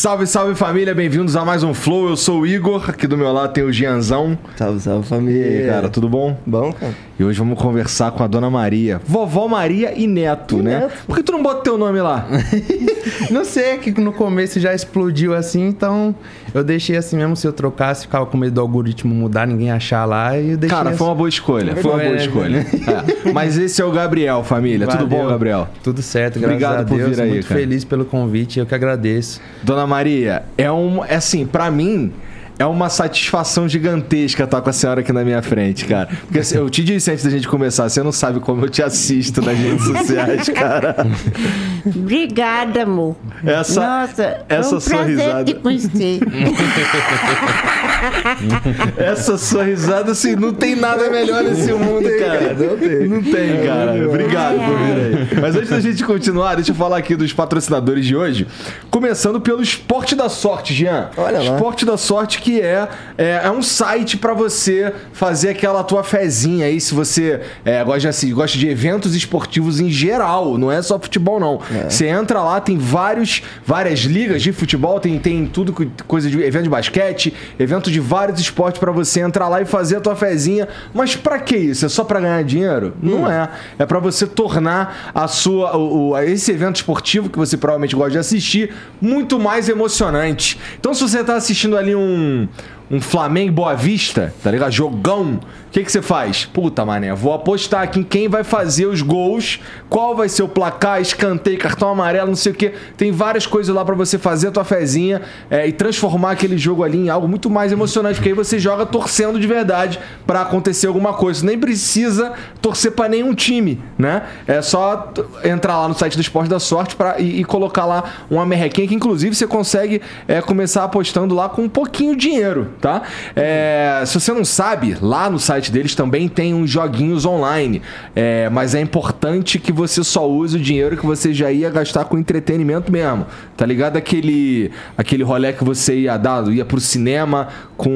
Salve, salve família, bem-vindos a mais um Flow. Eu sou o Igor, aqui do meu lado tem o Gianzão. Salve, salve E família. aí, cara, tudo bom? Bom, cara? E hoje vamos conversar com a dona Maria, vovó Maria e neto, E né? neto. Por que tu não bota teu nome lá? Não sei, é que no começo já explodiu assim, então eu deixei assim mesmo. Se eu trocasse, ficava com medo do algoritmo mudar, ninguém achar lá, e eu deixei Cara, assim. foi uma boa escolha, foi uma boa né? escolha. É. Mas esse é o Gabriel, família. Tudo bom, Valeu. Gabriel? Tudo certo, Obrigado por Deus. vir aí, Muito cara. feliz pelo convite, eu que agradeço. Dona Maria, é um. É assim, pra mim. É uma satisfação gigantesca estar com a senhora aqui na minha frente, cara. Porque assim, eu te disse antes da gente começar, você não sabe como eu te assisto nas redes sociais, cara. Obrigada, amor. Essa, Nossa, essa foi um sua prazer risada. te conhecer. Essa sua risada, assim, não tem nada melhor nesse mundo, cara. não tem. Não tem, cara. Obrigado por vir aí. Mas antes da gente continuar, deixa eu falar aqui dos patrocinadores de hoje. Começando pelo Esporte da Sorte, Jean. Olha lá. Esporte da Sorte, que é, é, é um site pra você fazer aquela tua fezinha aí, se você é, gosta, de, assim, gosta de eventos esportivos em geral, não é só futebol, não. Você entra lá, tem vários, várias ligas de futebol, tem, tem tudo, co- coisa de evento de basquete, evento de vários esportes pra você entrar lá e fazer a tua fezinha. Mas pra que isso? É só pra ganhar dinheiro? Não é. É pra você tornar a sua, o, o- esse evento esportivo que você provavelmente gosta de assistir muito mais emocionante. Então, se você tá assistindo ali um, um Flamengo Boa Vista, tá ligado? Jogão. O que, que você faz? Puta, mané, vou apostar aqui em quem vai fazer os gols, qual vai ser o placar, escanteio, cartão amarelo, não sei o que. Tem várias coisas lá pra você fazer a tua fezinha é, e transformar aquele jogo ali em algo muito mais emocionante, porque aí você joga torcendo de verdade pra acontecer alguma coisa. Nem precisa torcer pra nenhum time, né? É só entrar lá no site do Esporte da Sorte pra, e, e colocar lá uma merrequinha que, inclusive, você consegue é, começar apostando lá com um pouquinho de dinheiro, tá? É, se você não sabe, lá no site deles também tem uns joguinhos online, é, mas é importante que você só use o dinheiro que você já ia gastar com entretenimento mesmo, tá ligado? Aquele, aquele rolê que você ia dar, ia pro cinema com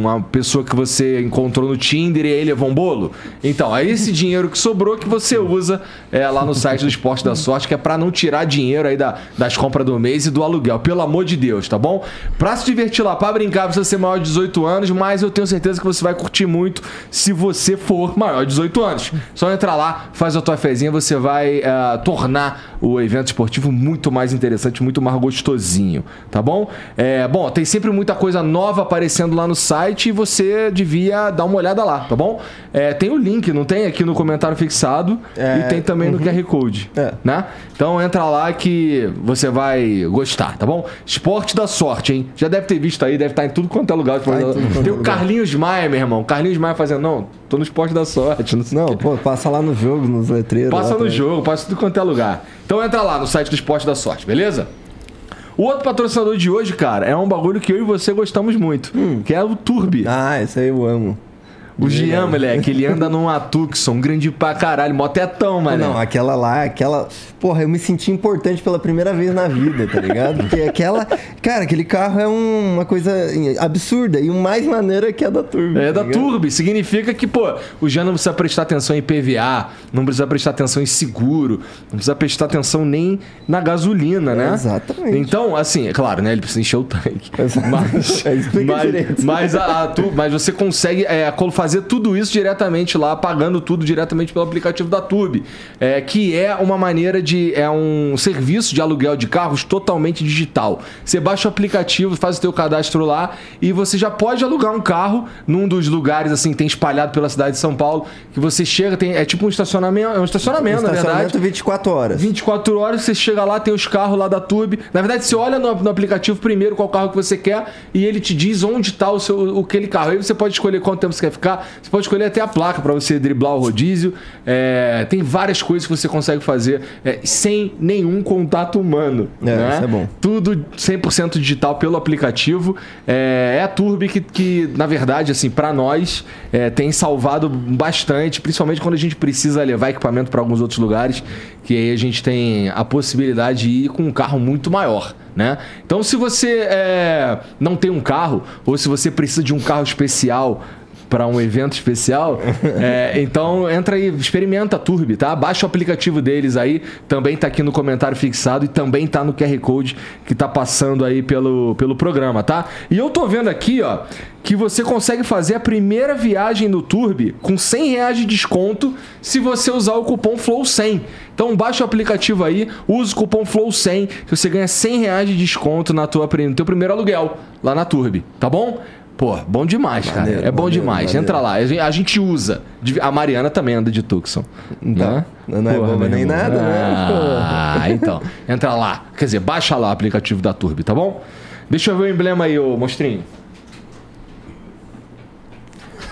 uma pessoa que você encontrou no Tinder e aí levou um bolo. Então, é esse dinheiro que sobrou que você usa é, lá no site do Esporte da Sorte, que é pra não tirar dinheiro aí da- das compras do mês e do aluguel, pelo amor de Deus, tá bom? Pra se divertir lá, pra brincar, precisa ser maior de 18 anos, mas eu tenho certeza que você vai curtir muito se você for maior de 18 anos. Só entrar lá, faz a tua fezinha, você vai eh, tornar o evento esportivo muito mais interessante, muito mais gostosinho, tá bom? É, bom, tem sempre muita coisa nova aparecendo lá no site e você devia dar uma olhada lá, tá bom? É, tem o link, não tem aqui no comentário fixado É, e tem também no QR Code, É. né? Então entra lá que você vai gostar, tá bom? Esporte da sorte, hein? Já deve ter visto aí, deve estar em tudo quanto é lugar. tudo quanto tem é o. Carlinhos Maia, meu irmão. Carlinhos Maia fazendo, não, tô no esporte da sorte. Não, pô, passa lá no jogo, nos letreiros. Passa lá no jogo, passa tudo quanto é lugar. Então entra lá no site do Esporte da Sorte, beleza? O outro patrocinador de hoje, cara, é um bagulho que eu e você gostamos muito, que é o Turbi. Ah, esse aí eu amo. O Jean, moleque, ele anda num Atuxon, grande pra caralho, motetão, mano. Não, aquela lá, aquela. Porra, eu me senti importante pela primeira vez na vida, tá ligado? Porque aquela. Cara, aquele carro é um- uma coisa absurda e o mais maneira que a da Turbo. É tá da ligado? Turbi. Significa que, pô, o Jean não precisa prestar atenção em PVA, não precisa prestar atenção em seguro, não precisa prestar atenção nem na gasolina, né? Exatamente. Então, assim, é claro, né? Ele precisa encher o tanque. Exato. Mas, É, mas, direito. mas, a, a Tu- mas você consegue é, colo- fazer tudo isso diretamente lá, pagando tudo diretamente pelo aplicativo da Turbi. É, que é uma maneira de. É um serviço de aluguel de carros totalmente digital. Você baixa o aplicativo, faz o teu cadastro lá e você já pode alugar um carro num dos lugares assim, tem espalhado pela cidade de São Paulo, que você chega, tem, é tipo um estacionamento, é um estacionamento, na verdade. Estacionamento 24 horas. 24 horas, você chega lá, tem os carros lá da Turbi. Na verdade, você olha no, no aplicativo primeiro qual carro que você quer e ele te diz onde está o seu o, aquele carro. Aí você pode escolher quanto tempo você quer ficar. Você pode escolher até a placa para você driblar o rodízio. É, tem várias coisas que você consegue fazer é, sem nenhum contato humano. É, né? isso é bom. Tudo 100% digital pelo aplicativo. É, é a Turbi que, que, na verdade, assim, para nós, é, tem salvado bastante, principalmente quando a gente precisa levar equipamento para alguns outros lugares, que aí a gente tem a possibilidade de ir com um carro muito maior. Né? Então, se você é, não tem um carro, ou se você precisa de um carro especial para um evento especial. É, então entra aí, experimenta a Turbi, tá? Baixa o aplicativo deles aí, também tá aqui no comentário fixado e também tá no QR Code que tá passando aí pelo, pelo programa, tá? E eu tô vendo aqui, ó, que você consegue fazer a primeira viagem no Turbi com 100 reais de desconto se você usar o cupom FLOW100. Então baixa o aplicativo aí, usa o cupom FLOW100 que você ganha 100 reais de desconto na tua, no teu primeiro aluguel lá na Turbi, tá bom? Pô, bom demais, cara. Maneiro, é bom maneiro, demais. maneiro. Entra lá. A gente, usa. A Mariana também anda de Tucson. Então, né? não é boba nem irmão. nada, né? Ah, então. Entra lá. Quer dizer, baixa lá o aplicativo da Turbi, tá bom? Deixa eu ver o emblema aí, ô monstrinho.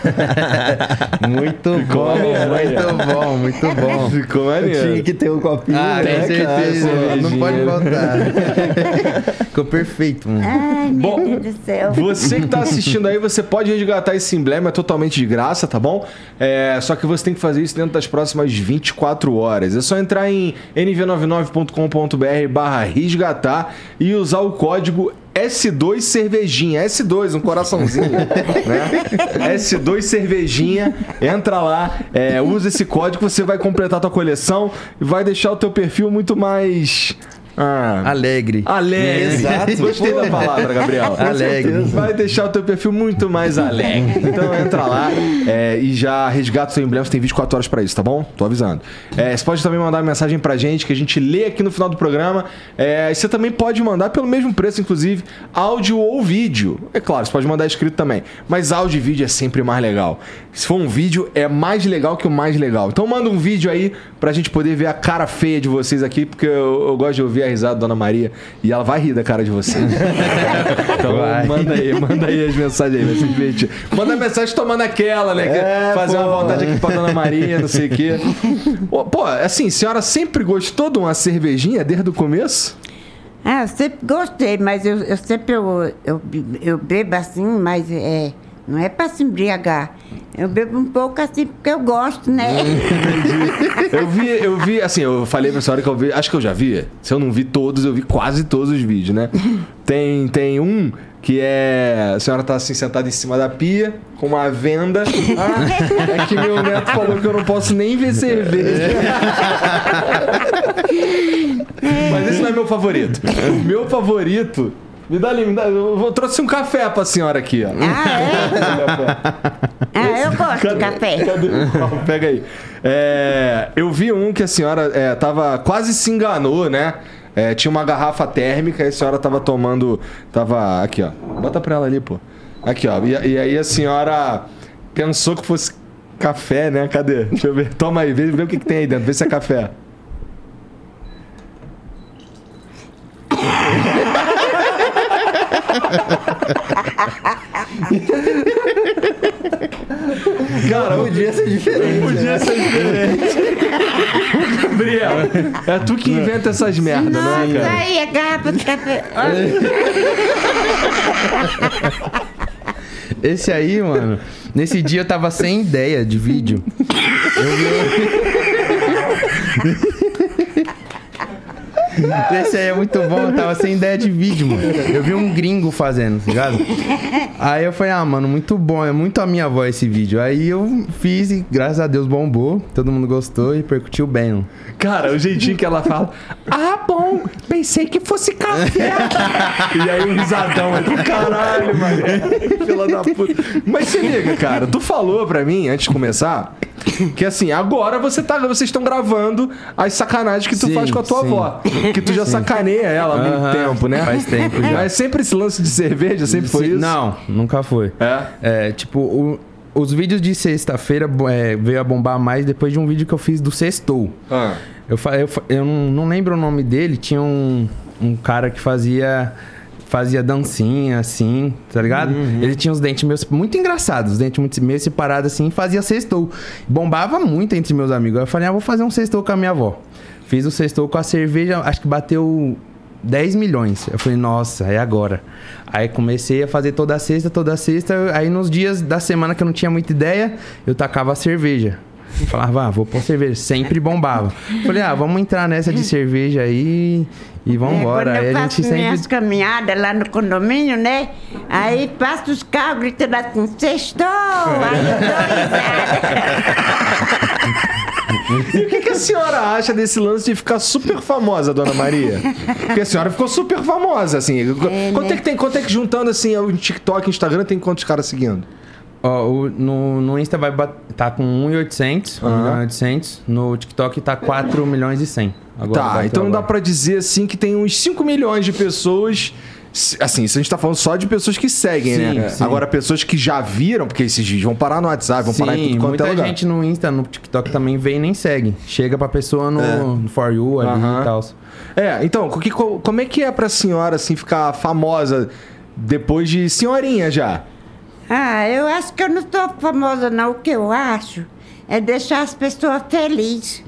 Muito bom, maneiro, muito bom, muito bom. Ficou Tinha maneiro. que ter um copinho, Ah, né, cara? certeza, Pô, não pode faltar. Ficou perfeito, mano. Ai, meu Bom, Deus do céu. Você que tá assistindo aí, você pode resgatar esse emblema, é totalmente de graça, tá bom? É, só que você tem que fazer isso dentro das próximas 24 horas. É só entrar em nv99.com.br barra resgatar e usar o código S2 Cervejinha. S2, um coraçãozinho, né? S2 Cervejinha. Entra lá, é, usa esse código, você vai completar a tua coleção e vai deixar o teu perfil muito mais... Ah, Alegre. Alegre. Exato. Gostei da palavra, Gabriel. Alegre. Vai deixar o teu perfil muito mais alegre. Então entra lá é, e já resgata o seu emblema. Você tem 24 horas pra isso, tá bom? Tô avisando. É, você pode também mandar uma mensagem pra gente que a gente lê aqui no final do programa. É, você também pode mandar pelo mesmo preço, inclusive, áudio ou vídeo. É claro, você pode mandar escrito também. Mas áudio e vídeo é sempre mais legal. Se for um vídeo, é mais legal que o mais legal. Então manda um vídeo aí pra gente poder ver a cara feia de vocês aqui, porque eu, eu gosto de ouvir a risada da Dona Maria e ela vai rir da cara de vocês. então Vai. manda aí, manda aí as mensagens aí, vai se divertir. Manda mensagem tomando aquela, né? É, fazer pô. uma vontade aqui pra Dona Maria, não sei o quê. Pô, assim, a senhora sempre gostou de uma cervejinha desde o começo? Ah, eu sempre gostei, mas eu, eu sempre eu, eu, eu bebo assim, mas é, não é para se embriagar. Eu bebo um pouco assim porque eu gosto, né? Eu vi, eu vi, assim, eu falei pra senhora que eu vi, acho que eu já vi. Se eu não vi todos, eu vi quase todos os vídeos, né? Tem, tem um que é. A senhora tá assim sentada em cima da pia, com uma venda. Ah, é que meu neto falou que eu não posso nem ver cerveja. Mas esse não é meu favorito. O meu favorito. Me dá ali, me dá. Eu trouxe um café pra senhora aqui, ó. Ah, é? Ah, eu gosto de café. Cadê? Pega aí. É, eu vi um que a senhora é, tava quase se enganou, né? É, tinha uma garrafa térmica e a senhora tava tomando. Tava. Aqui, ó. Bota pra ela ali, pô. Aqui, ó. E, e aí a senhora pensou que fosse café, né? Cadê? Deixa eu ver. Toma aí, vê, vê o que, que tem aí dentro, vê se é café. Cara, Podia ser diferente. Podia ser diferente. Gabriel, é tu que inventa essas merda, não é, Nossa, cara? aí a garrafa de café. Esse aí, mano, nesse dia eu tava sem ideia de vídeo. Eu vi... Esse aí é muito bom, eu tava sem ideia de vídeo, mano. Eu vi um gringo fazendo, tá ligado? Aí eu falei, ah, mano, muito bom, é muito a minha voz esse vídeo. Aí eu fiz e graças a Deus bombou, todo mundo gostou e percutiu bem. mano. Cara, o jeitinho que ela fala. Ah, bom, pensei que fosse café. e aí um risadão do caralho, mano. Fila da puta. Mas se liga, cara, tu falou pra mim, antes de começar, que assim, agora você tá, vocês estão gravando as sacanagens que tu Sim, faz com a tua sim. avó. Que tu já sacaneia ela há muito tempo, né? faz tempo já. Mas sempre esse lance de cerveja, sempre foi Sim, isso? Não, nunca foi. É? É, tipo, o- os vídeos de sexta-feira é, veio a bombar mais depois de um vídeo que eu fiz do Sextou. Ah. Eu, eu, eu não, não lembro o nome dele, tinha um, um cara que fazia fazia dancinha assim, tá ligado? Ele tinha os dentes meus muito engraçados, os dentes muito meio separados assim, e fazia sextou. Bombava muito entre meus amigos. Aí eu falei, ah, vou fazer um sextou com a minha avó. Fiz o sextou com a cerveja, acho que bateu 10 milhões. Eu falei, nossa, é agora. Aí comecei a fazer toda sexta, toda sexta. Aí nos dias da semana que eu não tinha muita ideia, eu tacava a cerveja. Falava, ah, vou pôr cerveja. Sempre bombava. Falei, ah, vamos entrar nessa de cerveja aí e vamos embora. É, quando aí eu a faço gente sempre. minhas caminhadas lá no condomínio, né? Aí passo os carros gritando assim, sextou! Aí. E o que, que a senhora acha desse lance de ficar super famosa, dona Maria? Porque a senhora ficou super famosa, assim. quanto né? é que tem, quanto é que juntando assim o TikTok, Instagram, tem quantos caras seguindo? Ó, o- no, no Insta vai tá com 1.800, 1 Aham. milhão e 800. No TikTok tá 4 milhões e 100. Agora tá, então dá agora. pra dizer assim que tem uns 5 milhões de pessoas. Assim, isso a gente tá falando só de pessoas que seguem, Sim, né? sim. Agora, pessoas que já viram, porque esses vídeos vão parar no WhatsApp, vão parar em Sim, tudo quanto é muita lugar. gente no Insta, no TikTok também vem e nem segue. Chega pra pessoa no, É. no For You ali Aham. e tal. É, então, como é que é pra senhora, assim, ficar famosa depois de senhorinha já? Ah, eu acho que eu não sou famosa, não. O que eu acho é deixar as pessoas felizes.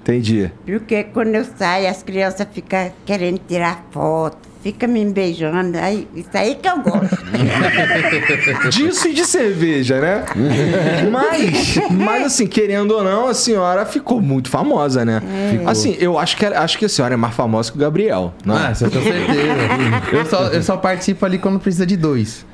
Entendi. Porque quando eu saio, as crianças ficam querendo tirar foto, ficam me beijando. Aí, isso aí que eu gosto. Disso e de cerveja, né? mas, mas assim, querendo ou não, a senhora ficou muito famosa, né? Assim, eu acho que, acho que a senhora é mais famosa que o Gabriel, não é? Ah, isso eu tenho certeza. eu, só, eu só participo ali quando precisa de dois.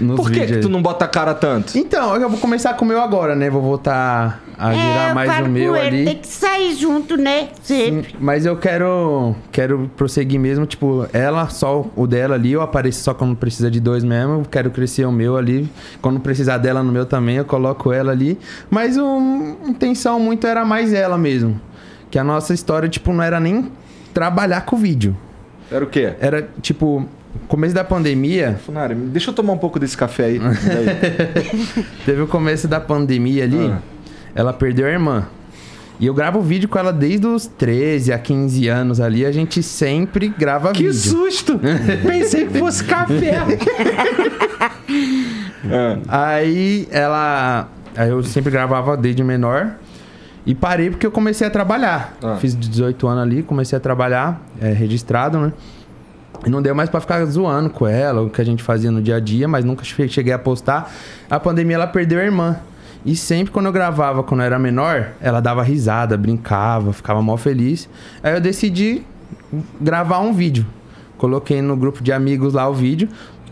Nos Por que, vídeos que tu não bota a cara tanto? Então, eu vou começar com o meu agora, né? Vou voltar a virar É, eu mais o meu ele, ali. tem que sair junto, né? Sempre. Sim, Mas eu quero quero prosseguir mesmo, tipo, ela, só o dela ali, eu apareço só quando precisa de dois mesmo, eu quero crescer o meu ali. Quando precisar dela no meu também, eu coloco ela ali. Mas o- a intenção muito era mais ela mesmo. Que a nossa história, tipo, não era nem trabalhar com o vídeo. Era o quê? Era, tipo, começo da pandemia, Funari, deixa eu tomar um pouco desse café aí. Teve o começo da pandemia ali, Ah. ela perdeu a irmã. E eu gravo vídeo com ela desde os 13 a 15 anos ali, a gente sempre grava que vídeo. susto! Pensei que fosse café. Aí ela. Eu sempre gravava desde menor. E parei porque eu comecei a trabalhar. Ah. Fiz 18 anos ali, comecei a trabalhar, é, registrado, né? E não deu mais pra ficar zoando com ela, o que a gente fazia no dia a dia, mas nunca che- cheguei a postar. A pandemia ela perdeu a irmã. E sempre quando eu gravava, quando eu era menor, ela dava risada, brincava, ficava mó feliz. Aí eu decidi gravar um vídeo. Coloquei no grupo de amigos lá o vídeo.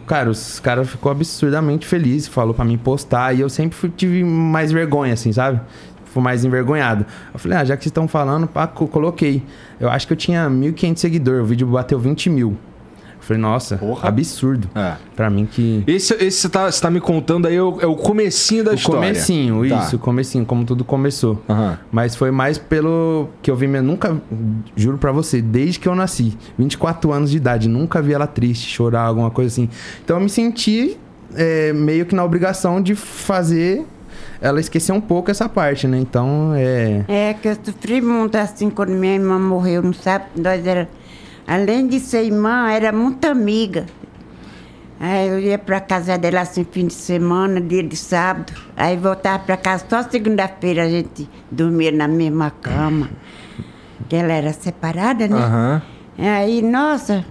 Cara, os caras ficou absurdamente felizes, falou pra mim postar. E eu sempre fui- tive mais vergonha, assim, sabe? Fui mais envergonhado. Eu falei, ah, já que vocês estão falando, pá, co- coloquei. Eu acho que eu tinha 1.500 seguidores, o vídeo bateu 20 mil. Eu falei, nossa, Porra. absurdo. É. Pra mim que... Esse, esse você, tá, você tá me contando aí é o, é o comecinho da O história. comecinho, Tá. isso, o comecinho, como tudo começou. Aham. Mas foi mais pelo que eu vi minha. Nunca, juro pra você, desde que eu nasci, 24 anos de idade, nunca vi ela triste, chorar, alguma coisa assim. Então eu me senti é, meio que na obrigação de fazer ela esquecer um pouco essa parte, né? Então é. É que eu sofri muito assim quando minha irmã morreu, não sabe? Nós era, além de ser irmã, era muito amiga. Aí eu ia pra casa dela assim, fim de semana, dia de sábado. Aí voltava pra casa só segunda-feira a gente dormia na mesma cama. Que ela era separada, né? Aham. Aí, nossa,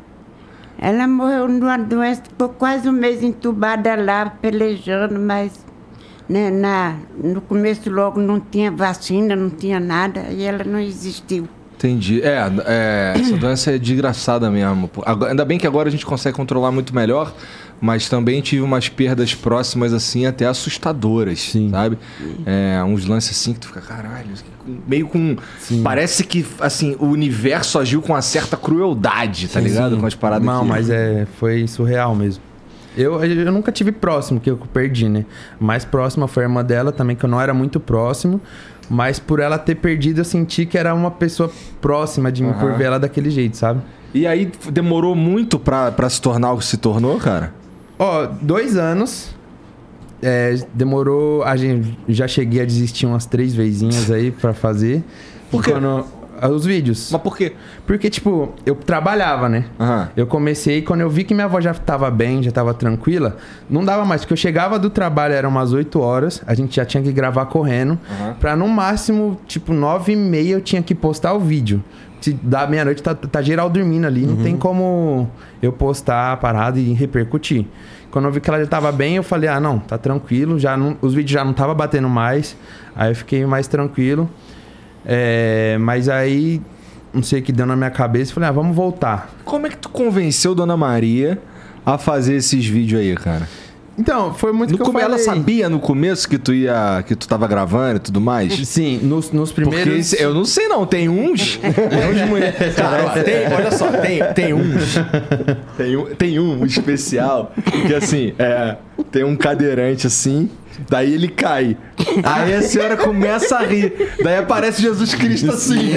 ela morreu numa doença, ficou quase um mês entubada lá, pelejando, mas né, na, no começo logo não tinha vacina, não tinha nada, e ela não existiu. Entendi. É, é, essa doença é desgraçada mesmo. Agora- ainda bem que agora a gente consegue controlar muito melhor, mas também tive umas perdas próximas, assim, até assustadoras, Sim. sabe? É, uns lances assim que tu fica, caralho, meio com... Parece que, assim, o universo agiu com uma certa crueldade, tá ligado? Sim. Com as paradas Não, que... mas é, foi surreal mesmo. Eu, eu nunca tive próximo, que eu perdi, né? Mais próxima foi a irmã dela também, que eu não era muito próximo. Mas por ela ter perdido, eu senti que era uma pessoa próxima de mim por Aham. ver ela daquele jeito, sabe? E aí demorou muito pra, pra se tornar o que se tornou, cara? Ó, dois anos. É, demorou. A gente já cheguei a desistir umas três vezinhas aí pra fazer. Por quê? Quando- os vídeos. Mas por quê? Porque, tipo, eu trabalhava, né? Aham. Eu comecei, quando eu vi que minha avó já tava bem, já tava tranquila, não dava mais, porque eu chegava do trabalho, eram umas 8 horas, a gente já tinha que gravar correndo, Aham. pra no máximo, tipo, 9 e meia eu tinha que postar o vídeo. Se da meia-noite tá, tá geral dormindo ali, não tem como eu postar a parada e repercutir. Quando eu vi que ela já tava bem, eu falei, ah, não, tá tranquilo, já não, os vídeos já não tava batendo mais. Aí eu fiquei mais tranquilo. É, mas aí, não sei o que deu na minha cabeça, falei, ah, vamos voltar. Como é que tu convenceu Dona Maria a fazer esses vídeos aí, cara? Então, foi muito No que eu come- falei. Ela sabia no começo que tu ia. que tu tava gravando e tudo mais? Sim, nos, nos Porque primeiros... esse- eu não sei não, tem uns. tem uns mulher- Cara, tem- olha só, tem, tem uns. Tem um, tem um especial que assim, é, tem um cadeirante assim, daí ele cai. Aí a senhora começa a rir. Daí aparece Jesus Cristo assim.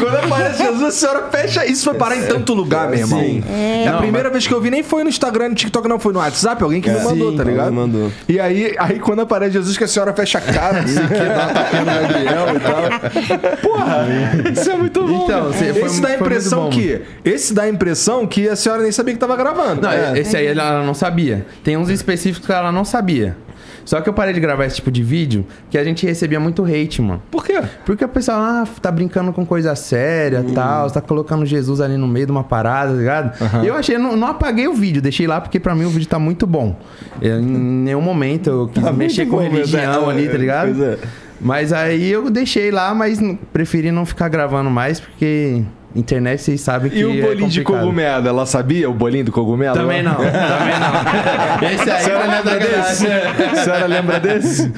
Quando aparece Jesus, a senhora fecha. Isso foi parar em tanto lugar, meu irmão. Sim. É a Não, primeira vez que eu vi, nem foi no Instagram, no TikTok, não, foi no WhatsApp, alguém que me mandou, Sim, tá ligado? alguém mandou. E aí, aí quando aparece Jesus, que a senhora fecha a cara, o que, dá tapinha no Gabriel e tal. Porra, isso é muito bom. Então, você- foi- esse dá a impressão que. Esse dá a impressão que a senhora nem sabia que tava gravando. Não, É. esse aí ela não sabia. Tem uns específicos que ela não sabia. Só que eu parei de gravar esse tipo de vídeo que a gente recebia muito hate, mano. Por quê? Porque o pessoal, ah, tá brincando com coisa séria e tal, tá colocando Jesus ali no meio de uma parada, tá ligado? E eu achei, eu não, não apaguei o vídeo, deixei lá porque pra mim o vídeo tá muito bom. Eu, em nenhum momento eu quis Tá mexer com bom religião é, ali, tá ligado? pois é. Mas aí eu deixei lá, mas preferi não ficar gravando mais porque internet vocês sabem que E o é bolinho de complicado. cogumelo, ela sabia o bolinho do cogumelo? Também não, também não. Esse A aí senhora é lembra desse? A senhora lembra desse?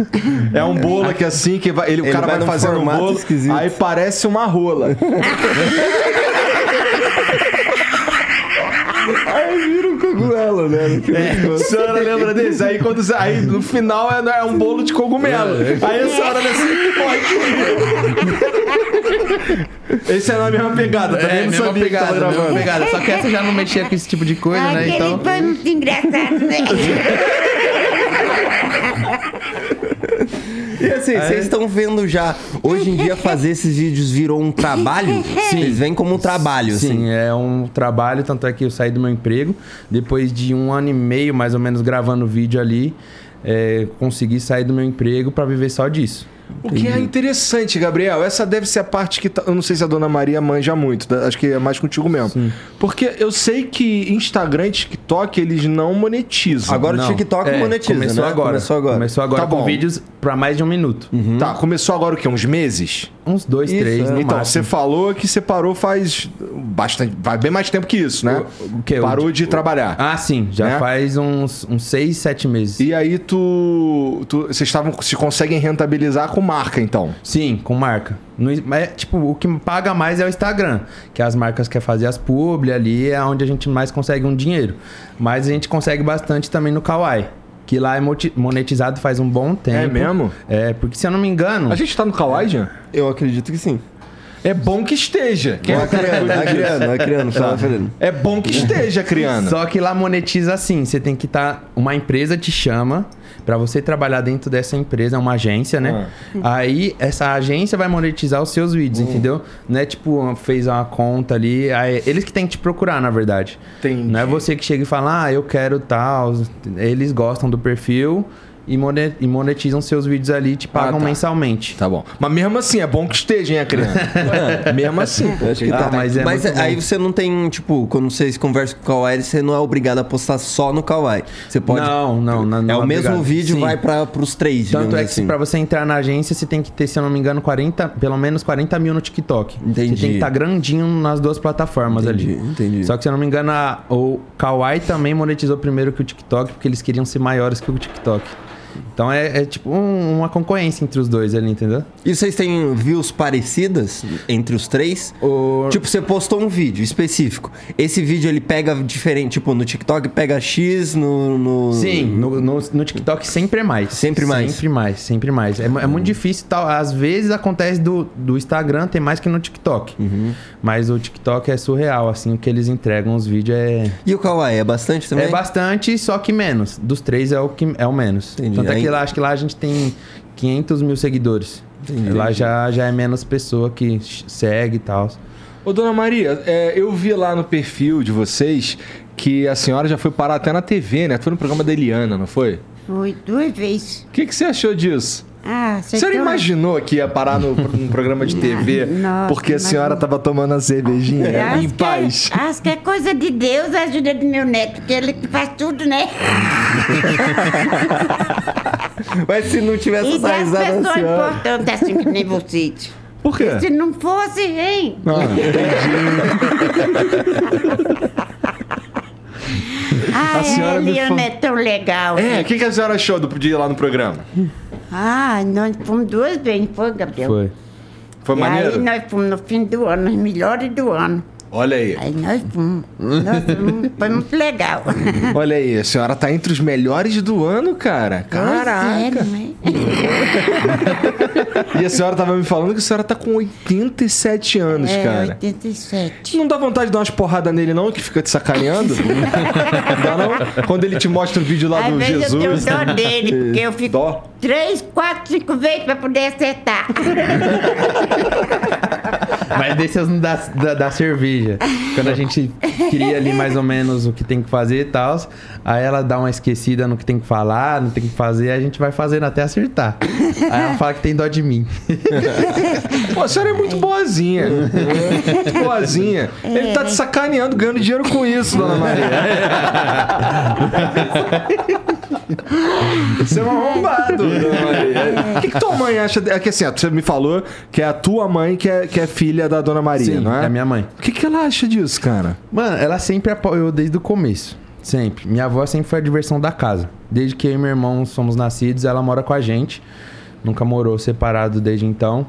É um bolo que assim, que vai- ele, o Ele cara vai vai, fazendo um bolo, esquisito. aí parece uma rola. Aí vira cogumelo, né? A senhora lembra desse? Aí, quando, aí no final é, é um bolo de cogumelo. Aí a senhora olha assim, pode. Esse é na mesma pegada, também É, não mesma sabia pegada, que tava mesma pegada. Só que essa já não mexia com esse tipo de coisa, né? Aquele Então. foi muito engraçado, né? E assim, vocês estão vendo já, hoje em dia fazer esses vídeos virou um trabalho? Sim. Eles vêm como um trabalho, assim. Sim, é um trabalho, tanto é que eu saí do meu emprego. Depois de um ano e meio, mais ou menos, gravando vídeo ali, é, consegui sair do meu emprego pra viver só disso. O que é interessante, Gabriel, essa deve ser a parte que tá- eu não sei se a dona Maria manja muito, acho que é mais contigo mesmo. Porque eu sei que Instagram e TikTok eles não monetizam. Agora Não, o TikTok é, monetiza, começou né? Agora. Começou agora. Começou agora Tá com bom. vídeos pra mais de um minuto. Tá, começou agora o quê? Uns meses? Uns dois, Isso, três, é. no então, máximo. você falou que você parou faz bastante. Faz bem mais tempo que isso, né? O- o quê? Parou O- de trabalhar. Ah, sim. Já Né? faz uns, uns seis, sete meses. E aí tu. tu vocês estavam. Se conseguem rentabilizar com marca, então. Sim, com marca. No, é, tipo, o que paga mais é o Instagram. Que as marcas querem fazer as publi ali, é onde a gente mais consegue um dinheiro. Mas a gente consegue bastante também no Kawaii. Que lá é monetizado faz um bom tempo. É mesmo? É, porque se eu não me engano. A gente tá no Kawaii, Jean? Eu acredito que sim. É bom que esteja. Vai é criando, vai criando, vai criando, fala, Fernando. É bom que esteja criando. Só que lá monetiza assim, você tem que estar. uma empresa te chama pra você trabalhar dentro dessa empresa, é uma agência, né? Aí essa agência vai monetizar os seus vídeos, entendeu? Não é tipo, fez uma conta ali. aí- eles que têm que te procurar, na verdade. Entendi. Não é você que chega e fala, ah, eu quero tal. Eles gostam do perfil e mone- monetizam seus vídeos ali e te pagam tá. mensalmente. Tá bom. Mas mesmo assim, é bom que esteja, hein, a criança? mesmo assim. Eu acho que Ah, tá. mas é muito aí bom. você não tem, tipo, quando vocês conversam com o Kawaii, você não é obrigado a postar só no Kawaii. Você pode. Não, não, não. é não o mesmo obrigado. vídeo, Sim. vai para pros três, Tanto é que assim. pra você entrar na agência, você tem que ter, se eu não me engano, 40, pelo menos 40 mil no TikTok. Entendi. Você tem que estar grandinho nas duas plataformas Entendi, ali. entendi. Só que se eu não me engano, o Kawaii também monetizou primeiro que o TikTok, porque eles queriam ser maiores que o TikTok. Então é, é tipo um- uma concorrência entre os dois ali, entendeu? E vocês têm views parecidas entre os três? O- Tipo, você postou um vídeo específico. Esse vídeo ele pega diferente, tipo, no TikTok pega X, no. no- Sim, no, no, no TikTok sempre é mais. Sempre mais. Sempre mais, sempre mais. É, é muito difícil, tal. Às vezes acontece do, do Instagram, tem mais que no TikTok. Uhum. Mas o TikTok é surreal, assim, o que eles entregam os vídeos é. E o Kawaii é bastante também? É bastante, só que menos. Dos três é o que é o menos. Entendi. Tanto é Aí- que lá, acho que lá a gente tem 500 mil seguidores. Entendi. Lá já, já é menos pessoa que segue e tal. Ô, dona Maria, é, eu vi lá no perfil de vocês que a senhora já foi parar até na TV, né? Foi no programa da Eliana, não foi? Foi duas vezes. O que, que você achou disso? Ah, A senhora imaginou que ia parar no, num programa de TV Nossa, porque a senhora imagina. tava tomando a cervejinha Acho em que paz? É, acho que é coisa de Deus a ajuda do meu neto, porque ele que faz tudo, né? Mas se não tivesse essa risada da pessoas senhora... importantes assim que nem você. Por quê? Se não fosse, hein? Ah, Ah, senhora me ele fa- não é tão legal. É, o que, que a senhora achou do dia lá no programa? Ah, nós fomos duas vezes, foi, Gabriel? Foi. Foi e maneiro? aí nós fomos no fim do ano, os melhores do ano. Olha aí. Aí nós fomos. Nós fomos foi muito legal. Olha aí, a senhora tá entre os melhores do ano, cara. Caraca. Pois é, não é? E a senhora tava me falando que a senhora tá com 87 anos, É, cara. 87. Não dá vontade de dar umas porradas nele, não, que fica te sacaneando? não dá, não? Quando ele te mostra o vídeo lá Às do vezes eu tenho Jesus. dó dele, porque eu fico Dó? três, quatro, cinco vezes pra poder acertar. Mas desses da, da, da Quando a gente queria ali mais ou menos o que tem que fazer e tal, aí ela dá uma esquecida no que tem que falar, no que tem que fazer, a gente vai fazendo até acertar. Aí ela fala que tem dó de mim. Pô, a senhora é muito boazinha. muito boazinha. Ele tá te sacaneando, ganhando dinheiro com isso, dona Maria. Você é um arrombado, dona Maria. O que, que tua mãe acha? de- É que assim, ó, você me falou que é a tua mãe que é, que é filha da dona Maria, Sim, não é? é a minha mãe. O que, que ela acha disso, cara? Mano, ela sempre apoiou desde o começo. Sempre. Minha avó sempre foi a diversão da casa. Desde que eu e meu irmão somos nascidos, ela mora com a gente. Nunca morou separado desde então.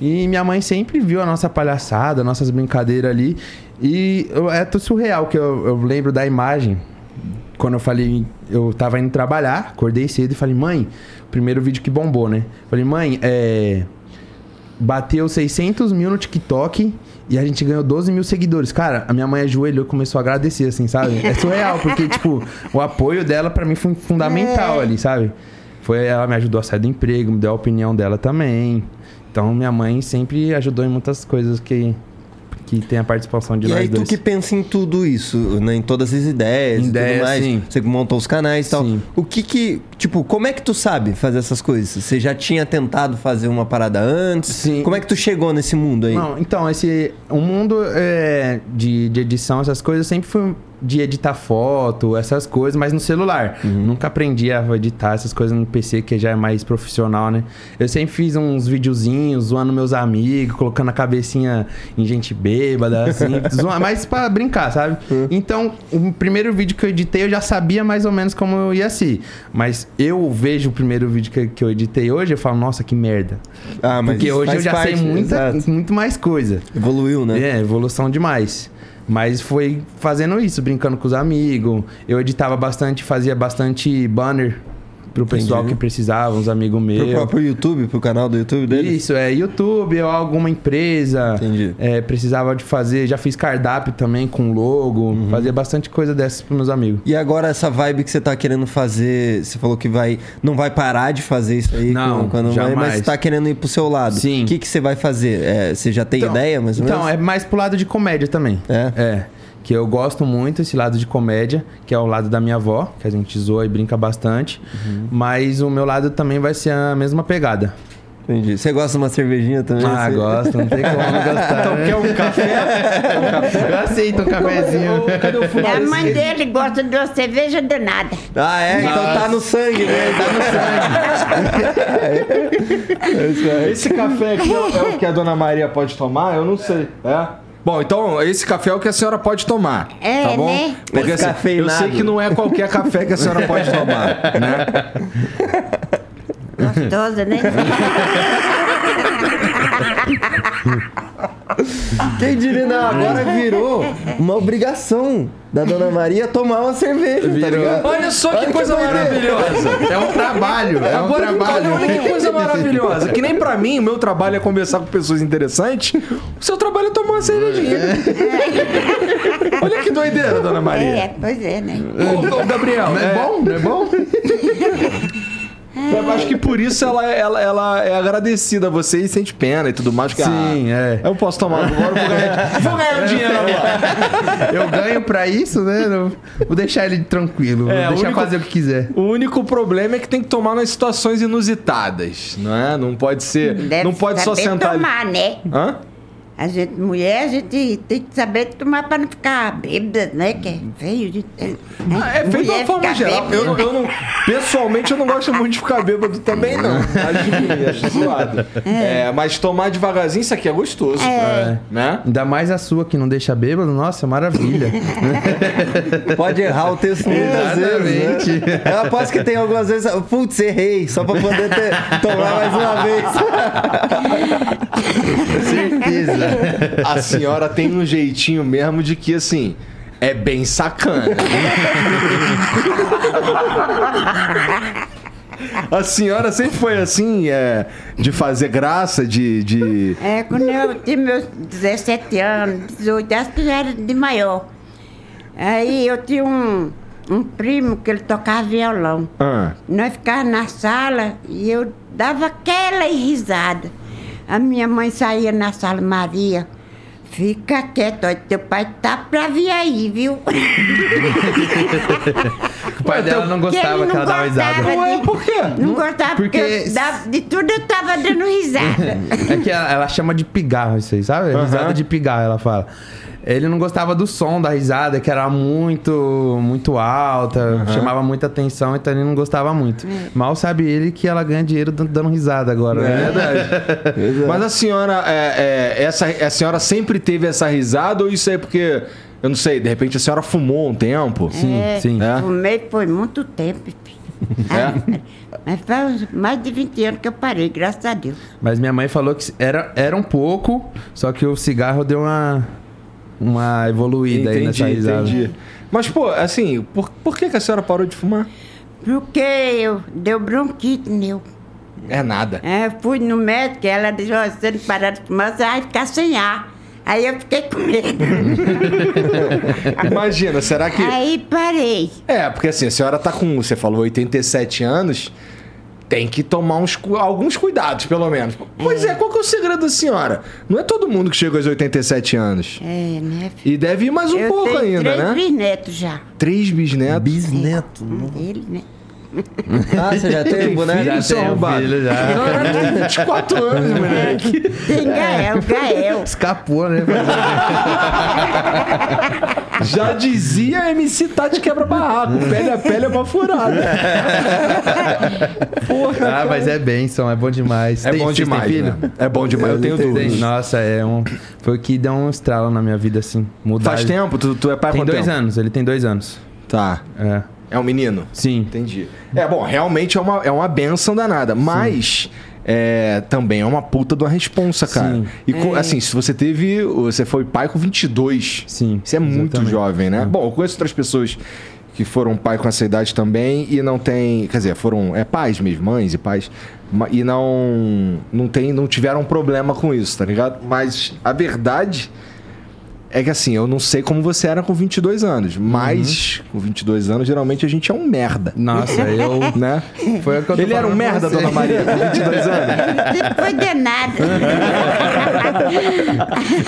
E minha mãe sempre viu a nossa palhaçada, nossas brincadeiras ali. E é tudo surreal que eu, eu lembro da imagem. Quando eu falei, eu tava indo trabalhar, acordei cedo e falei, mãe, primeiro vídeo que bombou, né? Falei, mãe, é bateu 600 mil no TikTok e a gente ganhou 12 mil seguidores. Cara, a minha mãe ajoelhou e começou a agradecer, assim, sabe? É surreal, porque, tipo, o apoio dela pra mim foi fundamental ali, sabe? Foi, ela me ajudou a sair do emprego, me deu a opinião dela também. Então, minha mãe sempre ajudou em muitas coisas que, que tem a participação de E nós aí tu dois. que pensa em tudo isso, né? Em todas as ideias e Ideias, tudo mais. sim. Você montou os canais e tal. Sim. O que que... Tipo, como é que tu sabe fazer essas coisas? Você já tinha tentado fazer uma parada antes? Sim. Como é que tu chegou nesse mundo aí? Não, então, esse. O mundo é, de, de edição, essas coisas, sempre foi de editar foto, essas coisas, mas no celular. Nunca aprendi a editar essas coisas no PC, que já é mais profissional, né? Eu sempre fiz uns videozinhos, zoando meus amigos, colocando a cabecinha em gente bêbada, assim, zoando, mais pra brincar, sabe? Então, o primeiro vídeo que eu editei, eu já sabia mais ou menos como eu ia ser. Mas eu vejo o primeiro vídeo que, que eu editei hoje, eu falo, nossa, que merda. Ah, mas Porque hoje eu já sei parte, muita, exato. muito mais coisa. Evoluiu, né? É, evolução demais. Mas foi fazendo isso, brincando com os amigos. Eu editava bastante, fazia bastante banner pro pessoal Entendi. que precisava, uns amigos meus. Pro próprio YouTube, pro canal do YouTube dele? Isso, é YouTube ou alguma empresa. Entendi. É, precisava de fazer. Já fiz cardápio também com logo. Uhum. Fazia bastante coisa dessas pros meus amigos. E agora essa vibe que você tá querendo fazer, você falou que vai não vai parar de fazer isso aí Não, quando, quando vai, mas jamais. você tá querendo ir pro seu lado. Sim. O que que você vai fazer? É, você já tem ideia, mais ou Então, menos? é mais pro lado de comédia também. É? É. Que eu gosto muito esse lado de comédia, que é o lado da minha avó, que a gente zoa e brinca bastante. Uhum. Mas o meu lado também vai ser a mesma pegada. Entendi. Você gosta de uma cervejinha também? Ah, Você- gosto, não tem como não gostar. Então, né? quer um café? Eu aceito um cafezinho. Cadê o fundo? A mãe dele gosta de uma cerveja danada. Ah, é? Então tá no sangue, né? Tá no sangue. Esse café aqui é, é o que a dona Maria pode tomar? Eu não sei. É? Bom, então esse café é o que a senhora pode tomar. É, tá bom? né? Porque assim, eu sei que não é qualquer café que a senhora pode tomar, né? Gostosa, né? Quem diria, não, agora virou uma obrigação da Dona Maria tomar uma cerveja, tá Virou. ligado? Olha só que Olha que coisa maravilhosa. É um trabalho, é um Agora, trabalho. olha que coisa maravilhosa. Que nem pra mim, o meu trabalho é conversar com pessoas interessantes. O seu trabalho é tomar uma cervejinha. olha que doideira, dona Maria. É, pois é, né? Ô, ô, Gabriel, Não é bom? É bom? Eu acho que por isso ela, ela, ela é agradecida a você e sente pena e tudo mais. porque, Sim, ah, é. Eu posso tomar agora, eu vou ganhar, vou ganhar o dinheiro agora. Eu ganho pra isso, né? Não- Vou deixar ele tranquilo. É, vou deixar único- fazer o que quiser. O único problema é que tem que tomar nas situações inusitadas, não é? Não pode ser. Deve não pode só sentar ali. tomar, né? Hã? A gente, mulher, a gente tem que saber tomar pra não ficar bêbada, né? Que é feio de. Ah, É feito de uma forma geral. Eu, não- eu não, pessoalmente, eu não gosto muito de ficar bêbado também, não. Acho acho zoado. É, mas tomar devagarzinho, isso aqui é gostoso. É. Né? Ainda mais a sua que não deixa bêbado, nossa, maravilha. Pode errar o texto muitas vezes. Exatamente. Né? Eu aposto que tem algumas vezes. Putz, errei, só pra poder ter, tomar mais uma vez. Certeza. A senhora tem um jeitinho mesmo de que, assim, é bem sacana. A senhora sempre foi assim, é, de fazer graça, de. de... É, quando eu tinha meus 17 anos, 18, acho que já era de maior. Aí eu tinha um, um primo que ele tocava violão. Ah, Nós ficávamos na sala e eu dava aquela risada. A minha mãe saía na sala, Maria, fica quieto, ó, teu pai tá pra vir aí, viu? O pai dela não gostava que ela dava risada. Ué, por quê? Não gostava porque, porque- dava- de tudo eu tava dando risada. É que ela, ela chama de pigarro isso aí, sabe? Risada de pigarro, ela fala. Ele não gostava do som da risada, que era muito muito alta, chamava muita atenção, então ele não gostava muito. Mal sabe ele que ela ganha dinheiro dan- dando risada agora, É né? verdade. Mas a senhora, é, é, essa, a senhora sempre teve essa risada ou isso é porque, eu não sei, de repente a senhora fumou um tempo? Sim, É, sim. É? Fumei foi muito tempo, filho. É? Mas faz mais de 20 anos que eu parei, graças a Deus. Mas minha mãe falou que era, era um pouco, só que o cigarro deu uma, uma evoluída aí nessa risada. Mas, pô, assim, por, por que, que a senhora parou de fumar? Porque eu deu bronquite nele. É nada. É, fui no médico, ela disse, se você não parar de fumar, você vai ficar sem ar. Aí eu fiquei com medo. Imagina, será que. Aí parei. É, porque assim, a senhora tá com, você falou, 87 anos, tem que tomar uns, alguns cuidados, pelo menos. Pois é, qual que é o segredo da senhora? Não é todo mundo que chega aos 87 anos. É, né? filho? E deve ir mais um eu pouco tenho ainda, três né? bisnetos já. Três bisnetos. Bisneto. Ele, né? Ah, você já tem, boneco? Já seu tem um arrombado? filho, já. A senhora tem 24 anos, moleque. Tem Gael, Gael. Escapou, né? Já dizia MC Tati quebra barraco. Pele a pele é uma furada. Porra, ah, mas é bênção, é bom demais. É Tem- bom demais, filho? né? É bom demais, eu tenho Tem- duas. Nossa, é um. Foi o que deu um estralo na minha vida, assim. Mudar. Faz tempo? Tu, tu é pai há Tem quanto dois tempo? anos, ele tem dois anos. Tá. É. É um menino? Sim. Entendi. É, bom, realmente é uma, é uma benção danada. Mas é, também é uma puta de uma responsa, cara. Sim. E co- assim, se você teve. Você foi pai com 22. Sim, Isso é muito exatamente. jovem, né? Bom, eu conheço outras pessoas que foram pai com essa idade também e não tem. Quer dizer, foram. É pais mesmo, mães e pais. E não. Não, tem, não tiveram problema com isso, tá ligado? Mas a verdade. É que assim, eu não sei como você era com 22 anos, mas com 22 anos, geralmente a gente é um merda. Nossa, eu. Né? Foi o que eu Ele era um merda, você. dona Maria, com 22 anos. Foi de nada.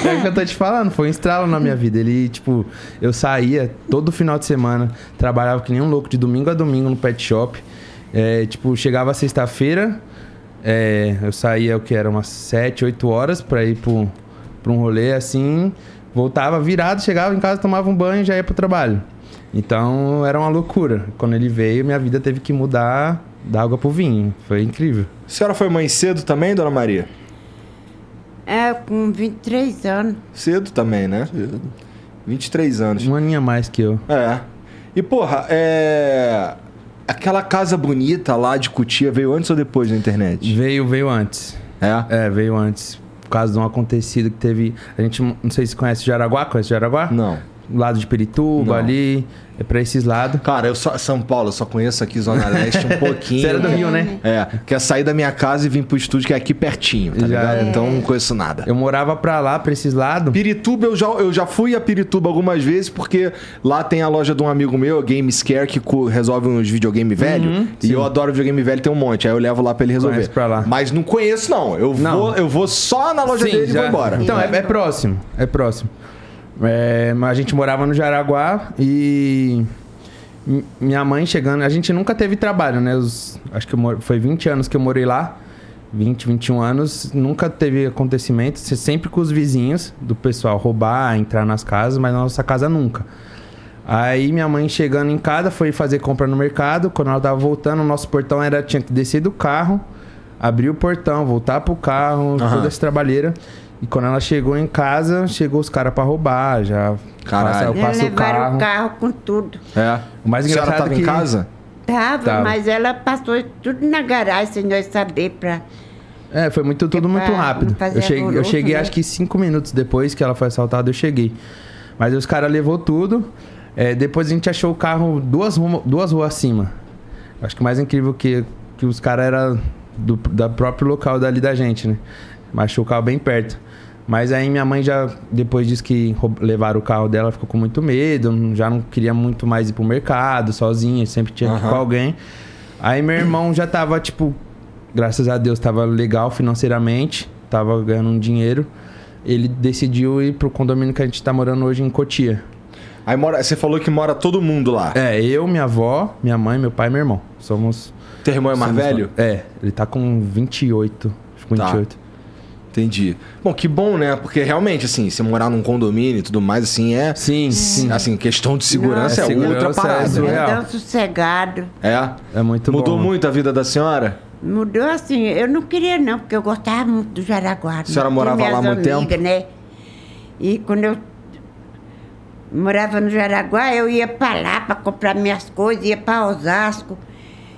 É o que eu tô te falando, foi um estralo na minha vida. Ele, tipo, eu saía todo final de semana, trabalhava que nem um louco de domingo a domingo no pet shop. É, tipo, chegava sexta-feira, é, eu saía o que era umas 7, 8 horas pra ir pro, pra um rolê assim, voltava virado, chegava em casa, tomava um banho e já ia pro trabalho. Então era uma loucura. Quando ele veio, minha vida teve que mudar da água pro vinho. Foi incrível. A senhora foi mãe cedo também, dona Maria? É, com 23 anos. Cedo também, né? Cedo. 23 anos. Um aninho a mais que eu. É. E, porra, é. Aquela casa bonita lá de Cutia veio antes ou depois da internet? Veio, veio antes. É? É, veio antes. Por causa de um acontecido que teve. A gente não sei se conhece Jaraguá. Conhece Jaraguá? Não. Lado de Pirituba Não. ali, é pra esses lados. Cara, eu só. São Paulo, eu só conheço aqui Zona Leste um pouquinho. Você era do Rio, né? É, que é sair da minha casa e vir pro estúdio, que é aqui pertinho, tá Já ligado? é. Então não conheço nada. Eu morava pra lá, pra esses lados. Pirituba, eu já, eu já fui a Pirituba algumas vezes, porque lá tem a loja de um amigo meu, Game Scare, que resolve uns videogame velho. Uhum, e sim. eu adoro videogame velho, tem um monte. Aí eu levo lá pra ele resolver. Conhece pra lá. Mas não conheço, não. Eu, Não. Vou, eu vou só na loja Sim, dele e já- vou embora. Então, é, é próximo. É próximo. É, mas a gente morava no Jaraguá e. mi- Minha mãe chegando. A gente nunca teve trabalho, né? Os- acho que eu foi 20 anos que eu morei lá. 20, 21 anos. Nunca teve acontecimento. se- Sempre com os vizinhos do pessoal roubar, entrar nas casas, mas na nossa casa nunca. Aí minha mãe chegando em casa foi fazer compra no mercado. Quando ela tava voltando, o nosso portão era tinha que descer do carro, abrir o portão, voltar pro carro, Aham. toda essa trabalheira. E quando ela chegou em casa, chegou os caras pra roubar, já Caralho. passa, Eles passa o levaram carro. o carro com tudo. É. O mais a senhora engraçado tava é que- em casa? Tava, Tava. mas ela passou tudo na garagem sem nós saber pra. É, foi muito, tudo pra muito não rápido. fazer Eu cheguei, eu alvoroço, cheguei né? acho que cinco minutos depois que ela foi assaltada, eu cheguei. Mas os caras levou tudo. É, depois a gente achou o carro duas, rumo- duas ruas acima. Acho que o mais incrível que, que os caras eram do da próprio local dali da gente, né? Mas achou o carro bem perto. Mas aí minha mãe já, depois disse que levaram o carro dela, ficou com muito medo, já não queria muito mais ir pro mercado sozinha, sempre tinha que ir com alguém. Aí meu irmão já tava, tipo, graças a Deus, tava legal financeiramente, tava ganhando um dinheiro. Ele decidiu ir pro condomínio que a gente tá morando hoje em Cotia. Aí mora, você falou que mora todo mundo lá. É, eu, minha avó, minha mãe, meu pai e meu irmão. Somos. Teu irmão é mais velho? É, ele tá com 28. Acho que Tá. 28. Entendi. Bom, que bom, né? Porque realmente, assim, você morar num condomínio e tudo mais, assim, é. Sim, sim. Assim, questão de segurança Nossa, é outra segurança é parada. surreal. né? É tão sossegado. É. É muito Mudou bom. muito a vida da senhora? Mudou assim, eu não queria não, porque eu gostava muito do Jaraguá. A senhora né? morava lá muito amigas, né? E quando eu morava no Jaraguá, eu ia pra lá pra comprar minhas coisas, ia pra Osasco.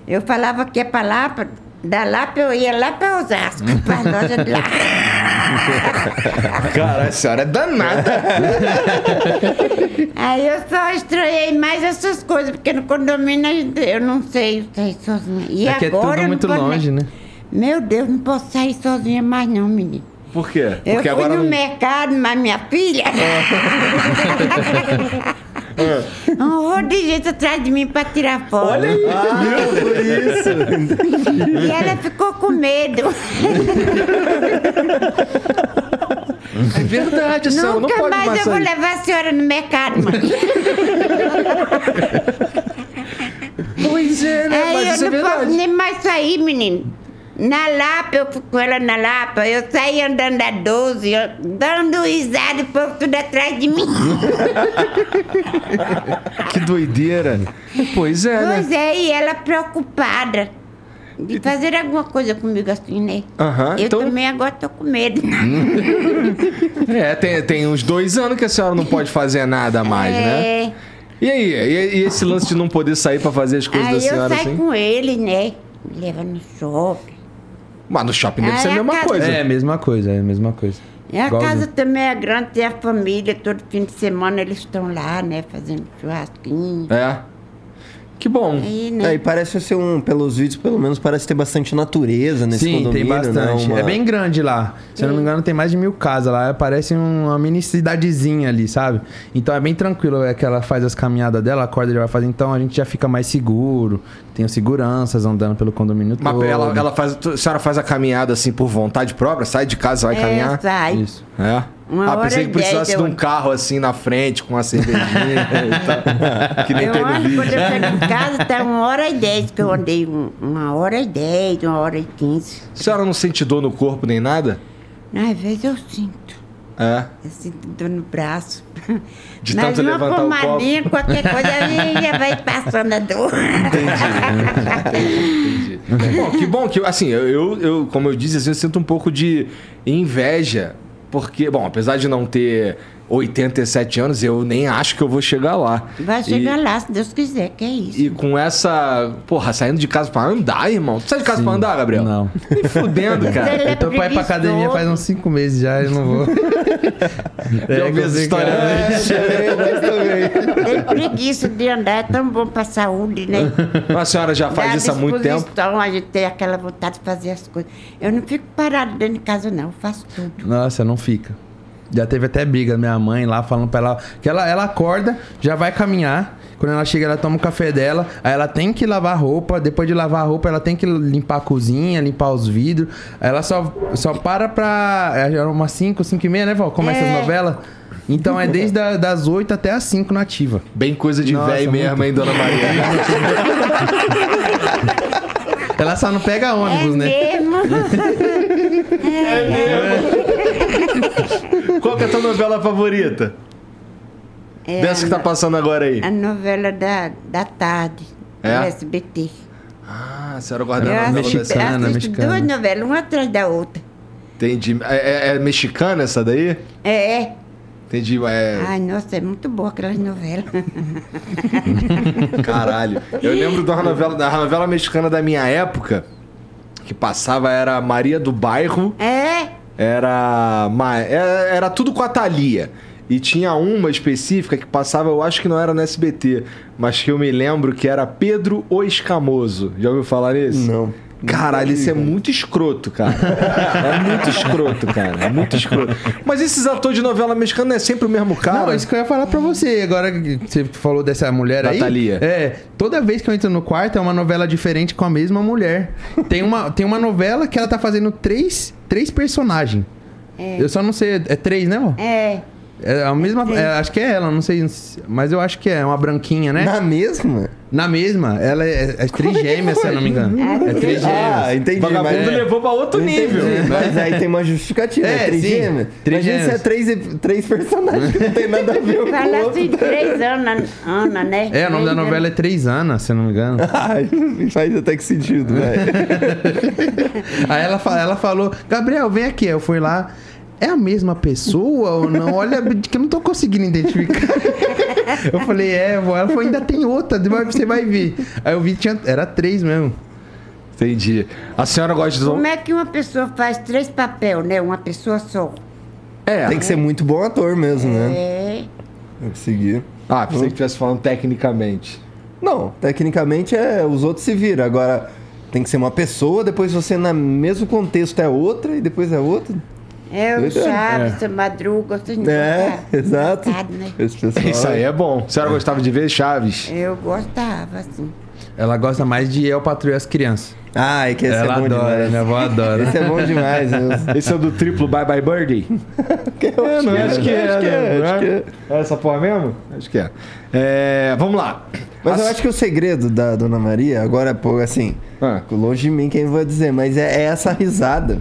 Eu falava que ia pra lá, pra, da Lapa eu ia lá pra Osasco, pra loja de lá. Cara, a senhora é danada. Aí eu só estranhei mais essas coisas, porque no condomínio eu não sei sair sozinha. E É que é agora tudo eu não muito longe, nem- né? Meu Deus, não posso sair sozinha mais não, menino. Por quê? Eu Porque fui agora no não. mercado, mas minha filha. um monte de gente atrás de mim pra tirar foto. Olha aí. Ah, por isso. E ela ficou com medo. É verdade, a senhora não Nunca pode mais mais eu vou sair. levar a senhora no mercado, mãe. Pois é, né? Aí Mas isso eu é não posso verdade. nem mais sair, menino. Na Lapa, eu fui com ela na Lapa. Eu saí andando a 12, eu- dando risada, o povo tudo atrás de mim. Que doideira. Pois é, né? Pois é, e ela preocupada de fazer alguma coisa comigo assim, né? Aham, Eu então- também agora tô com medo. É, tem, tem uns dois anos que a senhora não pode fazer nada mais, né? É. E aí? E, e esse lance de não poder sair pra fazer as coisas Aí da eu senhora saio assim? com ele, né? Me leva no shopping. Mas no shopping deve Aí ser a mesma casa- coisa. É, a mesma coisa, é a mesma coisa. E a Igualzinho. casa também é grande, tem a família, todo fim de semana eles estão lá, né? Fazendo churrasquinho. É. Que bom. Aí, né? É, e parece ser um, pelos vídeos, pelo menos, parece ter bastante natureza nesse Sim, tem condomínio, bastante. né? Uma- É bem grande lá. Se eu não me engano, tem mais de mil casas lá. Parece uma mini cidadezinha ali, sabe? Então é bem tranquilo. É que ela faz as caminhadas dela, acorda e já vai fazer. Então a gente já fica mais seguro. Tem seguranças andando pelo condomínio Mas todo. ela, ela faz, a senhora faz a caminhada assim por vontade própria? Sai de casa, vai é, caminhar? sai. Isso. É. Uma ah, pensei que precisasse dez de um eu- carro assim na frente com uma cervejinha e tal. Que nem Eu tem no vídeo. quando eu chego em casa, tá uma hora e dez, que eu andei um- uma hora e dez, uma hora e quinze. A senhora não sente dor no corpo nem nada? Às vezes eu sinto. É. Eu sinto dor no braço. De Mas tanto uma levantar o copo. pomadinha, qualquer coisa, aí já vai passando a dor. Entendi. bom, que bom que, assim, eu, eu, eu, como eu disse, assim, eu sinto um pouco de inveja. Porque, bom, apesar de não ter 87 anos, eu nem acho que eu vou chegar lá. Vai E- chegar lá, se Deus quiser, que é isso. E com essa. Porra, saindo de casa pra andar, irmão. Tu sai de casa pra andar, Gabriel? Não. Nem fudendo, cara. É Eu tô pra ir pra academia faz uns 5 meses já, eu não vou. Já ouvi essa história antes. Tem preguiça de andar, é tão bom pra saúde, né? A senhora já faz Dá isso há muito tempo? disposição, a gente tem aquela vontade de fazer as coisas. Eu não fico parado dentro de casa, não. Eu faço tudo. Nossa, não fica. Já teve até briga da minha mãe lá falando pra ela que ela, ela acorda, já vai caminhar. Quando ela chega, ela toma o café dela. Aí ela tem que lavar a roupa. Depois de lavar a roupa, ela tem que limpar a cozinha, limpar os vidros. Aí ela só, só para pra. É umas 5, 5 e meia, né, Val? Começa É. as novelas. Então é desde a, das 8 até as 5 na ativa. Bem coisa de Nossa, velho mesmo, hein, dona Maria? Ela só não pega ônibus, é né? mesmo? Qual que é a tua novela favorita? É Dessa que tá passando agora aí. a novela da, da tarde, É? do SBT. Ah, a senhora guarda a novela. Mexicana, mexicana. duas novelas, uma atrás da outra. Entendi. É, é- é mexicana essa daí? É, é. Entendi. É. Ai, nossa, é muito boa aquelas novelas. Caralho. Eu lembro uma novela, da novela mexicana da minha época, que passava, era Maria do Bairro, É, era. Era, era tudo com a Thalia. E tinha uma específica que passava, eu acho que não era no SBT, mas que eu me lembro que era Pedro o Escamoso. Já ouviu falar nisso? Não. Caralho, isso é muito escroto, cara. É muito escroto, cara. É muito escroto. Mas esses atores de novela mexicana é sempre o mesmo cara. Não, isso que eu ia falar pra você. Agora que você falou dessa mulher aí. Thalia. É, toda vez que eu entro no quarto é uma novela diferente com a mesma mulher. Tem uma, tem uma novela que ela tá fazendo três, três personagens. Eu só não sei, é três, né, amor? é. É a mesma, é, acho que é ela, não sei, mas eu acho que é uma branquinha, né? Na mesma? Na mesma, ela é, é trigêmea, se eu não me engano. É trigêmea. Ah, entendi. Vagabundo mas... levou pra outro Entendi, nível. Mas aí tem uma justificativa, É, é, trigêmea. sim, Imagina se é três, três personagens que não tem nada a ver com Fala o assim, três Ana, Ana, né? É, o nome da novela é Três Anas, se eu não me engano. Ai, faz até que sentido, velho. Aí ela, ela falou, Gabriel, vem aqui. Eu fui lá. É a mesma pessoa ou não? Olha, que eu não tô conseguindo identificar. Eu falei, é, vó. Ela falou, ainda tem outra, você vai ver. Aí eu vi, tinha, era três mesmo. Entendi. A senhora gosta de. Como é que uma pessoa faz três papel, né? Uma pessoa só. É. Tem que ser muito bom ator mesmo, né? É. Tem que seguir. Ah, pensei que estivesse falando tecnicamente. Não, tecnicamente é os outros se viram. Agora tem que ser uma pessoa, depois você no mesmo contexto é outra e depois é outra. É o. Chaves, o Madruga, não É, gostavam? exato. Né? Esse pessoal- Isso aí é bom. A senhora gostava de ver Chaves? Eu gostava, assim. Ela gosta mais de Eu Patrulho as Crianças. Ah, é que esse ela é bom adora, demais. minha avó adora. Esse é bom demais. Esse é o do triplo Bye Bye Birdie? Eu não, acho que é, acho que né? é, Não acho que é. É essa porra mesmo? Acho que é. É, vamos lá. Mas eu As- acho que o segredo da Dona Maria, agora, pô, assim, Ah. longe de mim quem vai dizer, mas é, é essa risada.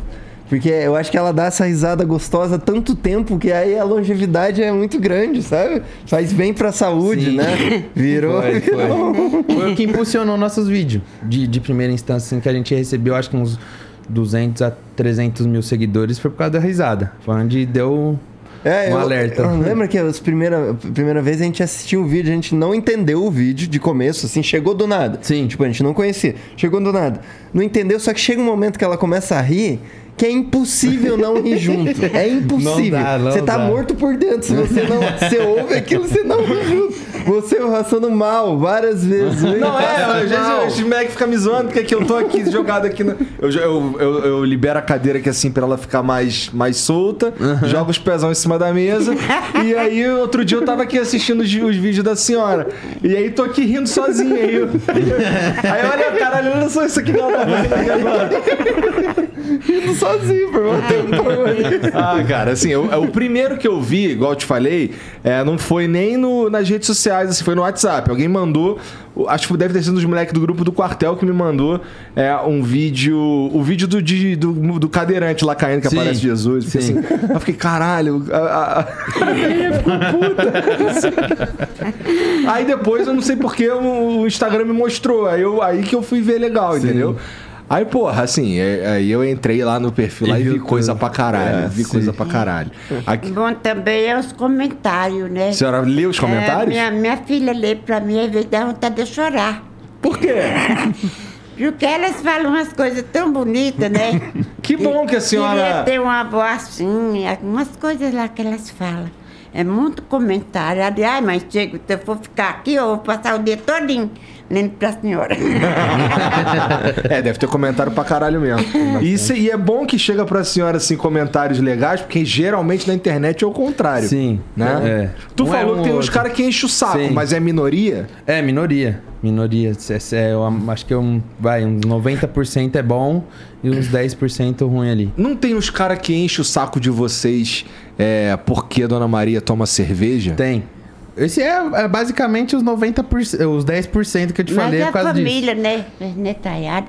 Porque eu acho que ela dá essa risada gostosa tanto tempo que aí a longevidade é muito grande, sabe? Faz bem pra saúde, Sim. né? Virou. Foi, foi. virou. Foi o que impulsionou nossos vídeos. De, de primeira instância, assim, que a gente recebeu, acho que uns 200 a 300 mil seguidores, foi por causa da risada. Foi onde deu É, um eu, alerta. Eu lembro que as primeira, primeira vez a gente assistiu o vídeo, a gente não entendeu o vídeo de começo, assim, chegou do nada. Sim. Tipo, a gente não conhecia. Chegou do nada. Não entendeu, só que chega um momento que ela começa a rir. Que é impossível não rir junto. É impossível. Não dá, não você tá dá. morto por dentro. Se você não. Você ouve aquilo, você não ri junto. Você passando mal várias vezes. Não é, às vezes os moleques ficam me zoando porque aqui eu tô aqui jogado aqui. No... Eu, eu, eu, eu libero a cadeira aqui assim pra ela ficar mais, mais solta, jogo os pezão em cima da mesa. e aí, outro dia eu tava aqui assistindo os, os vídeos da senhora. E aí tô aqui rindo sozinho. Aí, eu... aí olha, caralho, olha só isso aqui ela tá aqui agora. rindo sozinho por um tempo. Ah, cara, assim, eu- o primeiro que eu vi, igual eu te falei, é, não foi nem no- nas redes sociais, assim, foi no WhatsApp. Alguém mandou, acho que deve ter sido um dos moleques do grupo do quartel que me mandou é, um vídeo, o vídeo do, de- do, do cadeirante lá caindo, que Sim, aparece Jesus. Fiquei sim. assim, eu fiquei, caralho, a, a, a... puta. Aí depois, eu não sei porque, o, o Instagram me mostrou, aí, eu, aí que eu fui ver legal, entendeu? Aí, porra, assim, é- aí eu entrei lá no perfil lá E e vi coisa pra caralho. É, vi sim. coisa pra caralho. Aqui, Bom também é os comentários, né? a senhora lê os comentários? É, minha, minha filha lê pra mim, às vezes dá vontade de chorar. Por quê? Porque elas falam umas coisas tão bonitas, né? Que bom que a senhora- Queria ter uma avó assim, algumas coisas lá que elas falam. É muito comentário. Ai, mas chega, se eu for ficar aqui, eu vou passar o dia todinho lendo pra senhora. É, deve ter comentário pra caralho mesmo. E, isso- e é bom que chega pra senhora, assim, comentários legais, porque geralmente na internet é o contrário. Sim. Né? É. Tu Um é falou um que tem uns caras que enchem o saco, Sim. mas é minoria? É, minoria. Minoria. É, é, eu acho que um, vai, uns 90% é bom e uns 10% ruim ali. Não tem uns caras que enchem o saco de vocês é, porque a Dona Maria toma cerveja? Tem. Esse é, é basicamente os 90%, os 10% que eu te Mas falei é por causa disso. família, né? Netaiada.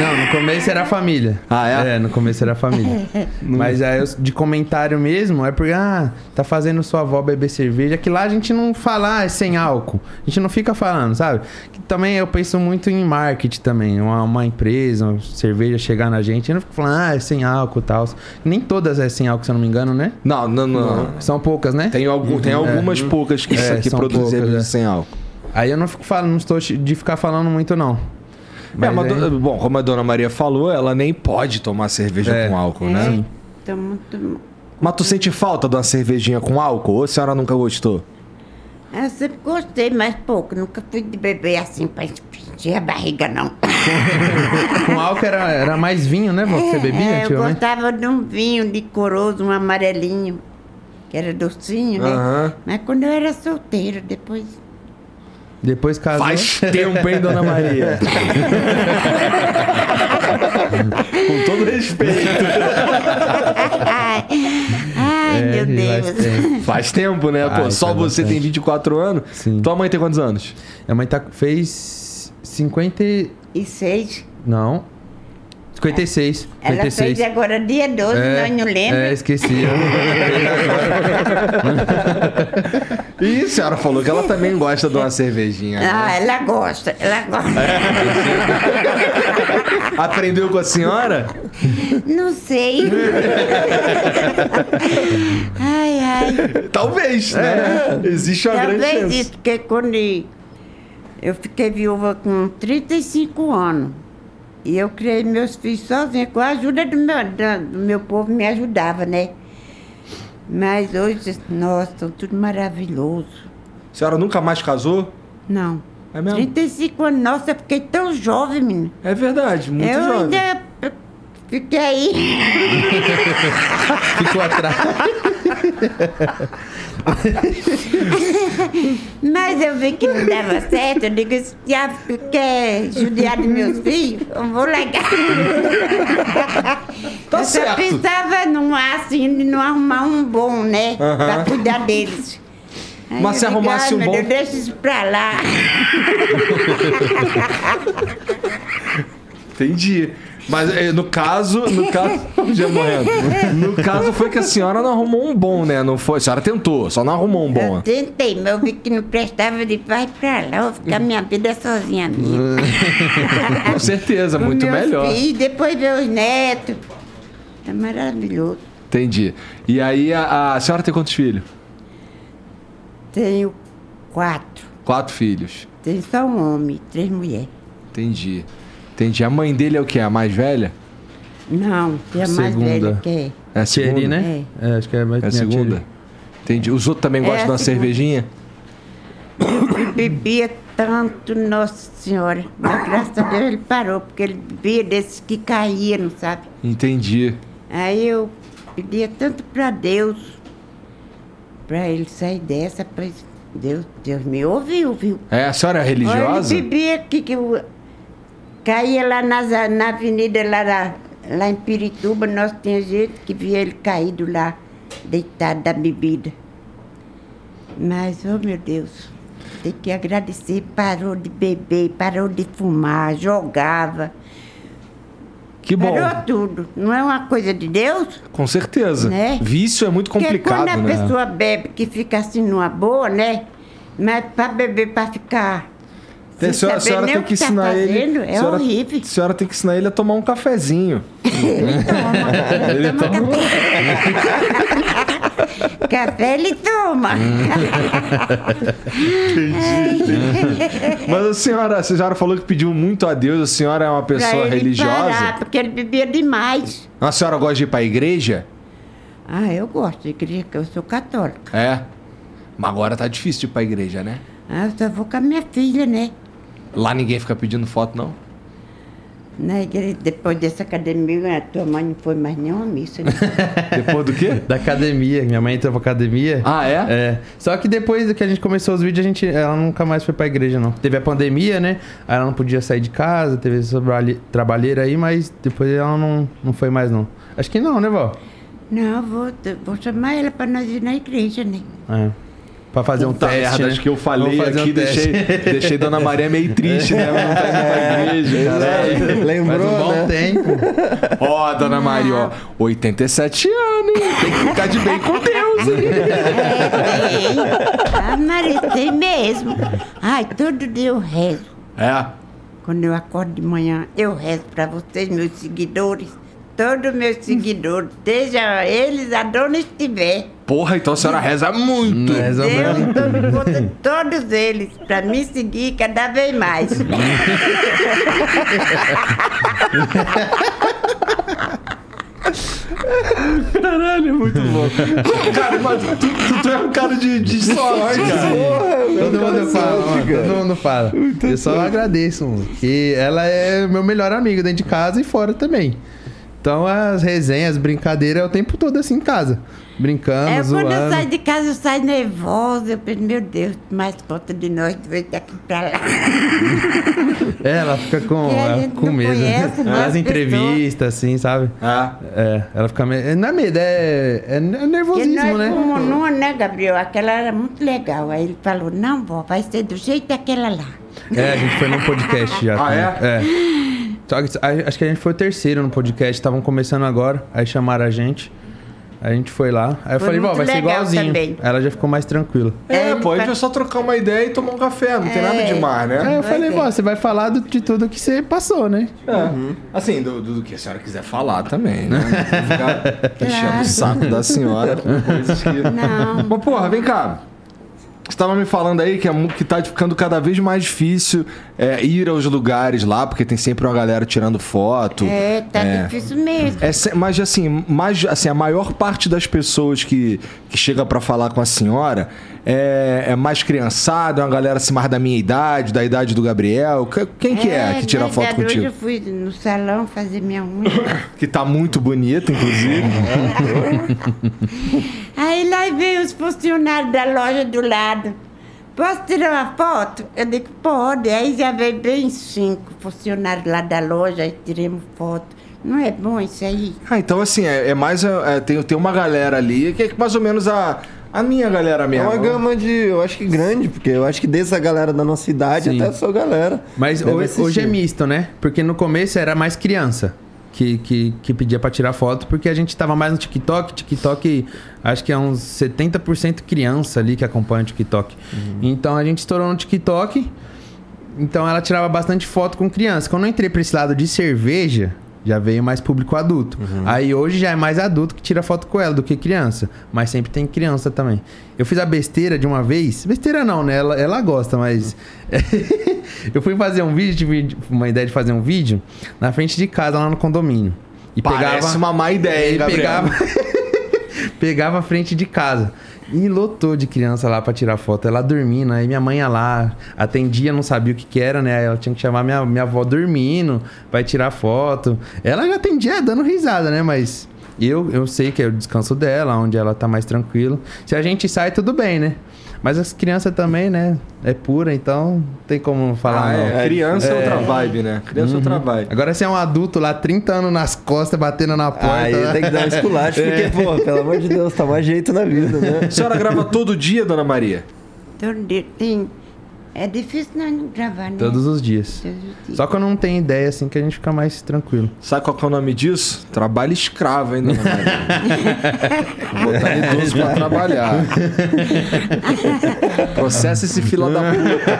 Não, no começo era família. Ah, é? no começo era família. Mas aí eu- de comentário mesmo, é porque, ah, tá fazendo sua avó beber cerveja, que lá a gente não fala, ah, é sem álcool. A gente não fica falando, sabe? Que também eu penso muito em marketing também. Uma, uma empresa, uma cerveja chegar na gente, eu não fico falando, ah, é sem álcool e tal. Nem todas é sem álcool, se eu não me engano, né? Não, não, não. São poucas, né? Tem, algum, tem algumas poucas que, É, que são produzem poucas, é. sem álcool. Aí eu não fico falando, não estou de ficar falando muito, não. é, mas, aí- do- bom, como a Dona Maria falou, ela nem pode tomar cerveja É. com álcool, né? Tô muito... Mas tu sente falta de uma cervejinha com álcool ou a senhora nunca gostou? Eu sempre gostei, mas pouco. Nunca fui de beber assim pra encher a barriga, não. Com álcool era, era mais vinho, né, você bebia É, eu gostava de um vinho licoroso, um amarelinho, que era docinho, né? Aham. Mas quando eu era solteira, depois. Depois casou. Faz tempo, hein, Dona Maria? com todo respeito. Ai, É, meu faz Deus. tempo. Faz tempo, né? Pô, Ai, só faz você bastante. tem 24 anos. Sim. Tua mãe tem quantos anos? Minha mãe tá, fez 50. e- E seis. Não. 56. Ela 56. fez agora dia 12, nós não lembra. É, esqueci. E a senhora falou que ela também gosta de uma cervejinha. né? Ah, ela gosta, ela gosta. Aprendeu com a senhora? Não sei. ai, ai. Talvez, né? Existe uma grande Talvez chance. isso, porque quando eu fiquei viúva com 35 anos e eu criei meus filhos sozinha, com a ajuda do meu, do meu povo, me ajudava, né? Mas hoje, nossa, tudo maravilhoso. A senhora nunca mais casou? Não. É mesmo? 35 anos, nossa, eu fiquei tão jovem, menina. É verdade, muito eu jovem. ainda fiquei aí. Ficou atrás. Mas eu vi que não dava certo. Eu digo, esse diabo quer judiar de meus filhos, eu vou largar. Tá eu certo. só pensava num assim, de não arrumar um bom, né? Pra cuidar deles. Aí Mas eu se digo, arrumasse "Ai, um bom- Deus, deixa isso pra lá. Entendi. Mas eh, no caso, no caso. Já morrendo. No caso foi que a senhora não arrumou um bom, né? Não foi. A senhora tentou, só não arrumou um bom. Eu tentei, mas eu vi que não prestava de vai pra lá, eu vou ficar minha vida sozinha mesmo. Com certeza, Com muito meus melhor. Filhos, depois ver os netos. É maravilhoso. Entendi. E aí a, a senhora tem quantos filhos? Tenho quatro. Quatro filhos. Tem só um homem, três mulheres. Entendi. Entendi. A mãe dele é o quê? A mais velha? Não, tem a mais Segunda. velha que é. É a segunda? Thierry, né? É. acho que é mais É a minha segunda? Thierry. Entendi. Os outros também É gostam a de uma segunda. cervejinha? Ele bebia tanto, Nossa Senhora. Mas graças a Deus ele parou, porque ele bebia desses que caíam, sabe? Entendi. Aí eu pedia tanto pra Deus, pra ele sair dessa, pois Deus, Deus me ouviu, viu? É, a senhora é religiosa? Olha, Ele bebia que, que eu caía lá nas, na avenida, lá, lá em Pirituba, nós tinha gente que via ele caído lá, deitado da bebida. Mas, oh meu Deus, tem que agradecer, parou de beber, parou de fumar, jogava. Que bom. Parou tudo. Não é uma coisa de Deus? Com certeza. Né? Vício é muito Porque complicado, quando a né? pessoa bebe, que fica assim numa boa, né? Mas para beber, para ficar Tem- A senhora, a senhora tem que tá ensinar ele. fazendo, é a senhora, horrível. A senhora tem que ensinar ele a tomar um cafezinho. Ele toma. Ele Ele toma toma- café. café ele toma. Mas a senhora, a senhora falou que pediu muito a Deus. A senhora é uma pessoa ele religiosa? parar, porque ele bebia demais. A senhora gosta de ir pra igreja? Ah, eu gosto de igreja, que eu sou católica. É. Mas agora tá difícil de ir pra igreja, né? Ah, eu só vou com a minha filha, né? Lá ninguém fica pedindo foto, não? Na igreja, depois dessa academia, a tua mãe não foi mais nenhuma missa. Né? Depois do quê? Da academia. Minha mãe entrou pra academia. Ah, é? É. Só que depois que a gente começou os vídeos, a gente, ela nunca mais foi pra igreja, não. Teve a pandemia, né? Aí ela não podia sair de casa, teve essa trabalhe- trabalheira aí, mas depois ela não, não foi mais, não. Acho que não, né, vó? não, vou, vou chamar ela para nós ir na igreja, né? É. Pra fazer um Puta teste, merda, né? acho que eu falei um aqui, teste. deixei, deixei Dona Maria meio triste, né? Ela não tá indo pra igreja, caralho. Faz Lembrou, um bom né? tempo. Ó, Dona Maria, ó, 87 anos, hein? Tem que ficar de bem com Deus, hein? É, tem. Ah, Maria, tem mesmo. Ai, todo dia eu rezo. É. Quando eu acordo de manhã, eu rezo para vocês, meus seguidores. Todos meus seguidores, seja eles aonde estiver. Porra, então a senhora reza muito. Reza Eu conta de todos eles, para me seguir cada vez mais. Caralho, muito bom. Cara, mas tu, tu, tu é um cara de, de sorte, cara. Todo mundo fala, todo mundo fala. Eu só agradeço, mano, que ela é meu melhor amigo dentro de casa e fora também. Então as resenhas, brincadeiras é o tempo todo assim em casa. Brincando, É, quando eu zoando. saio de casa, eu saio nervosa. Eu penso, meu Deus, mais conta de nós dois daqui pra lá. É, ela fica com, ela gente com não medo. conhece, né, as entrevistas, assim, sabe? Ah, É, ela fica meio. Não é medo, é, é Porque nervosismo, nós né? fomos numa, né, Gabriel? Aquela era muito legal. Aí ele falou, não, vó, vai ser do jeito daquela lá. É, a gente foi num podcast já. Ah, também. é? É. Só que a- acho que a gente foi o terceiro no podcast, estavam começando agora, aí chamaram a gente. Aí a gente foi lá. Aí eu Foi falei, vai ser igualzinho. também. Aí ela já ficou mais tranquila. é, É, pô, a gente fa- vai só trocar uma ideia e tomar um café, não tem nada É. demais, Aí né? eu falei, vó, você vai falar do- de tudo que você passou, né? É. Assim, do, do, do que a senhora quiser falar também, né? Não ficar enchendo o saco da senhora coisas que. Não. Mas, porra, vem cá. Você tava me falando aí que, é, que tá ficando cada vez mais difícil é, ir aos lugares lá, porque tem sempre uma galera tirando foto. É, tá difícil mesmo. É, mas assim, mais, assim, a maior parte das pessoas que, que chega pra falar com a senhora é, é mais criançada, é uma galera assim, mais da minha idade, da idade do Gabriel. Que- Quem que é, que tira foto verdade, contigo? Hoje eu fui no salão fazer minha unha. Que tá muito bonita, inclusive. Aí lá veio os funcionários da loja do lado. Posso tirar uma foto? Eu digo, pode. Aí já veio bem cinco funcionários lá da loja, aí tiramos foto. Não é bom isso aí? Ah, então assim, é, é mais. é, tem, tem uma galera ali que é mais ou menos a, a minha galera É mesmo. uma gama de, eu acho que grande, porque eu acho que desde a galera da nossa idade Sim. até a sua galera. Mas hoje, hoje é misto, né? Porque no começo era mais criança que, que, que pedia pra tirar foto, porque a gente tava mais no TikTok. TikTok, acho que é uns 70% criança ali que acompanha o TikTok. Então a gente estourou no TikTok. Então ela tirava bastante foto com criança. Quando eu entrei pra esse lado de cerveja, já veio mais público adulto. Aí hoje já é mais adulto que tira foto com ela do que criança. Mas sempre tem criança também. Eu fiz a besteira de uma vez. Besteira não, né? Ela, ela gosta, mas. eu fui fazer um vídeo, tive uma ideia de fazer um vídeo na frente de casa, lá no condomínio. E Parece pegava. uma má ideia, hein, e Gabriel? pegava, pegava a frente de casa. E lotou de criança lá pra tirar foto. Ela dormindo, aí minha mãe ia lá, atendia, não sabia o que que era, né? Aí ela tinha que chamar minha, minha avó dormindo pra tirar foto. Ela já atendia dando risada, né? Mas eu, eu sei que é o descanso dela, onde ela tá mais tranquilo. Se a gente sai, tudo bem, né? Mas as crianças também, né? É pura, então não tem como falar Ah, não. é. Criança é outra vibe, né? Criança é outra vibe. Agora você é um adulto lá, 30 anos nas costas, batendo na porta. Aí né? tem que dar um esculacho, porque, pô, pelo amor de Deus, tá mais jeito na vida, né? A senhora grava todo dia, dona Maria? Todo dia tem É difícil nós não gravar, né? Todos os dias. Todos os dias. Só quando não tem ideia, assim, que a gente fica mais tranquilo. Sabe qual que é o nome disso? Trabalho escravo, hein, dona botar idoso pra trabalhar. Processa esse fila da puta.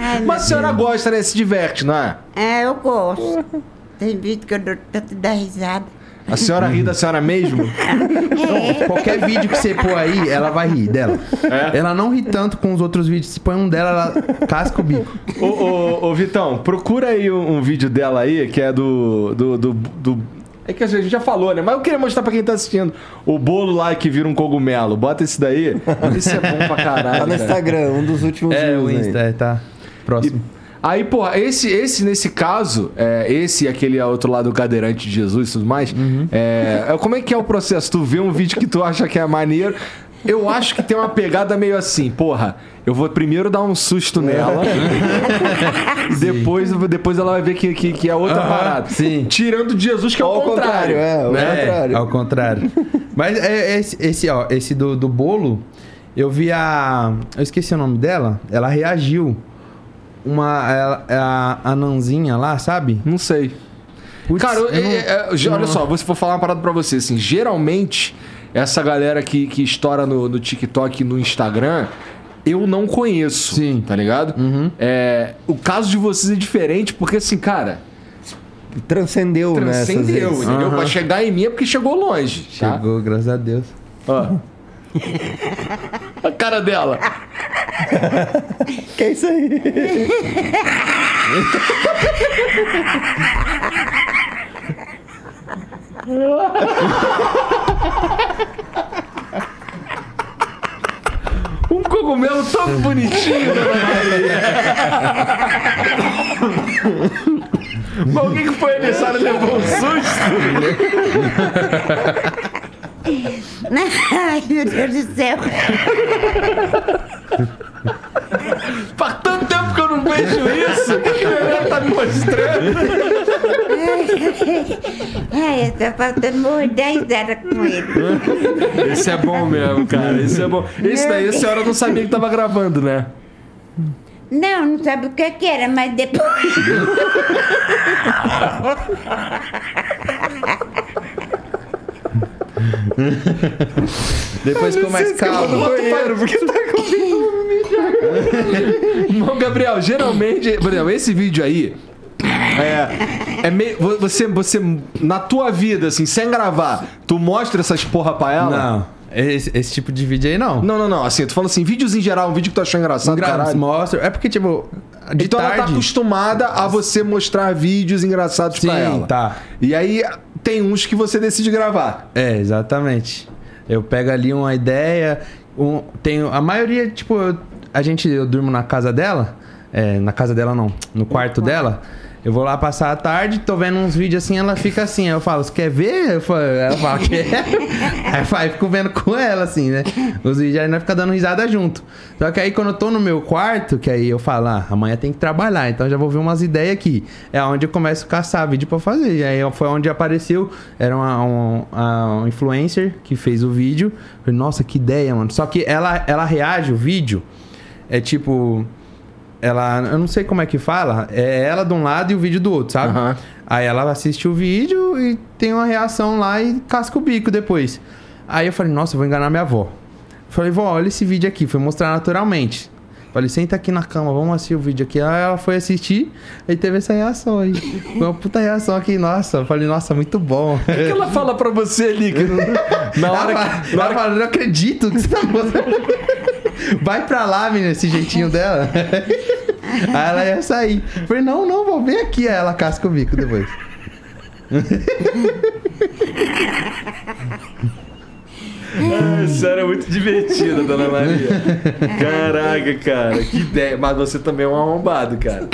Ai, Mas a senhora gosta, né? Se diverte, não é? É, eu gosto. Tem vídeo que eu dou tanto da risada. A senhora ri da senhora mesmo? Qualquer vídeo que você pôr aí, ela vai rir dela. Ela não ri tanto com os outros vídeos. Se põe um dela, ela casca o bico. ô, ô, ô, Vitão, procura aí um, um vídeo dela aí, que é do, do, do, do- É que a gente já falou, né? Mas eu queria mostrar pra quem tá assistindo. O bolo lá que vira um cogumelo. Bota esse daí. Esse é bom pra caralho. Tá no. Instagram, um dos últimos É, o. Insta, é, tá. Próximo. Aí, porra, esse, esse nesse caso, é, esse e aquele outro lado do cadeirante de Jesus e tudo mais, é, é, como é que é o processo? Tu vê um vídeo que tu acha que é maneiro. Eu acho que tem uma pegada meio assim, porra. Eu vou primeiro dar um susto nela. e depois, depois ela vai ver que, que, que é outra Aham, parada. sim. Tirando de Jesus, que é o Ao contrário. contrário, é, ao É, contrário. ao contrário. Mas é, é esse, esse, ó, esse do, do bolo, eu vi a. Eu esqueci o nome dela. Ela reagiu. Uma. ela- a, a Nanzinha lá, sabe? Não sei. Putz, Cara, eu- eu não- é, é, ge- olha só, vou, vou falar uma parada pra você. Assim, geralmente, essa galera que, que estoura no, no TikTok e no Instagram, eu não conheço. Sim. Tá ligado? É, o caso de vocês é diferente, porque assim, cara, Transcendeu, né? transcendeu, entendeu? Aham. Pra chegar em mim é porque chegou longe. Tá? Chegou, graças a Deus. Ó. a cara dela. Que é isso aí? Um cogumelo tão bonitinho, dona Maria. Mas alguém que foi aniversário levou um susto? Ai, meu Deus do céu. Faz tanto tempo que eu não vejo isso. O que, a mulher tá me mostrando? Ai, tá faltando morrer 10 horas com ele. Esse é bom mesmo, cara. Esse é bom. Esse daí a senhora não sabia que tava gravando, né? Não, não sabe o que que era, mas depois. Depois ficou mais calmo. banheiro, porque tá com Irmão Gabriel, geralmente, por exemplo, esse vídeo aí é, é meio, vo- você, você na tua vida assim, sem gravar, tu mostra essas porra pra ela? Não. Esse, esse tipo de vídeo aí não. Não, não, não. Assim, tu falando assim, vídeos em geral, um vídeo que tu achou engraçado, Gra- caralho. mostra. É porque, tipo, de então ela tá tarde... acostumada a você mostrar vídeos engraçados pra Sim, ela. tá. E aí tem uns que você decide gravar. É, exatamente. Eu pego ali uma ideia, um, tenho a maioria, tipo, eu- a gente eu durmo na casa dela, é, na casa dela não, no quarto dela. Eu vou lá passar a tarde, tô vendo uns vídeos assim, ela fica assim, aí eu falo, você quer ver? Falo, ela fala, quer. aí eu fico vendo com ela, assim, né? Os vídeos aí nós fica dando risada junto. Só que aí quando eu tô no meu quarto, que aí eu falo, ah, amanhã tem que trabalhar, então já vou ver umas ideias aqui. É onde eu começo a caçar vídeo pra fazer. E aí foi onde apareceu, era uma, um, a- um influencer que fez o vídeo. Falei, nossa, que ideia, mano. Só que ela, ela reage o vídeo, é tipo. Ela, eu não sei como é que fala, é ela de um lado e o vídeo do outro, sabe? Aham. Aí ela assiste o vídeo e tem uma reação lá e casca o bico depois. Aí eu falei, nossa, eu vou enganar minha avó. Falei, vó, olha esse vídeo aqui, foi mostrar naturalmente. Falei, senta aqui na cama, vamos assistir o vídeo aqui. Aí ela foi assistir, aí teve essa reação aí. Foi uma puta reação aqui, nossa. Eu falei, nossa, muito bom. O que ela fala pra você ali? Que na hora ela, que. fala- Na ela hora fala, não acredito que você tá mostrando. Vai pra lá, menina, esse jeitinho dela. Aí ela ia sair. Falei, não, não, vou vir aqui. Aí ela casca o bico depois. que... Sério, é muito divertida, dona Maria. Caraca, cara, que ideia. Mas você também é um arrombado, cara.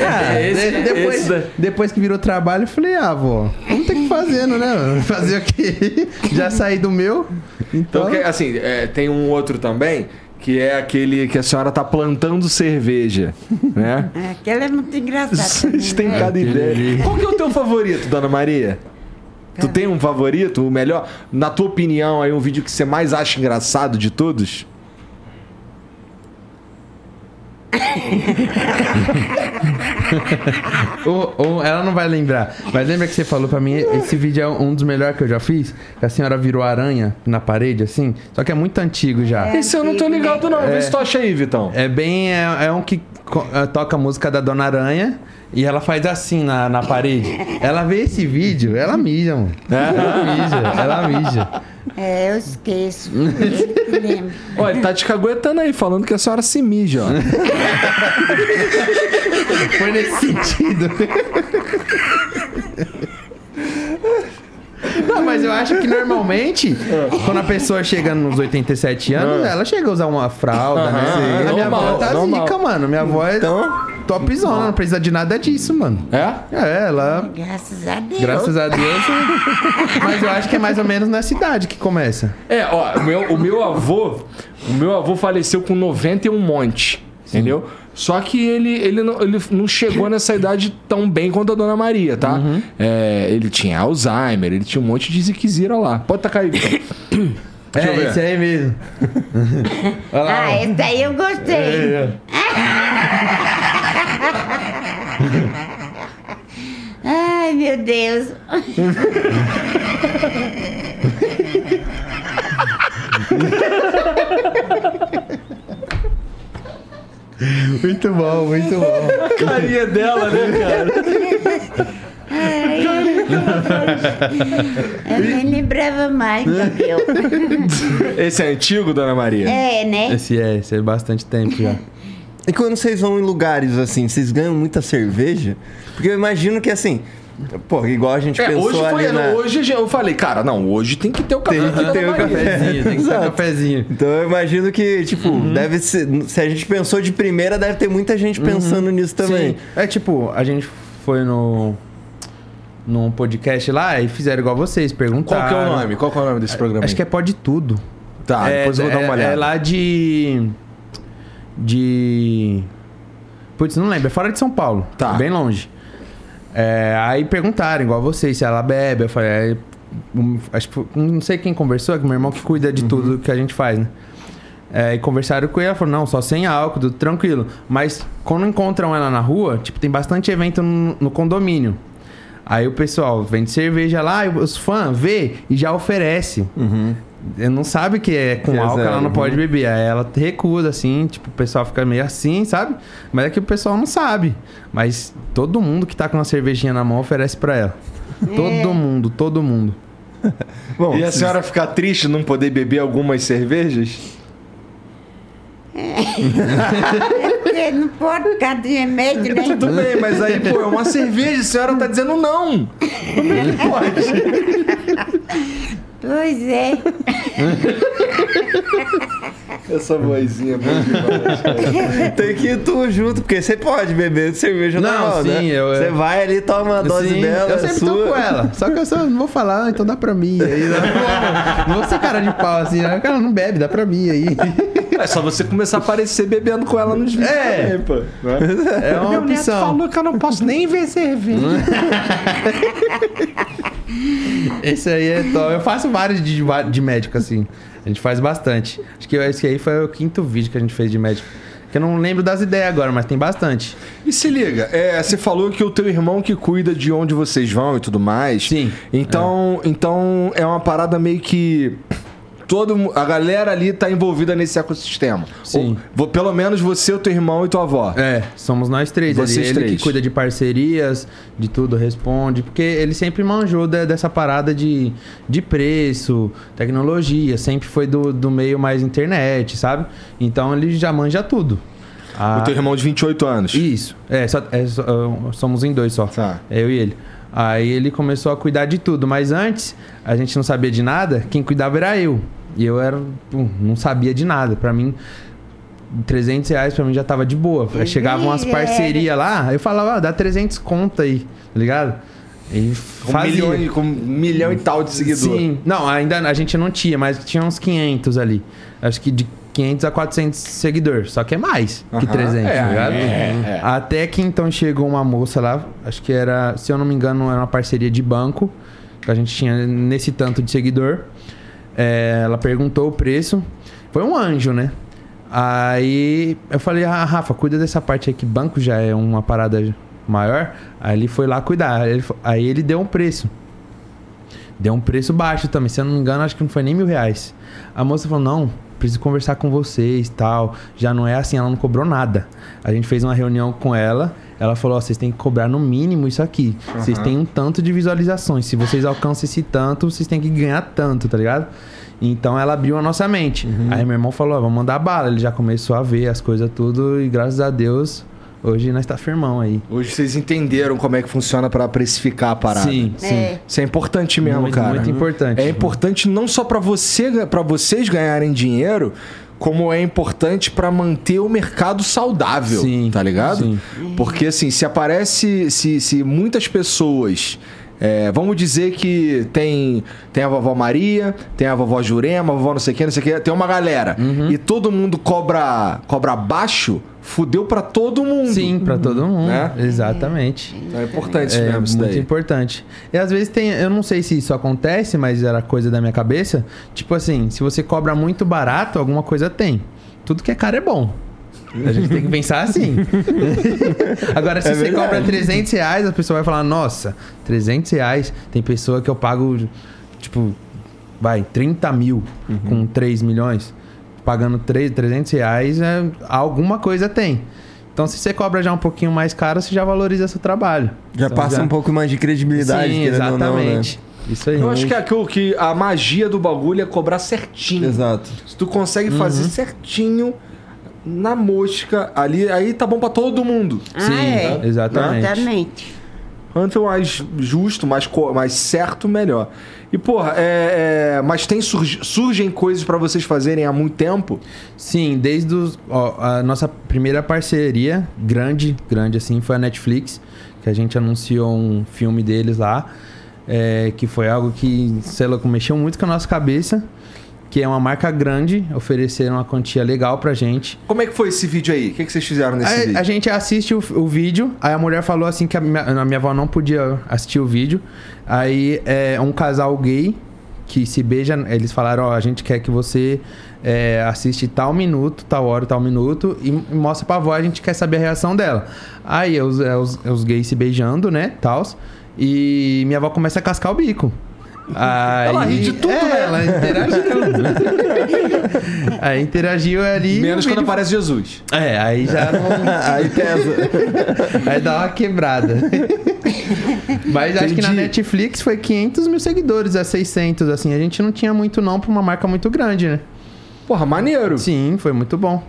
Ah, Esse- de- depois, esse da- depois que virou trabalho, eu falei, ah, vó, vamos ter que fazendo, né? mano? Fazer o quê? Já saí do meu. Então. Então, assim, é, tem um outro também, que é aquele que a senhora tá plantando cerveja, né? É, Aquela é muito engraçada. Vocês têm né? cada ideia. Qual que é o teu favorito, dona Maria? Tu tem um favorito, o melhor? Na tua opinião, aí um vídeo que você mais acha engraçado de todos? Ou- ou ela não vai lembrar. Mas lembra que você falou pra mim, esse vídeo é um dos melhores que eu já fiz? Que a senhora virou aranha na parede, assim. Só que é muito antigo já. Esse eu não tô ligado, não. Vê se tu acha aí, Vitão. É bem. É, é um que eh, toca a música da Dona Aranha e ela faz assim na, na parede. Ela vê esse vídeo, ela mija, mano. Ela mija, ela mija. É, eu esqueço. Olha, ele tá te caguetando aí, falando que a senhora se mija, ó. Foi nesse sentido. Não, mas eu acho que normalmente, quando a pessoa chega nos 87 anos, ela chega a usar uma fralda, né? é a minha avó tá normal. zica, mano. Minha avó é Então, topzona, não precisa de nada disso, mano. É? É, ela Graças a Deus. Graças a Deus. Mas eu acho que é mais ou menos na cidade que começa. É, ó, o meu, o meu avô, o meu avô faleceu com 90 e um monte, entendeu? Só que ele, ele, não, ele não chegou nessa idade tão bem quanto a Dona Maria, tá? Uhum. É, ele tinha Alzheimer, ele tinha um monte de ziquezira lá. Pode tacar aí, Vitor. Deixa eu ver. é, esse aí mesmo. Olha lá. Ah, esse aí eu gostei. É, Ai, meu Deus. Muito bom, muito bom. Carinha dela, né, cara? Eu nem lembrava mais, Gabriel. Esse é antigo, Dona Maria? É, né? Esse é, esse é bastante tempo já. e quando vocês vão em lugares assim, vocês ganham muita cerveja? Porque eu imagino que assim, pô, igual a gente É, pensou hoje foi. ali na... Hoje eu falei, cara, não, hoje tem que ter o café. Tem que ter o. Cafezinho, tem que um Exato. cafezinho. Então eu imagino que, tipo, Uhum. deve ser. Se a gente pensou de primeira, deve ter muita gente pensando nisso também. Sim. É tipo, a gente foi no. num podcast lá e fizeram igual vocês, Qual perguntaram. que é o nome? Qual que é o nome desse programa? Acho que é Pode Tudo. Tá, é, depois eu vou dar uma é- olhada. É lá de. De. Putz, não lembro, é fora de São Paulo. Tá. Bem longe. É, aí perguntaram, igual vocês, se ela bebe. Eu falei, é, acho não sei quem conversou, é que meu irmão que cuida de tudo que a gente faz, né? É, e conversaram com ele, ela falou, não, só sem álcool, tudo tranquilo. Mas quando encontram ela na rua, tipo, tem bastante evento no, no condomínio. Aí o pessoal vende cerveja lá, os fãs vê e já oferece. Ela não sabe que é com Que é álcool, ela zero, não uhum. pode beber. Aí ela recusa, assim, tipo, o pessoal fica meio assim, sabe? Mas é que o pessoal não sabe. Mas todo mundo que tá com uma cervejinha na mão oferece pra ela. Todo mundo, todo mundo. Bom, E a senhora ficar triste não poder beber algumas cervejas? Porque não pode ficar de remédio, né? Tudo bem, mas aí, pô, é uma cerveja, a senhora tá dizendo não. Como é que pode? Pois é. Essa vozinha é boa demais, cara. tem que ir tu junto, porque você pode beber cerveja Não, normal, sim, né? eu- Você eu- vai ali, toma a dose Sim, dela, eu é sempre sua. tô com ela. Só que eu só não vou falar, "Ah, então dá pra mim aí. Não vou, não vou ser cara de pau assim. né? O cara não bebe, dá pra mim aí. É só você começar a aparecer bebendo com ela nos vídeos É. também, pô. né? É uma opção. que eu não posso nem ver cerveja. Esse aí é top. Eu faço vários de, de médico, assim. A gente faz bastante. Acho que esse aí foi o quinto vídeo que a gente fez de médico. Que eu não lembro das ideias agora, mas tem bastante. E se liga, é, você falou que o teu irmão que cuida de onde vocês vão e tudo mais. Sim. Então, então é uma parada meio que todo a galera ali tá envolvida nesse ecossistema. Sim. Ou, pelo menos você, o teu irmão e tua avó. É, somos nós três. Vocês ele três. que cuida de parcerias, de tudo, responde. Porque ele sempre manjou de- dessa parada de, de preço, tecnologia. Sempre foi do, do meio mais internet, sabe? Então ele já manja tudo. Ah, O teu irmão de 28 anos. Isso. É, só, é, só- ah, somos em dois só. Tá. Eu e ele. Aí ele começou a cuidar de tudo. Mas antes, a gente não sabia de nada. Quem cuidava era eu. E eu era. pum, não sabia de nada. Pra mim, 300 reais pra mim já tava de boa. Aí Chegavam umas É. parcerias lá. Aí eu falava, ah, dá 300 conta aí. Tá ligado? E Com, milhão, e- com um milhão e tal de seguidores. Sim. Não, ainda a gente não tinha, mas tinha uns 500 ali. Acho que de 500 a 400 seguidores. Só que é mais que Aham. 300, É, tá ligado? é, é. Até que então chegou uma moça lá, acho que era, se eu não me engano, era uma parceria de banco, que a gente tinha nesse tanto de seguidor. É, ela perguntou o preço. Foi um anjo, né? Aí eu falei, ah, Rafa, cuida dessa parte aí que banco já é uma parada maior. Aí ele foi lá cuidar. Aí ele, aí ele deu um preço. Deu um preço baixo também, se eu não me engano, acho que não foi nem mil reais. A moça falou, não, preciso conversar com vocês tal. Já não é assim, ela não cobrou nada. A gente fez uma reunião com ela, ela falou, ó, vocês têm que cobrar no mínimo isso aqui. Vocês têm um tanto de visualizações. Se vocês alcançam esse tanto, vocês têm que ganhar tanto, tá ligado? Então ela abriu a nossa mente. Aí meu irmão falou, ó, vamos mandar bala. Ele já começou a ver as coisas tudo e graças a Deus, hoje nós tá firmão aí. Hoje vocês entenderam como é que funciona pra precificar a parada. Sim, sim. É. Isso é importante mesmo, Muito, cara. muito importante. É importante não só pra você, para vocês ganharem dinheiro, como é importante pra manter o mercado saudável, Sim, tá ligado? sim. Porque assim, se aparece, se, se muitas pessoas é, vamos dizer que tem, tem a vovó Maria, tem a vovó Jurema, a vovó não sei o que, não sei o que, tem uma galera. Uhum. E todo mundo cobra, cobra baixo, fudeu pra todo mundo. Sim, pra todo mundo. Né? Exatamente. Então é importante É mesmo isso muito daí. importante. E às vezes tem, eu não sei se isso acontece, mas era coisa da minha cabeça. Tipo assim, se você cobra muito barato, alguma coisa tem. Tudo que é caro é bom. A gente tem que pensar assim. Agora, se É você verdade. cobra 300 reais, a pessoa vai falar: Nossa, 300 reais. Tem pessoa que eu pago, tipo, vai, 30 mil Uhum. com 3 milhões. Pagando 3, 300 reais, é, alguma coisa tem. Então, se você cobra já um pouquinho mais caro, você já valoriza seu trabalho. Já Então, passa um pouco mais de credibilidade, Sim, ou não, né? exatamente. Isso aí. Eu acho que, é aquilo que a magia do bagulho é cobrar certinho. Exato. Se tu consegue fazer Uhum. certinho na mosca ali, aí tá bom pra todo mundo. Sim, Ah, é. exatamente. Exatamente. Quanto mais justo, mais, mais certo, melhor. E, porra, é, é, mas tem surg- surgem coisas pra vocês fazerem há muito tempo? Sim, desde os, ó, a nossa primeira parceria, grande, grande assim, foi a Netflix, que a gente anunciou um filme deles lá, é, que foi algo que, sei lá, mexeu muito com a nossa cabeça, que é uma marca grande, ofereceram uma quantia legal pra gente. Como é que foi esse vídeo aí? O que, que vocês fizeram nesse Aí, vídeo? a gente assiste o, o vídeo, aí a mulher falou assim que a minha, a minha avó não podia assistir o vídeo. Aí é um casal gay que se beija, eles falaram, ó, a gente quer que você é, assiste tal minuto, tal hora, tal minuto e, e mostra pra avó, a gente quer saber a reação dela. Aí é os, é os, é os gays se beijando, né, tals, e minha avó começa a cascar o bico. Aí, Ela ri de tudo, é, né? Ela interagiu. aí interagiu ali. Menos quando vídeo aparece Jesus. é, aí já não. Aí pesa. aí dá uma quebrada. Mas acho que na Entendi. Netflix foi 500 mil seguidores, a 600, assim. A gente não tinha muito não pra uma marca muito grande, né? Porra, maneiro. Sim, foi muito bom.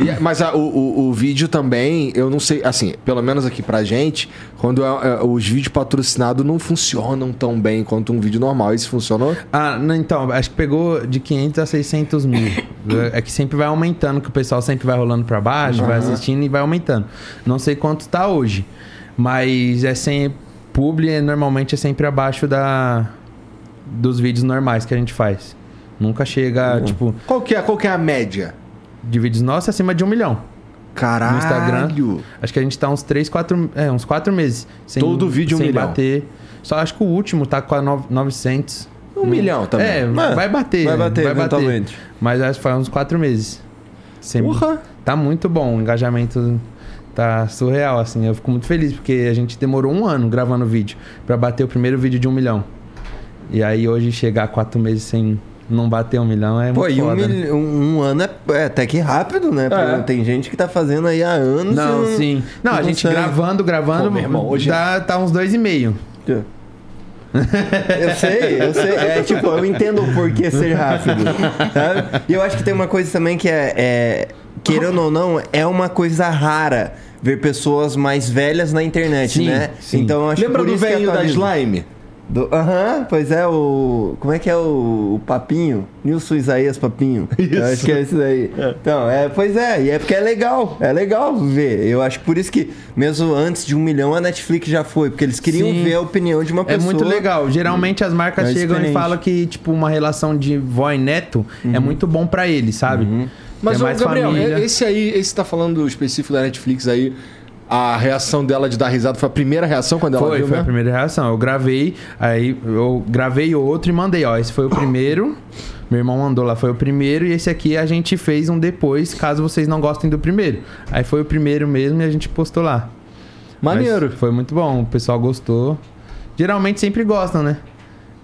E- mas a- o, o, o vídeo também, eu não sei, assim, pelo menos aqui pra gente, quando é- é, os vídeos patrocinados não funcionam tão bem quanto um vídeo normal. Esse funcionou? Ah, não, então, acho que pegou de 500 a 600 mil. É que sempre vai aumentando, que o pessoal sempre vai rolando pra baixo, vai assistindo e vai aumentando. Não sei quanto tá hoje, mas é sem publi, é- normalmente é sempre abaixo da dos vídeos normais que a gente faz. Nunca chega, tipo, Qual que é, qual que é a média? De vídeos nossos acima de um milhão. Caralho. No Instagram. Acho que a gente tá uns 3, 4, é, uns 4 meses. Sem, Todo vídeo um sem milhão. bater. Só acho que o último tá com a no- 900. Um milhão também. É, Mas vai bater. vai bater eventualmente. Mas acho que faz uns 4 meses. Sem- Porra. Tá muito bom. O engajamento tá surreal, assim. Eu fico muito feliz, porque a gente demorou um ano gravando vídeo pra bater o primeiro vídeo de um milhão. E aí hoje chegar 4 meses sem não bater um milhão é Pô, muito e um, foda. né? mil- um- ano é, é até que rápido, né? É. Tem gente que tá fazendo aí há anos. Não, e sim. Não, a gente consegue. gravando, gravando, Pô, meu irmão, hoje- dá, tá uns dois e meio. Eu sei, eu sei. É tipo, eu entendo o porquê ser rápido. sabe? E eu acho que tem uma coisa também que é, é, Querendo ou não, é uma coisa rara ver pessoas mais velhas na internet, Sim, né? sim. Então eu acho Lembra que por do isso que velhinho da atualiza. Slime? Do- Aham, pois é, o. Como é que é o, o Papinho? Nilson Isaías Papinho. Eu acho que é esse daí. Então, é, pois é, e é porque é legal. É legal ver. Eu acho que por isso que, mesmo antes de um milhão, a Netflix já foi. Porque eles queriam Sim. ver a opinião de uma É pessoa. muito legal. Geralmente as marcas mais chegam e experiente. falam que, tipo, uma relação de vó e neto é muito bom pra eles, sabe? Mas, é ô, mais Gabriel, família. esse aí, esse tá falando específico da Netflix aí. A reação dela de dar risada foi a primeira reação quando ela Foi, viu, foi né? a primeira reação. Eu gravei, aí eu gravei outro e mandei, ó, esse foi o primeiro. Meu irmão mandou lá, foi o primeiro, e esse aqui a gente fez um depois, caso vocês não gostem do primeiro. Aí foi o primeiro mesmo e a gente postou lá. Maneiro. Mas foi muito bom, o pessoal gostou. Geralmente sempre gostam, né?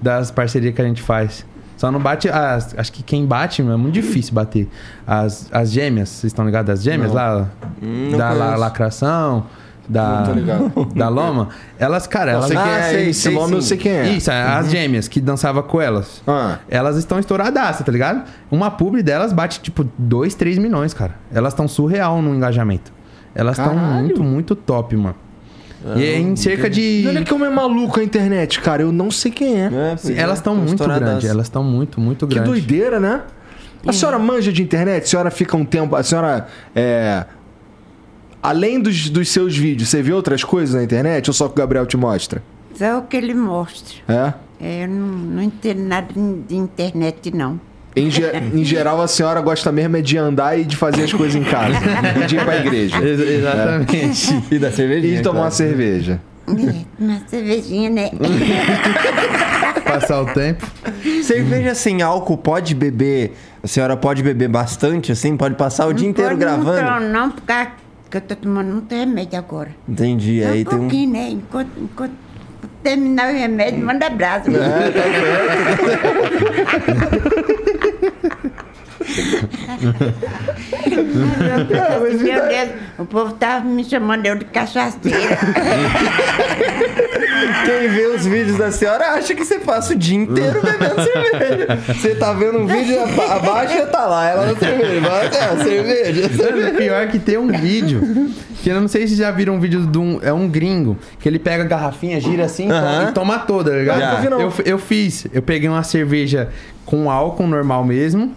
Das parcerias que a gente faz. Só não bate. As, acho que quem bate é muito difícil bater. As, as gêmeas, vocês estão ligados? As gêmeas Não. lá? Hum, não da la- lacração, da, da loma. Elas, cara, Eu elas. sei quem Ah, é sei, sei eu sim. sei quem é. Isso, as gêmeas que dançava com elas. Ah. Elas estão estouradaças, tá ligado? Uma publi delas bate tipo 2, 3 milhões, cara. Elas estão surreal no engajamento. Elas estão muito, muito top, mano. E é em cerca de. Olha como é maluco a internet, cara. Eu não sei quem é. É, é, Elas estão tão muito estouradaças. grandes, elas estão muito, muito Que grandes. doideira, né? A senhora manja de internet? A senhora fica um tempo. A senhora. É... Além dos, dos seus vídeos, você vê outras coisas na internet ou só que o Gabriel te mostra? Só o que ele mostra. É? É, Eu não, não entendo nada de internet, não. Em, ge- em geral, a senhora gosta mesmo é de andar e de fazer as coisas em casa. e de ir pra igreja. Ex- Exatamente. E da E cervejinha. de tomar uma claro. cerveja. É, uma cervejinha, né? Passar o tempo. Cerveja sem álcool pode beber. A senhora pode beber bastante, assim? Pode passar o dia Não inteiro pode gravando? Não, não, porque eu tô tomando muito remédio agora. Entendi. Só Aí um tem um. pouquinho, né? Enquanto, enquanto terminar o remédio, manda abraço. É, tá Meu Deus, o povo tava me chamando eu de cachaceira. Quem vê os vídeos da senhora acha que você passa o dia inteiro bebendo cerveja. Você tá vendo um vídeo aba- abaixo, tá lá, ela na cerveja. Vai, é, cerveja, cerveja. o pior é que tem um vídeo. Que eu não sei se vocês já viram um vídeo de um. É um gringo. Que ele pega a garrafinha, gira assim e toma toda, tá ligado? Não. Eu, eu fiz. Eu peguei uma cerveja com álcool normal mesmo.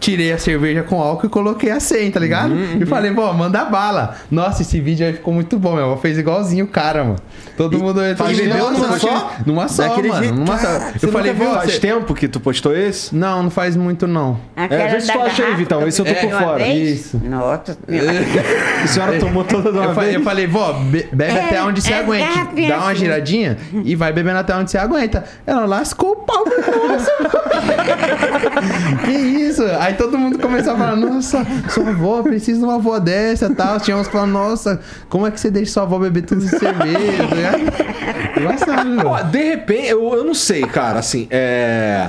Tirei a cerveja com álcool e coloquei a 100, tá ligado? E falei, pô, manda bala. Nossa, esse vídeo aí ficou muito bom, meu. Fez igualzinho o cara, mano. Todo mundo. faz Ele numa "Nossa, só? Numa só, Daquele mano. jeito? Numa só. Você Eu falei, viu? Faz você- tempo que tu postou esse? Não, não faz muito não. Aquela vê se da tu acha aí, garrafa Vitão, que esse eu tô fiz por fora. vez. Isso. Nossa, A senhora tomou toda de uma Eu falei, vez? eu falei, vó, be- bebe É, até onde você é aguente. garrafinha Dá uma giradinha e vai bebendo até onde você aguenta. Ela lascou o pau. Nossa. que isso? Aí todo mundo começou a falar, nossa, sua avó precisa de uma avó dessa e tal. Tinha uns falaram, nossa, como é que você deixa sua avó beber tudo de cerveja? velho. de repente, eu, eu não sei, cara, assim, é.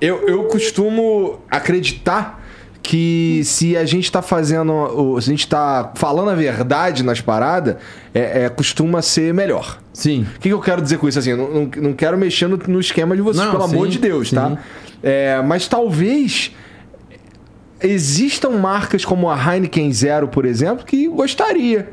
Eu, eu costumo acreditar que se a gente tá fazendo. Se a gente tá falando a verdade nas paradas, é, é, costuma ser melhor. Sim. O que, que eu quero dizer com isso? Assim, não, não, não quero mexer no, no esquema de vocês, Não, pelo amor sim, de Deus, sim. tá? É, mas talvez existam marcas como a Heineken Zero, por exemplo, que gostaria.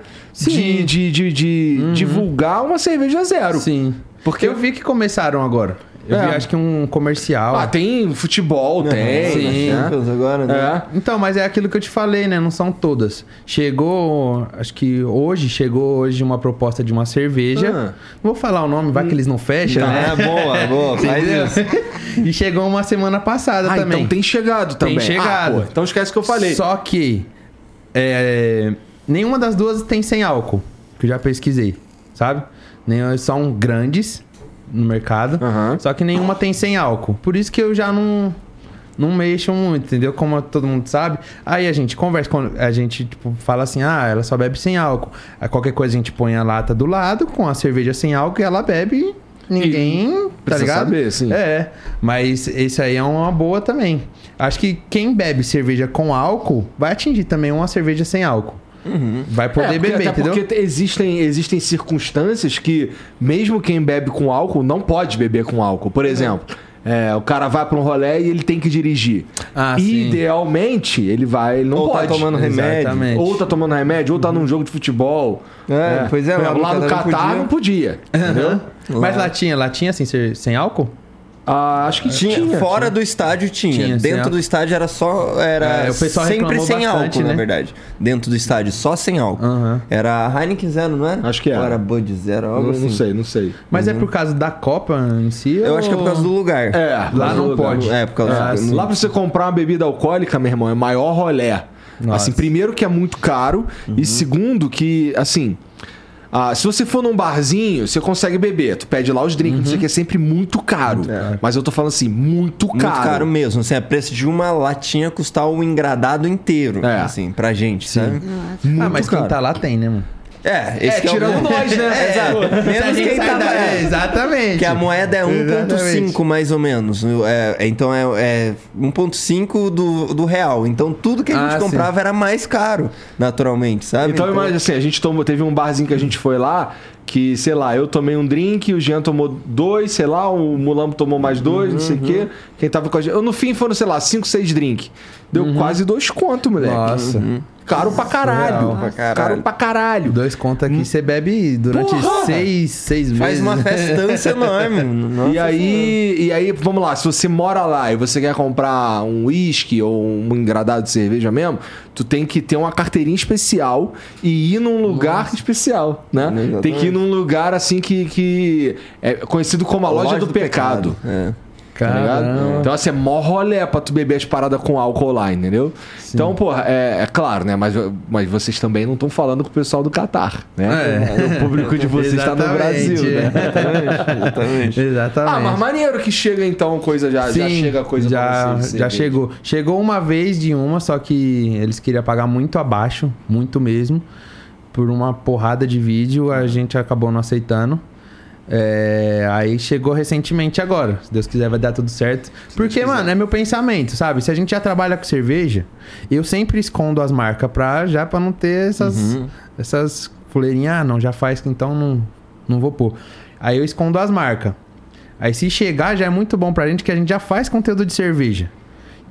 Uhum. de, de, de- de divulgar uma cerveja zero. Sim. Porque- eu vi que começaram agora. Eu É. vi, acho que um comercial. Ah, tem futebol, tem. sim. né? Champions agora, né? É. Então, mas é aquilo que eu te falei, né? Não são todas. Chegou, acho que hoje, chegou hoje uma proposta de uma cerveja. Ah. Não vou falar o nome, vai que eles não fecham, né? Ah, boa, boa, faz isso. e chegou uma semana passada Ah, também. então tem chegado Tem também. chegado. Ah, então esquece o que eu falei. Só que é, nenhuma das duas tem sem álcool, que eu já pesquisei, sabe? Nem, são grandes no mercado, Aham. só que nenhuma tem sem álcool. Por isso que eu já não não mexo muito, entendeu? Como todo mundo sabe. Aí a gente conversa, com- a gente tipo, fala assim: "Ah, ela só bebe sem álcool". Aí qualquer coisa a gente põe a lata do lado com a cerveja sem álcool e ela bebe e ninguém, tá precisa ligado? saber, sim. É, mas esse aí é uma boa também. Acho que quem bebe cerveja com álcool vai atingir também uma cerveja sem álcool. Vai poder É, porque- beber, até entendeu? porque existem, existem circunstâncias que, mesmo quem bebe com álcool, não pode beber com álcool. Por exemplo, é, o cara vai pra um rolê e ele tem que dirigir. Ah, sim. Idealmente, ele vai, ele não Ou tá pode. tomando remédio. Exatamente. Ou tá tomando remédio, ou tá num jogo de futebol. É, pois é, Por lá exemplo, no lá no Catar não podia. não podia. Entendeu? Mas latinha, latinha assim, ser- sem álcool? Ah, acho que Tinha, tinha. fora do estádio tinha. Tinha, Dentro do estádio era só. Era É, o pessoal sempre sem bastante, álcool, né? na verdade. Dentro do estádio, só sem álcool. Aham. Era Heineken Zero, não era? Acho que era. Ou era Bud Zero, algo Não, assim. não sei, não sei. Mas é por causa da Copa em si? Eu ou- acho que é por causa do lugar. É, Lá não lá- pode. É, por causa Ah, do... sim. Lá pra você comprar uma bebida alcoólica, meu irmão, é maior rolé. Nossa. Assim, primeiro que é muito caro e segundo que, assim... ah, se você for num barzinho, você consegue beber. Tu pede lá os drinks, não sei o que, é sempre muito caro. Mas eu tô falando assim, muito caro. Muito caro mesmo. Assim, é preço de uma latinha custar o engradado inteiro. É. Assim, pra gente, sabe? Muito ah, mas caro. quem tá lá tem, né, mano? É, É, esse que tirando o... nós, né? É, exato. A Menos quem tá da- é, exatamente. Que a moeda é 1.5 Exatamente. mais ou menos. É, é, então é, é 1.5 do, do real. Então tudo que a gente Ah, comprava era mais caro, naturalmente, sabe? Então, imagina assim, a gente tomou, teve um barzinho que a gente foi lá, que, sei lá, eu tomei um drink, o Jean tomou dois, sei lá, o Mulambo tomou mais dois, não sei o quê. Quem tava com a gente. eu, No fim foram, sei lá, cinco, seis drinks. Deu quase dois contos, moleque. Nossa. Caro pra caralho. Surreal. Pra caralho. Caro pra caralho. Dois contos aqui, você bebe durante Porra! seis, seis meses. Faz uma festança enorme. Nossa E aí, e aí, vamos lá, se você mora lá e você quer comprar um uísque ou um engradado de cerveja mesmo, tu tem que ter uma carteirinha especial e ir num lugar especial, né? Exatamente. Tem que ir num lugar assim que, que é conhecido como a loja, do, pecado. É. Tá ligado? Caramba. Então, assim, é mó rolé pra tu beber as paradas com álcool lá, entendeu? Então, porra, é, é claro, né? Mas, mas vocês também não estão falando com o pessoal do Catar, né? É. O público de vocês está no. Brasil, né? Exatamente. Exatamente. Ah, mas maneiro que chega então coisa já, já Sim, chega coisa já, vocês. já chegou. Chegou uma vez de uma, só que eles queriam pagar muito abaixo, muito mesmo. Por uma porrada de vídeo, a gente acabou não aceitando. É, aí chegou recentemente agora. Se Deus quiser, vai dar tudo certo. Porque, mano, é meu pensamento, sabe? Se a gente já trabalha com cerveja, eu sempre escondo as marcas pra, já pra não ter essas, essas fuleirinhas. Ah, não, já faz, então não, não vou pôr. Aí eu escondo as marcas. Aí se chegar, já é muito bom pra gente que a gente já faz conteúdo de cerveja.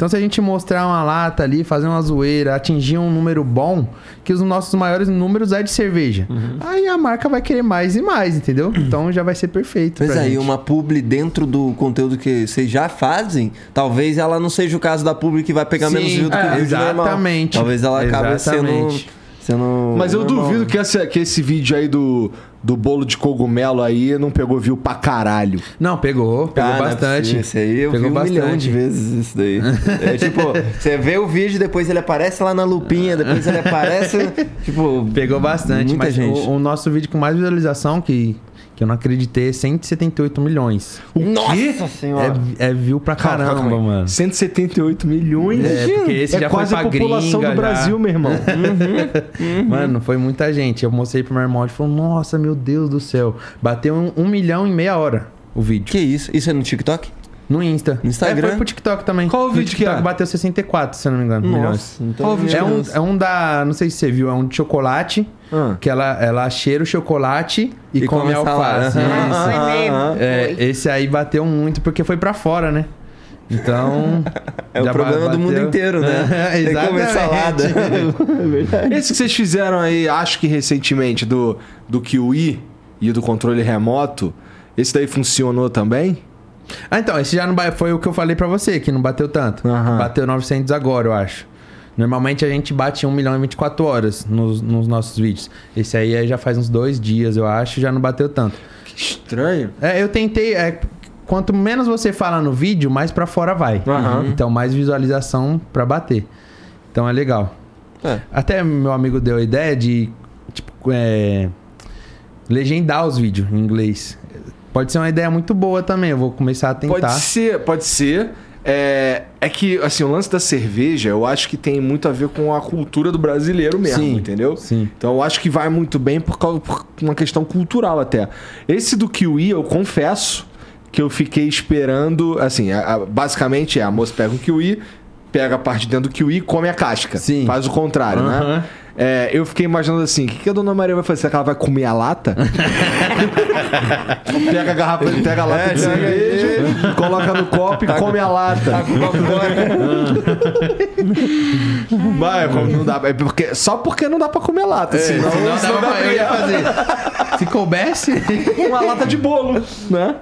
Então se a gente mostrar uma lata ali, fazer uma zoeira, atingir um número bom, que os nossos maiores números é de cerveja. Aí a marca vai querer mais e mais, entendeu? Então já vai ser perfeito. Pois aí, gente. uma publi dentro do conteúdo que vocês já fazem, talvez ela não seja o caso da publi que vai pegar Sim, menos view do que é, o normal. exatamente. Talvez ela acabe Exatamente. sendo. Mas eu normal, duvido né? que, essa, que esse vídeo aí do, do bolo de cogumelo aí não pegou view pra caralho. Não, pegou, pegou Ah, não é bastante. possível. Esse aí eu Pegou vi um bastante. milhão de vezes isso daí. É tipo, você vê o vídeo, depois ele aparece lá na lupinha, depois ele aparece. tipo. Pegou bastante, Muita mas gente. O, o nosso vídeo com mais visualização, que, que eu não acreditei, é 178 milhões. O quê? Nossa senhora! É, é view pra caramba, calma, calma mano. 178 milhões? É, porque esse é já foi quase a pra população gringa do Brasil, já. meu irmão. Mano, foi muita gente. Eu mostrei pro meu irmão, ele falou, nossa, meu Deus do céu. Bateu um, um milhão em meia hora o vídeo. Que isso? Isso é no TikTok? No Insta. No Instagram? É, foi pro TikTok também. Qual o vídeo que TikTok é? bateu 64, se eu não me engano, milhões. então Qual o vídeo É que um, é um da. Não sei se você viu, é um de chocolate. Ah. Que ela, ela cheira o chocolate e, E come alface. Ah, ah, É, esse aí bateu muito porque foi pra fora, né? Então. É o problema ba- do mundo bateu. inteiro, né? É, Tem que comer salada. é verdade. Esse que vocês fizeram aí, acho que recentemente, do, do Kiwi e do controle remoto, esse daí funcionou também? Ah, então, esse já não foi o que eu falei pra você, que não bateu tanto. Aham. Bateu 900 agora, eu acho. Normalmente a gente bate 1 milhão e 24 horas nos, nos nossos vídeos. Esse aí é já faz uns dois dias, eu acho, já não bateu tanto. Que estranho. É, eu tentei. é, quanto menos você fala no vídeo, mais pra fora vai. Aham. Então, mais visualização pra bater. Então é legal. É. Até meu amigo deu a ideia de tipo, é, legendar os vídeos em inglês. Pode ser uma ideia muito boa também. Eu vou começar a tentar. Pode ser, pode ser. É, é que, assim, o lance da cerveja, eu acho que tem muito a ver com a cultura do brasileiro mesmo, Sim, entendeu? sim. Então eu acho que vai muito bem por, causa, por uma questão cultural até. Esse do Kiwi, eu confesso que eu fiquei esperando, assim, a- a- basicamente é, a moça pega um Kiwi, pega a parte de dentro do Kiwi e come a casca. Sim. Faz o contrário, né? É, eu fiquei imaginando assim, o que, que a dona Maria vai fazer? Será que ela vai comer a lata? pega a garrafa, pega a lata É, de cerveja, coloca no copo e come a lata. Vai, como não dá, é porque, só porque não dá pra comer lata, senão, Senão senão dava dá pra, eu ia fazer. Se coubesse. uma lata de bolo, né?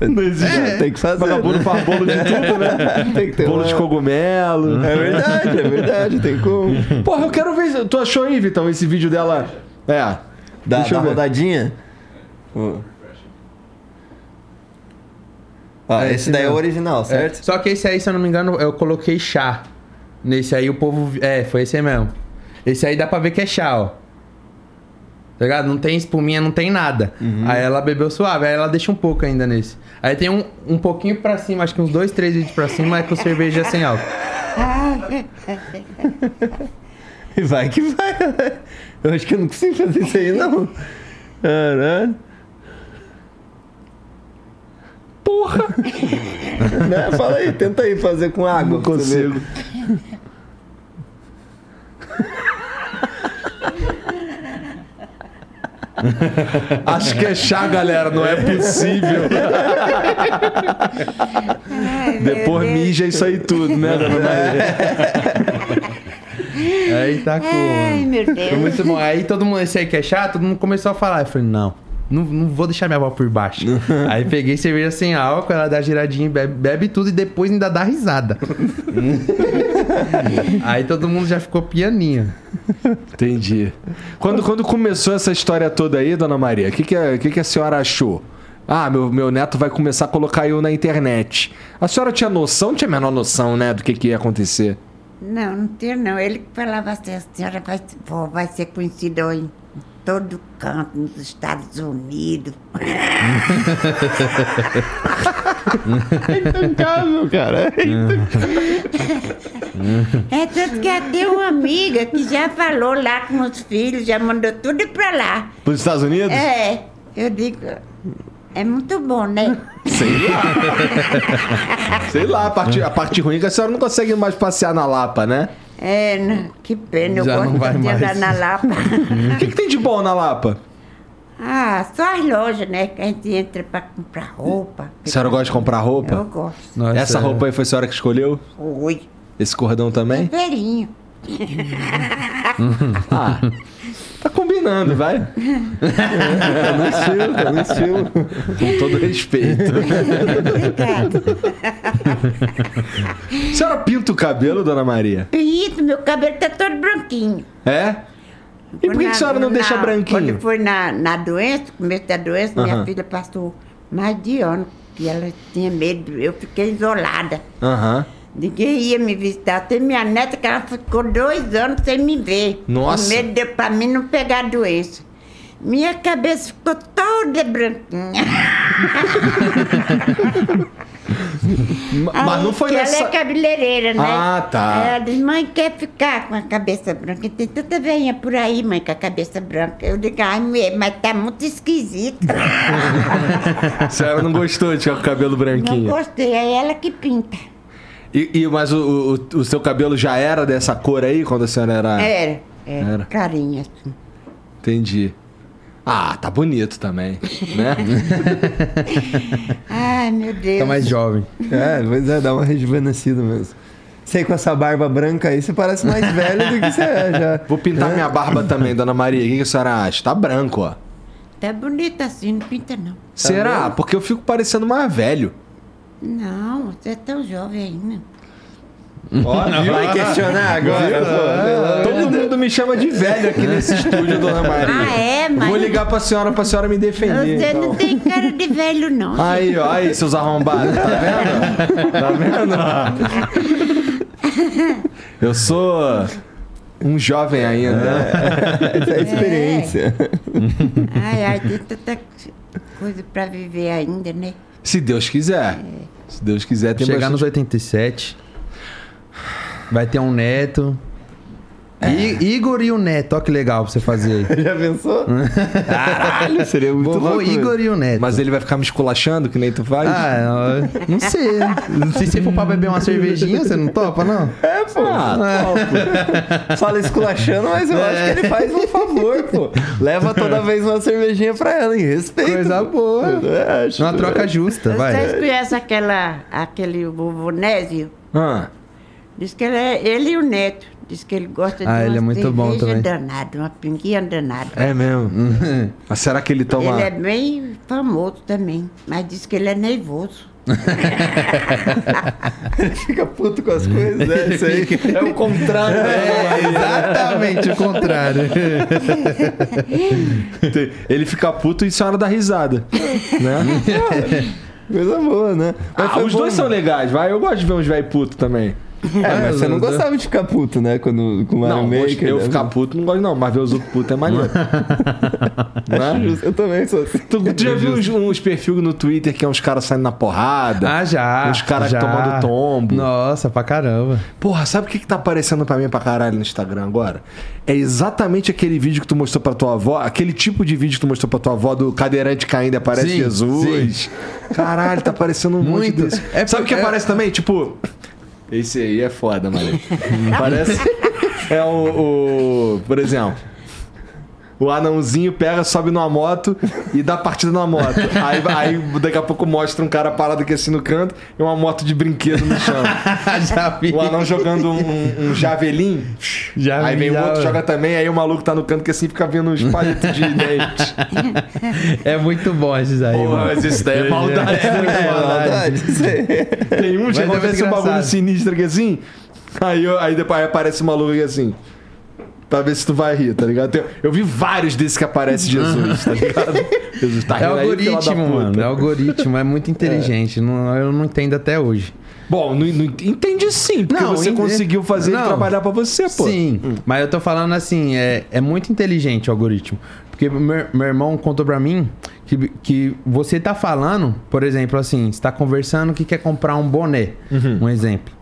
Não existe. É, tem que fazer. Vagabundo faz bolo de tudo, né? Tem que ter Bolo uma- de cogumelo. É verdade, é verdade, tem como. Porra, eu quero ver. Tu achou aí, Vitão, esse vídeo dela? É. Da, Deixa eu da rodadinha? Ó. Ó, É esse esse daí é o original, certo? Só que esse aí, se eu não me engano, eu coloquei chá. Nesse aí o povo. É, foi esse aí mesmo. Esse aí dá pra ver que é chá, ó. Tá ligado? Não tem espuminha, não tem nada. Aí ela bebeu suave, aí ela deixa um pouco ainda nesse. Aí tem um, um pouquinho pra cima, acho que uns dois, três vídeos pra cima, é com cerveja sem álcool. Vai que vai. Eu acho que eu não consigo fazer isso aí, não. Caralho. Porra! né? Fala aí, tenta aí fazer com água. Não consigo. Acho que é chá, galera, não é possível. Ai, Depois Deus. mija isso aí tudo, né, dona? Aí tá com. Ai, meu Foi Deus. muito bom. Aí todo mundo, esse aí que é chato, todo mundo começou a falar. Eu falei, não. Não, não vou deixar minha avó por baixo. aí peguei cerveja sem álcool, ela dá giradinha, e bebe, bebe tudo e depois ainda dá risada. aí todo mundo já ficou pianinho. Entendi. Quando, quando começou essa história toda aí, dona Maria, o que, que, a- que, que a senhora achou? Ah, meu, meu neto vai começar a colocar eu na internet. A senhora tinha noção, não tinha a menor noção, né, do que, que ia acontecer? Não, não tinha não. Ele que falava assim, a senhora vai, vai ser conhecida em todo canto, nos Estados Unidos. Intancável, cara. É tanto que até uma amiga que já falou lá com os filhos, já mandou tudo pra lá. Para os Estados Unidos? É, eu digo, é muito bom, né? Sei lá. Sei lá, a parte, a parte ruim é que a senhora não consegue mais passear na Lapa, né? É, não, que pena, eu Já gosto não vai de andar mais. na Lapa. O que, que tem de bom na Lapa? ah, só as lojas, né? Que a gente entra pra comprar roupa. A senhora gosta de comprar Eu roupa? gosto. Nossa, Essa roupa aí foi a senhora que escolheu? Oi. Esse cordão também? Velhinho. Ah, combinando, vai. Tá no estilo, tá no estilo. Com todo respeito. Obrigado. A senhora pinta o cabelo, dona Maria? Isso, meu cabelo tá todo branquinho. É? E por que, que a senhora não Na- deixa branquinho? Quando foi na, na doença, começo da doença, Aham. minha filha passou mais de ano, que ela tinha medo. Eu fiquei isolada. Aham. Ninguém ia me visitar. Tem minha neta que ela ficou dois anos sem me ver. Nossa. Com medo de, pra mim não pegar doença. Minha cabeça ficou toda branquinha. Ma- Mas não foi que nessa... Ela é cabeleireira, né? Ah, tá. Ela diz, mãe, quer ficar com a cabeça branca? Tem tanta veinha por aí, mãe, com a cabeça branca. Eu digo, ai, mas tá muito esquisito. A senhora não gostou de ficar com o cabelo não branquinho? gostei, é ela que pinta. E, e- mas o, o, o seu cabelo já era dessa cor aí quando a senhora era. Era, era, Era. carinha assim. Entendi. Ah, tá bonito também, né? Ai, meu Deus. Tá mais jovem. É, pois é, dá uma rejuvenescida mesmo. Sei com essa barba branca aí, você parece mais velho do que você é já. Vou pintar minha barba também, dona Maria. O que a senhora acha? Tá branco, ó. Tá bonita assim, não pinta não. Será? Porque eu fico parecendo mais velho. Não, você é tão jovem ainda. Ó, vai questionar agora, pô. Todo mundo me chama de velho aqui nesse estúdio, dona Maria. Ah, é, mas... Vou ligar pra senhora pra senhora me defender. Você então. não tem cara de velho, não. Aí, ó, aí, seus arrombados, tá vendo? Tá vendo? Eu sou um jovem ainda. Essa é a experiência. Ai, ai, tem tanta coisa pra viver ainda, né? Se Deus quiser. Se Deus quiser, tem Chegar nos bastante... 87. Vai ter um neto. I- Igor e o neto, ó que legal pra você fazer aí. Já pensou? Caralho, seria muito Vovô louco. Igor e o neto. Mas ele vai ficar me esculachando, que nem tu faz? Ah, eu não sei. Se você for pra beber uma cervejinha, você não topa, não? É, pô. topo. Fala esculachando, mas eu acho que ele faz um favor, pô. Leva toda vez uma cervejinha pra ela, em respeito. Coisa boa. É, acho. Uma troca justa, vai. Vocês conhecem aquela, aquele vovô Nésio? Ah, Diz que ele, é, ele e o neto. Diz que ele gosta de Ah, uma ele é muito bom também. danada, uma pinguinha danada. é mesmo. Mas será que ele toma... Ele é bem famoso também, mas diz que ele é nervoso. Fica puto com as coisas, é isso aí. É o contrário. É exatamente o contrário. Ele fica puto e a senhora dá risada. Né? Coisa boa, né? Mas Ah, os bom. dois são legais, vai. Eu gosto de ver uns velho puto também. É, mas você não gostava de ficar puto, né? Quando, com o Mario Não, Maker. eu né? ficar puto não gosto não, mas ver os outros putos é maneiro. Né? Eu também sou assim. Tu, tu já viu uns, uns perfis no Twitter que é uns caras saindo na porrada? Ah, já. Os caras tomando tombo. Nossa, pra caramba. Porra, sabe o que, que tá aparecendo pra mim pra caralho no Instagram agora? É exatamente aquele vídeo que tu mostrou pra tua avó, aquele tipo de vídeo que tu mostrou pra tua avó do cadeirante caindo e aparece Sim, Jesus. Caralho, tá aparecendo um Muito. monte desse. É sabe o que porque- aparece também? Tipo. Esse aí é foda, mano. Parece. É o, o- Por exemplo. O anãozinho pega, sobe numa moto e dá partida na moto. Aí, aí daqui a pouco mostra um cara parado aqui assim no canto e uma moto de brinquedo no chão. já vi. O anão jogando um, um javelin. Já aí vem o já, outro, mano. joga também, aí o maluco tá no canto que assim fica vendo uns palitos de dente. É muito bom esses aí, Porra, mano. mas isso daí é maldade. É, muito é maldade. Maldade, isso aí. Tem um, já é acontece um bagulho sinistro aqui assim. Aí, aí depois aparece o maluco aqui assim. Pra ver se tu vai rir, tá ligado? Eu, eu vi vários desses que aparece Jesus, tá ligado? Jesus tá É rindo aí, algoritmo, puta. mano. É algoritmo, é muito inteligente. Não, eu não entendo até hoje. Bom, não, não entende sim, porque Não, você ente- conseguiu fazer ele Não. trabalhar pra você, pô. Sim, mas eu tô falando assim, é, é muito inteligente o algoritmo. Porque meu, meu irmão contou pra mim que, que você tá falando, por exemplo, assim, você tá conversando que quer comprar um boné, Uhum. um exemplo.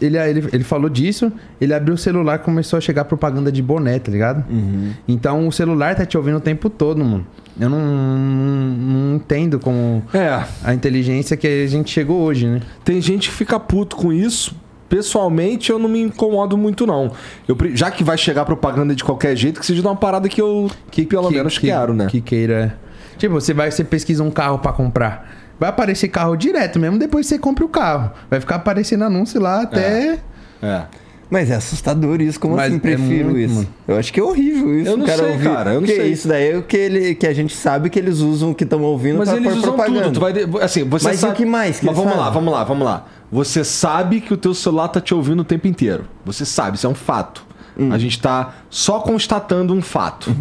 Ele, ele, ele falou disso, ele abriu o celular e começou a chegar propaganda de boné, tá ligado? Uhum. Então o celular tá te ouvindo o tempo todo, mano. Eu não, não, não entendo como É, a inteligência que a gente chegou hoje, né? Tem gente que fica puto com isso. Pessoalmente, eu não me incomodo muito, não. Eu, já que vai chegar propaganda de qualquer jeito, que seja uma parada que eu que pelo menos quero, né? Que queira. Tipo, você vai, você pesquisa um carro pra comprar. Vai aparecer carro direto mesmo, depois você compra o carro. Vai ficar aparecendo anúncio lá até. É. Mas é assustador isso, como Mas assim é prefiro muito, isso? mano. Eu acho que é horrível isso. Eu não cara sei, ouvir. cara, eu não Porque sei. isso daí é o que, ele, que a gente sabe que eles usam, que estão ouvindo Mas pra eles pôr usam propaganda. tudo. Tu vai de- assim, você Mas sabe... o que mais que Mas vamos lá, vamos lá, vamos lá. Você sabe que o teu celular tá te ouvindo o tempo inteiro. Você sabe, isso é um fato. Hum. A gente tá só constatando um fato.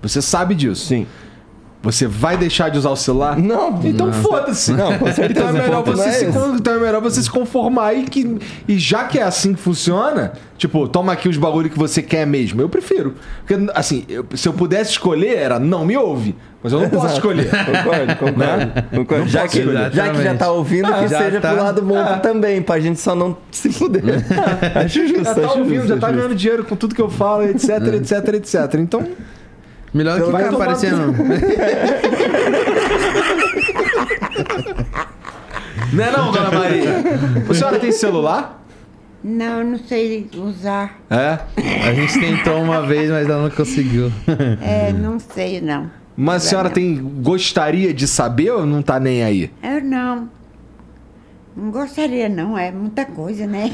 Você sabe disso. Sim. Você vai deixar de usar o celular? Não. Então foda-se. Não, com certeza, Então é, melhor você não é se, então é melhor você se conformar e que. E já que é assim que funciona, tipo, toma aqui os bagulho que você quer mesmo. Eu prefiro. Porque, assim, eu- se eu pudesse escolher, era não me ouve. Mas eu não posso Exato. escolher. Concordo, concordo. concordo. Já, que, escolher. já que já tá ouvindo, que já seja tá. pro lado bom também, pra gente só não se fuder. acho justo, Já tá acho ouvindo, justo, já tá justo. ganhando dinheiro com tudo que eu falo, etc, etc, etc. Então. Melhor Então que vai ficar aparecendo. Não é não, dona Maria? A senhora tem celular? Não, eu não sei usar. É. A gente tentou uma vez, mas ela não conseguiu. É, não sei não. Mas a senhora Não. tem. gostaria de saber ou não tá nem aí? Eu não. Não gostaria não, é muita coisa, né?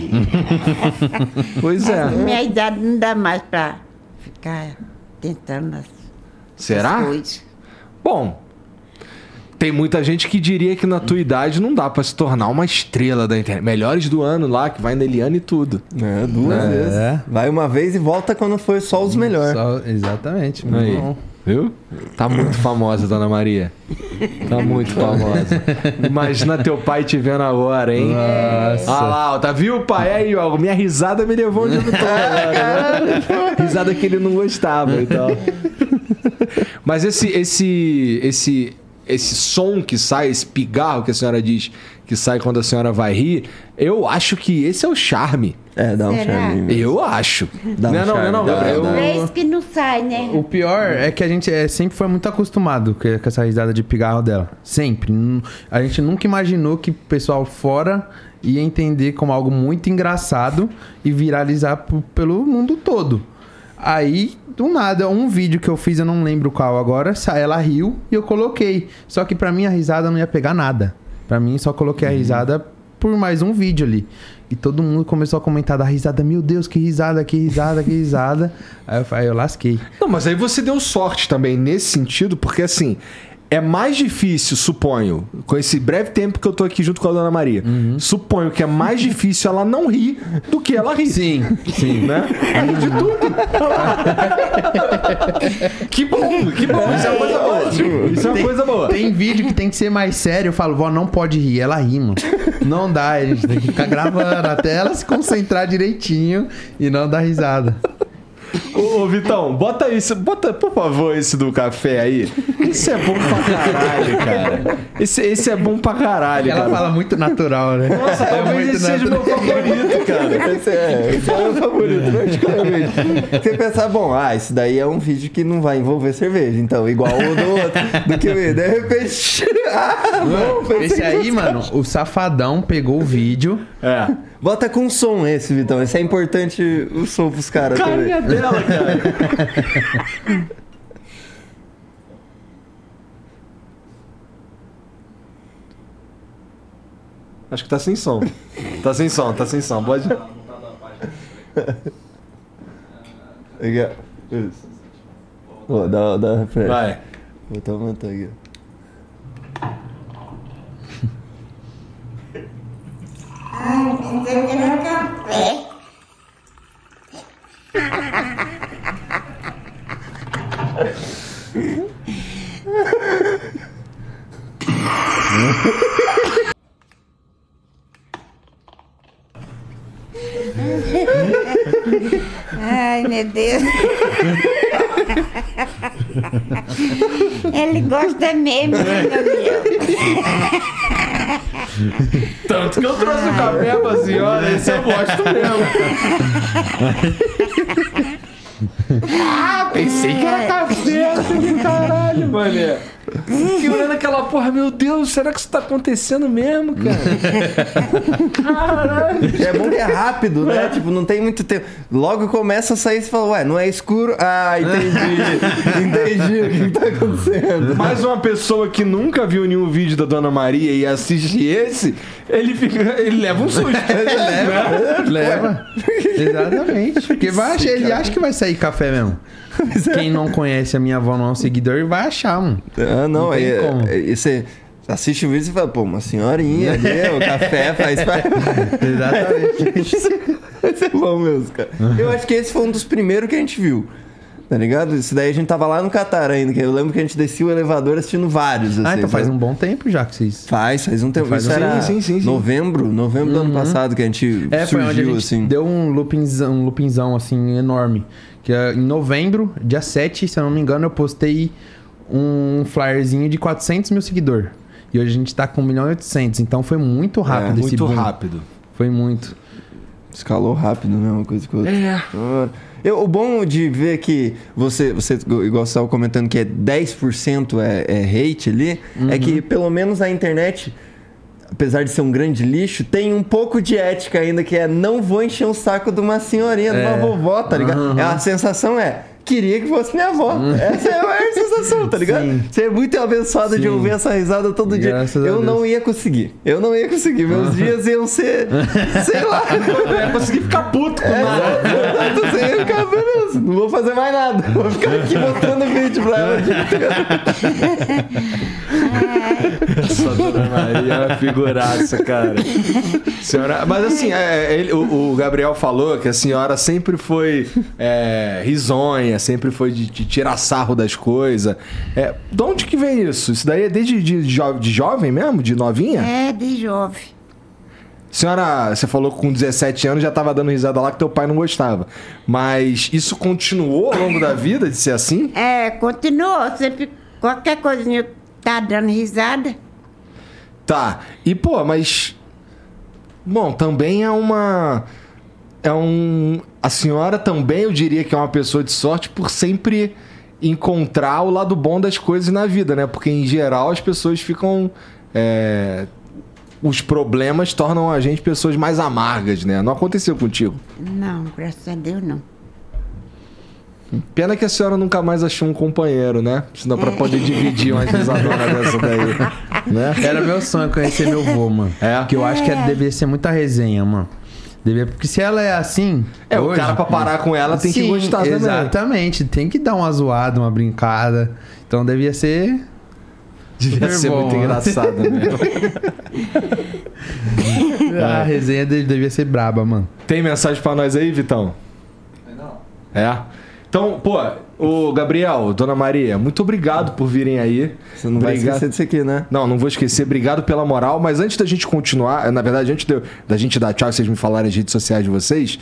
Pois é. Minha idade não dá mais pra ficar tentando as, Será? coisas. Bom, tem muita gente que diria que na tua idade não dá pra se tornar uma estrela da internet. Melhores do ano lá, que vai na Eliane e tudo. É, duas É. vezes. Vai uma vez e volta quando for só os melhores. Só- exatamente. muito Aí. bom. Viu? Tá muito famosa, dona Maria. Tá muito famosa. Imagina teu pai te vendo agora, hein? Nossa. Ah lá, ó, tá viu, pai? Aí, ó, minha risada me levou onde eu tô agora, né? Risada que ele não gostava e tal. Mas esse, esse, esse, esse som que sai, esse pigarro que a senhora diz que sai quando a senhora vai rir, eu acho que esse é o charme. É, dá um Será? charme. mesmo. Eu acho. Dá um não, é não, não, é charme, dá. Três que não sai, né? O pior é que a gente é, sempre foi muito acostumado com essa risada de pigarro dela. Sempre. A gente nunca imaginou que o pessoal fora ia entender como algo muito engraçado e viralizar pelo mundo todo. Aí, do nada, um vídeo que eu fiz, eu não lembro qual agora, ela riu e eu coloquei. Só que pra mim a risada não ia pegar nada. Pra mim só coloquei a risada por mais um vídeo ali. E todo mundo começou a comentar da risada. Meu Deus, que risada, que risada, que risada. Aí eu, aí eu lasquei. Não, mas aí você deu sorte também nesse sentido, porque assim, é mais difícil, suponho, com esse breve tempo que eu tô aqui junto com a Dona Maria, suponho que é mais difícil ela não rir do que ela rir. Sim, sim. Né? Ri de tudo. que bom, que bom. Isso é uma coisa boa. Isso é uma Tem- coisa boa. Tem vídeo que tem que ser mais sério. Eu falo, vó, não pode rir. Ela ri, mano. Não dá, a gente tem que ficar gravando até ela se concentrar direitinho e não dar risada. Ô, ô, Vitão, bota isso, bota, por favor, esse do café aí. Esse é bom pra caralho, cara. Esse, esse é bom pra caralho, Ela cara. fala muito natural, né? Nossa, talvez esse seja o meu favorito, cara. Esse é, esse é o meu favorito, particularmente. Você pensar, bom, ah, esse daí é um vídeo que não vai envolver cerveja, então, igual o do outro, do que o de repente. Ah, bom, Esse aí, mano, o safadão pegou o vídeo. É. Bota com som esse, Vitão. Esse é importante o som pros caras também. Carinha dela, cara. Acho que tá sem som. Tá sem som, tá sem som. Pode. Isso. Dá, dá refresh. Vai. Vou até aumentar aqui. Ai, meu Deus. Ele gosta mesmo, meu Tanto que eu trouxe o café pra senhora, esse eu gosto mesmo. ah, pensei que era café, caralho, mané. Fiquei olhando aquela porra, meu Deus, será que isso tá acontecendo mesmo, cara? Caralho. É bom que é rápido, né? Tipo, não tem muito tempo. Logo começa a sair e você fala, ué, não é escuro? Ah, entendi. entendi o que tá acontecendo. Mais uma pessoa que nunca viu nenhum vídeo da Dona Maria e assiste esse, ele fica. ele leva um susto. Leva, leva. Exatamente. Porque vai ele acha que vai sair café mesmo. Quem não conhece a minha avó, não é um seguidor, vai achar, mano. Ah, não, Não tem aí, como. aí você assiste o vídeo e fala, pô, uma senhorinha ali, o café faz parte. Exatamente. Isso é bom mesmo, cara. Eu acho que esse foi um dos primeiros que a gente viu. Tá ligado? Esse daí a gente tava lá no Catar ainda, que eu lembro que a gente descia o elevador assistindo vários. Ah, assim, então faz sabe? um bom tempo já que vocês. Faz, faz um tempo. Faz Isso um- era Sim, sim, sim, sim. novembro, novembro do ano passado que a gente É, foi onde a surgiu, gente assim. deu um loopingzão, um loopingzão, assim, enorme. Que é, em novembro, dia 7, se eu não me engano, eu postei um flyerzinho de 400 mil seguidores. E hoje a gente tá com 1 milhão e 800. Então foi muito rápido esse Muito boom. rápido. Foi muito. Escalou rápido, né? Uma coisa que outra. É. Eu, o bom de ver que você, você igual você estava comentando, que é 10% é, é hate ali, é que pelo menos a internet, apesar de ser um grande lixo, tem um pouco de ética ainda, que é não vou encher o saco de uma senhorinha, de uma É. vovó, tá ligado? É, a sensação é. Queria que fosse minha avó. Essa é a maior sensação, tá ligado? Sim. Você é muito abençoado de Sim. ouvir essa risada todo dia. Graças a Eu Deus. não ia conseguir. Eu não ia conseguir. Meus dias iam ser. sei lá. Eu ia conseguir ficar puto com nada. É, Exato, você ia ficar, beleza, não vou fazer mais nada. Vou ficar aqui mostrando vídeo pra ela. o dia inteiro. Essa Dona Maria é uma figuraça, cara. Senhora, mas assim, é, ele- o, o Gabriel falou que a senhora sempre foi é, risonha, sempre foi de, de tirar sarro das coisas. É, de onde que vem isso? Isso daí é desde de, jo- de jovem mesmo? De novinha? É, de jovem. Senhora, você falou que com 17 anos já tava dando risada lá que teu pai não gostava. Mas isso continuou ao longo da vida de ser assim? É, continuou. Sempre, qualquer coisinha tá dando risada. Tá. E, pô, mas. Bom, também é uma. É um. A senhora também, eu diria que é uma pessoa de sorte por sempre encontrar o lado bom das coisas na vida, né? Porque, em geral, as pessoas ficam. é, Os problemas tornam a gente pessoas mais amargas, né? Não aconteceu contigo. Não, graças a Deus não. Pena que a senhora nunca mais achou um companheiro, né? Senão pra poder dividir uma risadona dessa daí. Né? Era meu sonho conhecer meu vô, mano. É? Porque eu acho que devia ser muita resenha, mano. Devia, porque se ela é assim. É, o hoje- cara pra parar com ela tem que Sim, gostar também. Exatamente, tem que dar uma zoada, uma brincada. Então devia ser. Devia Super ser bom, muito mano. engraçado mesmo. A resenha dele devia ser braba, mano. Tem mensagem pra nós aí, Vitão? Não. É? Então, pô, o Gabriel, Dona Maria, muito obrigado por virem aí. Você não vai Obrigado. esquecer disso aqui, né? Não, não vou esquecer. Obrigado pela moral. Mas antes da gente continuar, na verdade, antes de- da gente dar tchau, vocês me falarem as redes sociais de vocês,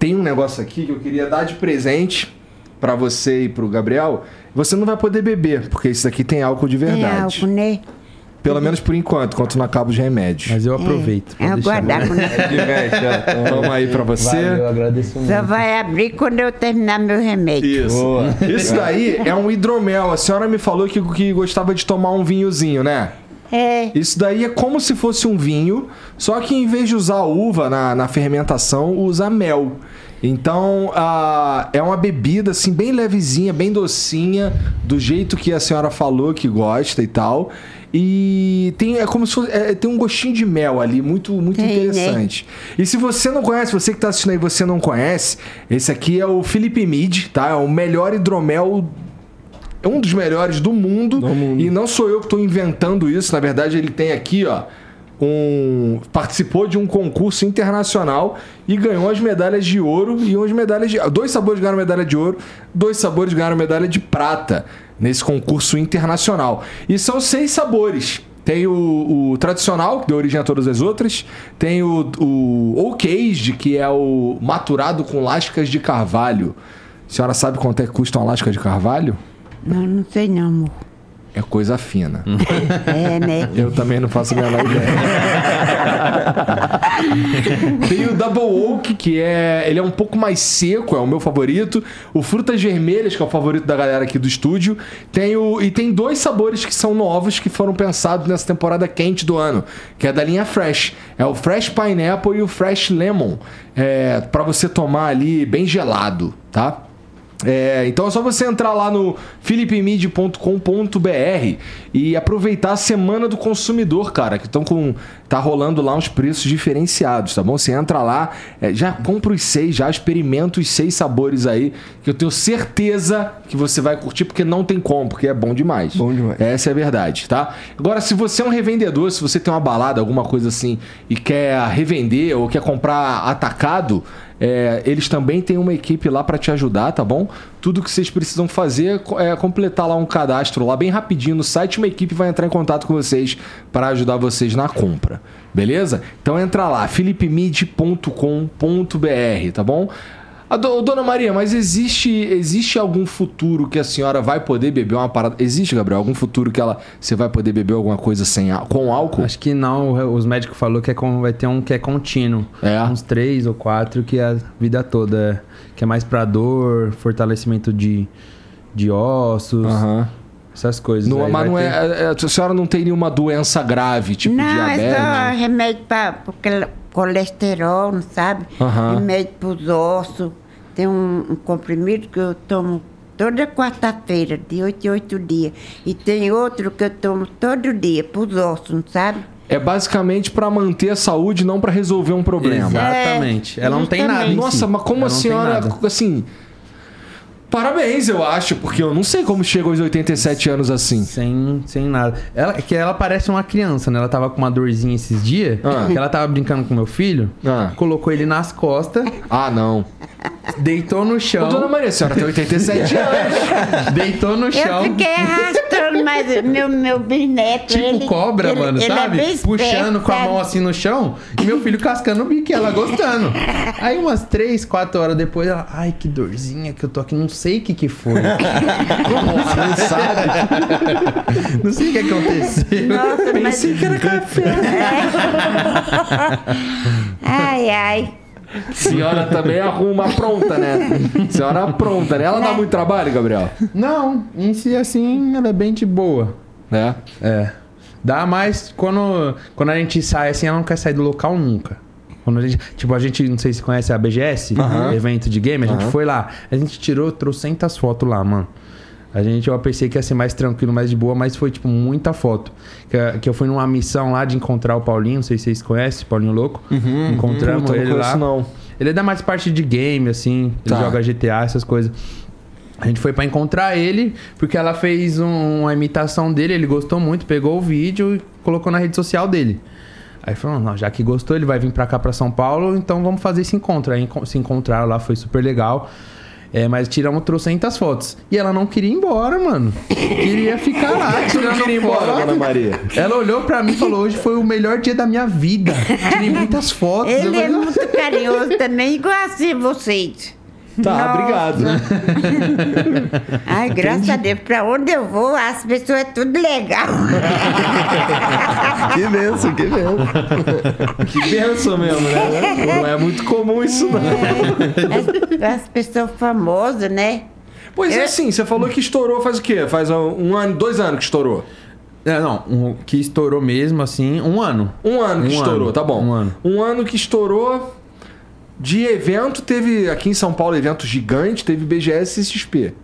tem um negócio aqui que eu queria dar de presente pra você e pro Gabriel. Você não vai poder beber, porque isso aqui tem álcool de Tem verdade. álcool, né? Pelo menos por enquanto, enquanto não acaba os remédios. Mas eu aproveito. É, pode o deixar. guardar. Diverte, ó. Toma aí pra você. Valeu, agradeço muito. Só vai abrir quando eu terminar meu remédio. Isso. Boa. Isso daí é um hidromel. A senhora me falou que, que gostava de tomar um vinhozinho, né? É. Isso daí é como se fosse um vinho, só que em vez de usar uva na, na fermentação, usa mel. Então, ah, é uma bebida assim bem levezinha, bem docinha, do jeito que a senhora falou que gosta e tal. E tem é como se fosse, é, tem um gostinho de mel ali, muito muito Tem, né? interessante. E se você não conhece, você que tá assistindo aí, você não conhece, esse aqui é o Felipe Mid, tá? É o melhor hidromel é um dos melhores do mundo, Do mundo. E não sou eu que estou inventando isso. Na verdade, ele tem aqui, ó. Um, participou de um concurso internacional e ganhou as medalhas de ouro e umas medalhas de. Dois sabores ganharam medalha de ouro, dois sabores ganharam medalha de prata nesse concurso internacional. E são seis sabores. Tem o, o tradicional, que deu origem a todas as outras. Tem o, o Aged, que é o maturado com lascas de carvalho. A senhora sabe quanto é que custa uma lasca de carvalho? Não, não sei não, amor. É coisa fina. É, né? Eu também não faço a menor ideia. Tem o Double Oak, que é. Ele é um pouco mais seco, é o meu favorito. O Frutas Vermelhas, que é o favorito da galera aqui do estúdio. Tem o, e tem dois sabores que são novos que foram pensados nessa temporada quente do ano, que é da linha Fresh. É o Fresh Pineapple e o Fresh Lemon. É, para você tomar ali bem gelado, tá? É, então é só você entrar lá no philipemid.com.br e aproveitar a semana do consumidor, cara, que estão com tá rolando lá uns preços diferenciados, tá bom? Você entra lá, é, já compra os seis, já experimenta os seis sabores aí, que eu tenho certeza que você vai curtir porque não tem como, porque é bom demais. Bom demais. Essa é a verdade, tá? Agora, se você é um revendedor, se você tem uma balada, alguma coisa assim, e quer revender ou quer comprar atacado, é, eles também têm uma equipe lá para te ajudar, tá bom? Tudo que vocês precisam fazer é completar lá um cadastro lá bem rapidinho no site, uma equipe vai entrar em contato com vocês para ajudar vocês na compra, beleza? Então entra lá, philipemid.com.br, tá bom? A do- Dona Maria, mas existe existe algum futuro que a senhora vai poder beber uma parada? Existe, Gabriel, algum futuro que ela você vai poder beber alguma coisa sem com álcool? Acho que não, os médicos falaram que é com- vai ter um que é contínuo. É. Uns três ou quatro que é a vida toda. é, Que é mais pra dor, fortalecimento de, de ossos, Aham. essas coisas. Não, mas não ter- é, é- A senhora não tem nenhuma doença grave, tipo não, diabetes? é só remédio para colesterol, não sabe? Aham. Remédio para os ossos. Tem um, um comprimido que eu tomo toda quarta-feira, de 8 em 8 dias. E tem outro que eu tomo todo dia, para os ossos, não sabe? É basicamente pra manter a saúde, não pra resolver um problema. Exatamente. É, Ela não tem nada. Nossa, si. mas como Ela a senhora, assim. Parabéns, eu acho, porque eu não sei como chega aos 87 anos assim. Sem, sem nada. Ela, que ela parece uma criança, né? Ela tava com uma dorzinha esses dias. Ah. Que ela tava brincando com meu filho. Ah. Colocou ele nas costas, Ah, não. deitou no Ô, chão. dona Maria, a senhora tem 87 anos. Deitou no Eu chão. fiquei arrastando, mas meu, meu bisneto. Tipo ele, cobra, ele- mano, ele é sabe? esperto, Puxando com a mão assim no chão e meu filho cascando o bico ela gostando. Aí umas três, quatro horas depois ela, ai que dorzinha que eu tô aqui, não sei o que que foi. Não sabe. não sei o que aconteceu. Nossa, mas... Pensei que era café. Ai, ai. Senhora também arruma pronta, né? Senhora pronta, né? Ela dá muito trabalho, Gabriel? Não, em si assim, ela é bem de boa. Né? É. Dá mais quando, quando a gente sai assim, ela não quer sair do local nunca. Quando a gente, tipo, a gente, não sei se conhece a BGS, evento de game, a gente foi lá. A gente tirou trocentas fotos lá, mano. A gente, eu pensei que ia ser mais tranquilo, mais de boa, mas foi, tipo, muita foto. Que, que eu fui numa missão lá de encontrar o Paulinho, não sei se vocês conhecem, Paulinho Louco. Encontramos Puta, não ele lá. conheço, não. Ele é da mais parte de game, assim. Ele Tá. joga GTA, essas coisas. A gente foi pra encontrar ele, porque ela fez um- uma imitação dele, ele gostou muito, pegou o vídeo e colocou na rede social dele. Aí falou, não, já que gostou, ele vai vir pra cá, pra São Paulo, então vamos fazer esse encontro. Aí se encontraram lá, foi super legal. É, mas tiramos trocentas fotos. E ela não queria ir embora, mano. Queria ficar lá, tirando queria foto. embora, Dona Maria. Ela olhou pra mim e falou: hoje foi o melhor dia da minha vida. Tirei muitas fotos. Eu Ele é falei, muito carinhoso também, igual assim vocês. Tá, Nossa. obrigado. Ai, graças a Deus, pra onde eu vou, as pessoas é tudo legal. Que benção, que benção. Que benção mesmo, né? Não é muito comum isso, não. As, as pessoas famosas, né? Pois é, É. assim, você falou que estourou faz o quê? Faz um ano, dois anos que estourou. É, não, um, que estourou mesmo, assim, um ano. Um ano que Um estourou, ano, tá bom. um ano. Um ano que estourou. De evento, teve aqui em São Paulo evento gigante, teve BGS e CXP.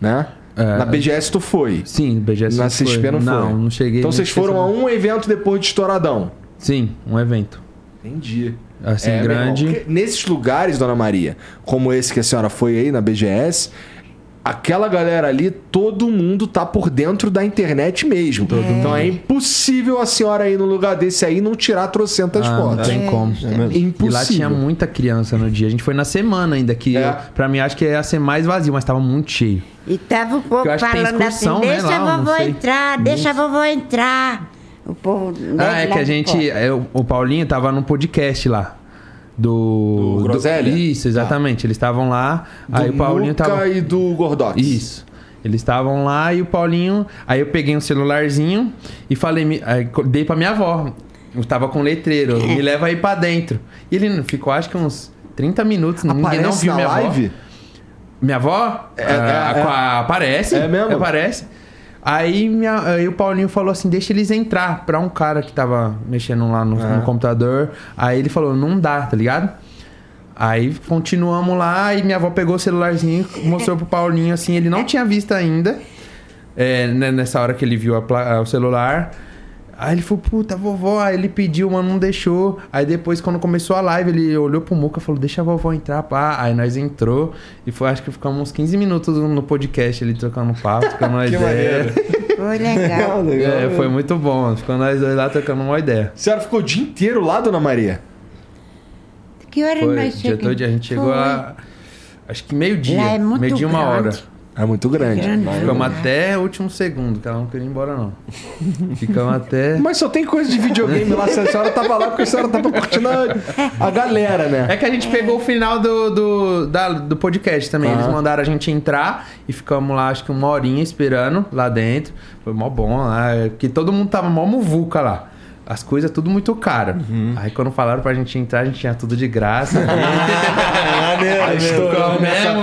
Né? É. Na BGS tu foi. Sim, BGS. Na foi. CXP não foi. Não, não cheguei. Então vocês foram a um evento depois de estouradão. Sim, um evento. Entendi. Assim, É, irmão, grande. porque nesses lugares, Dona Maria, como esse que a senhora foi aí na BGS, aquela galera ali, todo mundo tá por dentro da internet mesmo. Então é impossível a senhora ir num lugar desse aí e não tirar trocentas Ah, não fotos. tem como. É impossível. E lá tinha muita criança no dia. A gente foi na semana ainda, que É. eu- pra mim acho que ia ser mais vazio, mas tava muito cheio. E tava o povo Eu falando excursão, assim, né, deixa lá, a não vovó sei. entrar, deixa a vovó entrar. O povo... né, Ah, é que a gente. é, o- o Paulinho tava num podcast lá. Do. Do Groselha? Isso, exatamente. Eles estavam lá. aí do o Paulinho Muca tava. e do Gordox. Isso. Eles estavam lá e o Paulinho. Aí eu peguei um celularzinho e falei, aí dei pra minha avó. Eu tava com letreiro, me leva aí pra dentro. E ele ficou, acho que uns 30 minutos, ninguém não Aparece viu na minha avó. live? Minha avó É, ah, é, é. com a- aparece. É mesmo? Aparece. Aí, minha, aí o Paulinho falou assim: deixa eles entrar pra um cara que tava mexendo lá no, no computador. Aí ele falou: não dá, tá ligado? Aí continuamos lá e minha avó pegou o celularzinho e mostrou pro Paulinho assim. Ele não tinha visto ainda. é, né, nessa hora que ele viu a o celular. Aí ele falou, puta, vovó. Aí ele pediu, mas não deixou. Aí depois, quando começou a live, ele olhou pro Muca e falou, deixa a vovó entrar, pá. Aí nós entrou e foi, acho que ficamos uns 15 minutos no podcast ele trocando papo, trocando uma ideia. Foi legal. Legal, É, né? foi muito bom. Ficou nós dois lá trocando uma ideia. A senhora ficou o dia inteiro lá, Dona Maria? Que hora Foi, nós dia chegamos? todo, a gente chegou Foi. lá, acho que meio-dia. É muito meio-dia, uma hora. É muito grande. Grande. Ficamos até o último segundo, que ela não queria ir embora, não. Ficamos até. Mas só tem coisa de videogame lá. Se a senhora tava lá, porque a senhora tava curtindo a, a galera, né? É que a gente pegou o final do, do, da- do podcast também. Eles Aham. mandaram a gente entrar e ficamos lá, acho que uma horinha esperando lá dentro. Foi mó bom lá, porque todo mundo tava mó muvuca lá. As coisas tudo muito caro. Aí quando falaram pra gente entrar, a gente tinha tudo de graça. Maneiro, maneiro. estourou nessa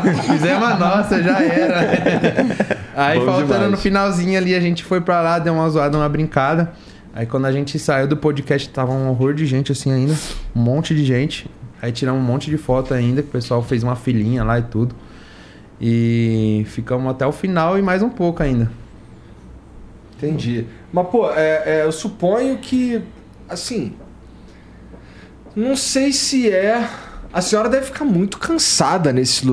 Fizemos a nossa, já era. Aí Bom faltando demais. no finalzinho ali, a gente foi pra lá, deu uma zoada, uma brincada. Aí quando a gente saiu do podcast, tava um horror de gente assim ainda. Um monte de gente. Aí tiramos um monte de foto ainda, que o pessoal fez uma filinha lá e tudo. E ficamos até o final e mais um pouco ainda. Entendi. Mas, pô, é, é, eu suponho que, assim. Não sei se é. A senhora deve ficar muito cansada nesse,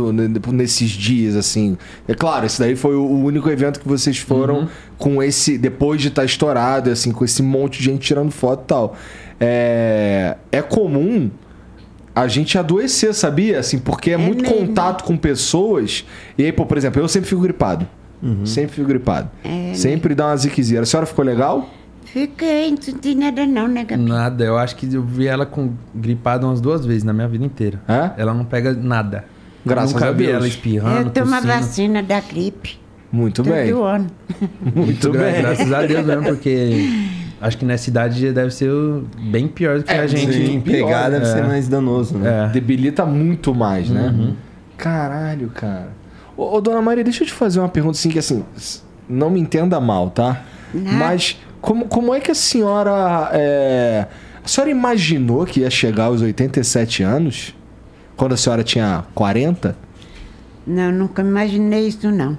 nesses dias, assim. É claro, esse daí foi o único evento que vocês foram com esse. Depois de estar estourado, assim, com esse monte de gente tirando foto e tal. É, é comum a gente adoecer, sabia? Assim, porque é, muito mesmo. contato com pessoas. E aí, pô, por exemplo, eu sempre fico gripado. Sempre fico gripado. É, Sempre dá uma ziquezinha. A senhora ficou legal? Fiquei, não senti nada não, né, Gabi? Nada, eu acho que eu vi ela com gripada umas duas vezes na minha vida inteira. É? Ela não pega nada. Graças Nunca a vi Deus. ela espirrando. Eu tomo a tossindo. vacina da gripe. Muito todo bem. ano. Muito Gra- bem. Graças a Deus mesmo, porque acho que nessa idade deve ser o- bem pior do que É, a gente. Sim, pior, pegar deve é. ser mais danoso, né? É. Debilita muito mais, né? Uhum. Caralho, cara. Ô, ô, dona Maria, deixa eu te fazer uma pergunta assim, que assim, s- não me entenda mal, tá? Nada. Mas como, como é que a senhora. é, A senhora imaginou que ia chegar aos 87 anos? Quando a senhora tinha 40? Não, nunca imaginei isso não.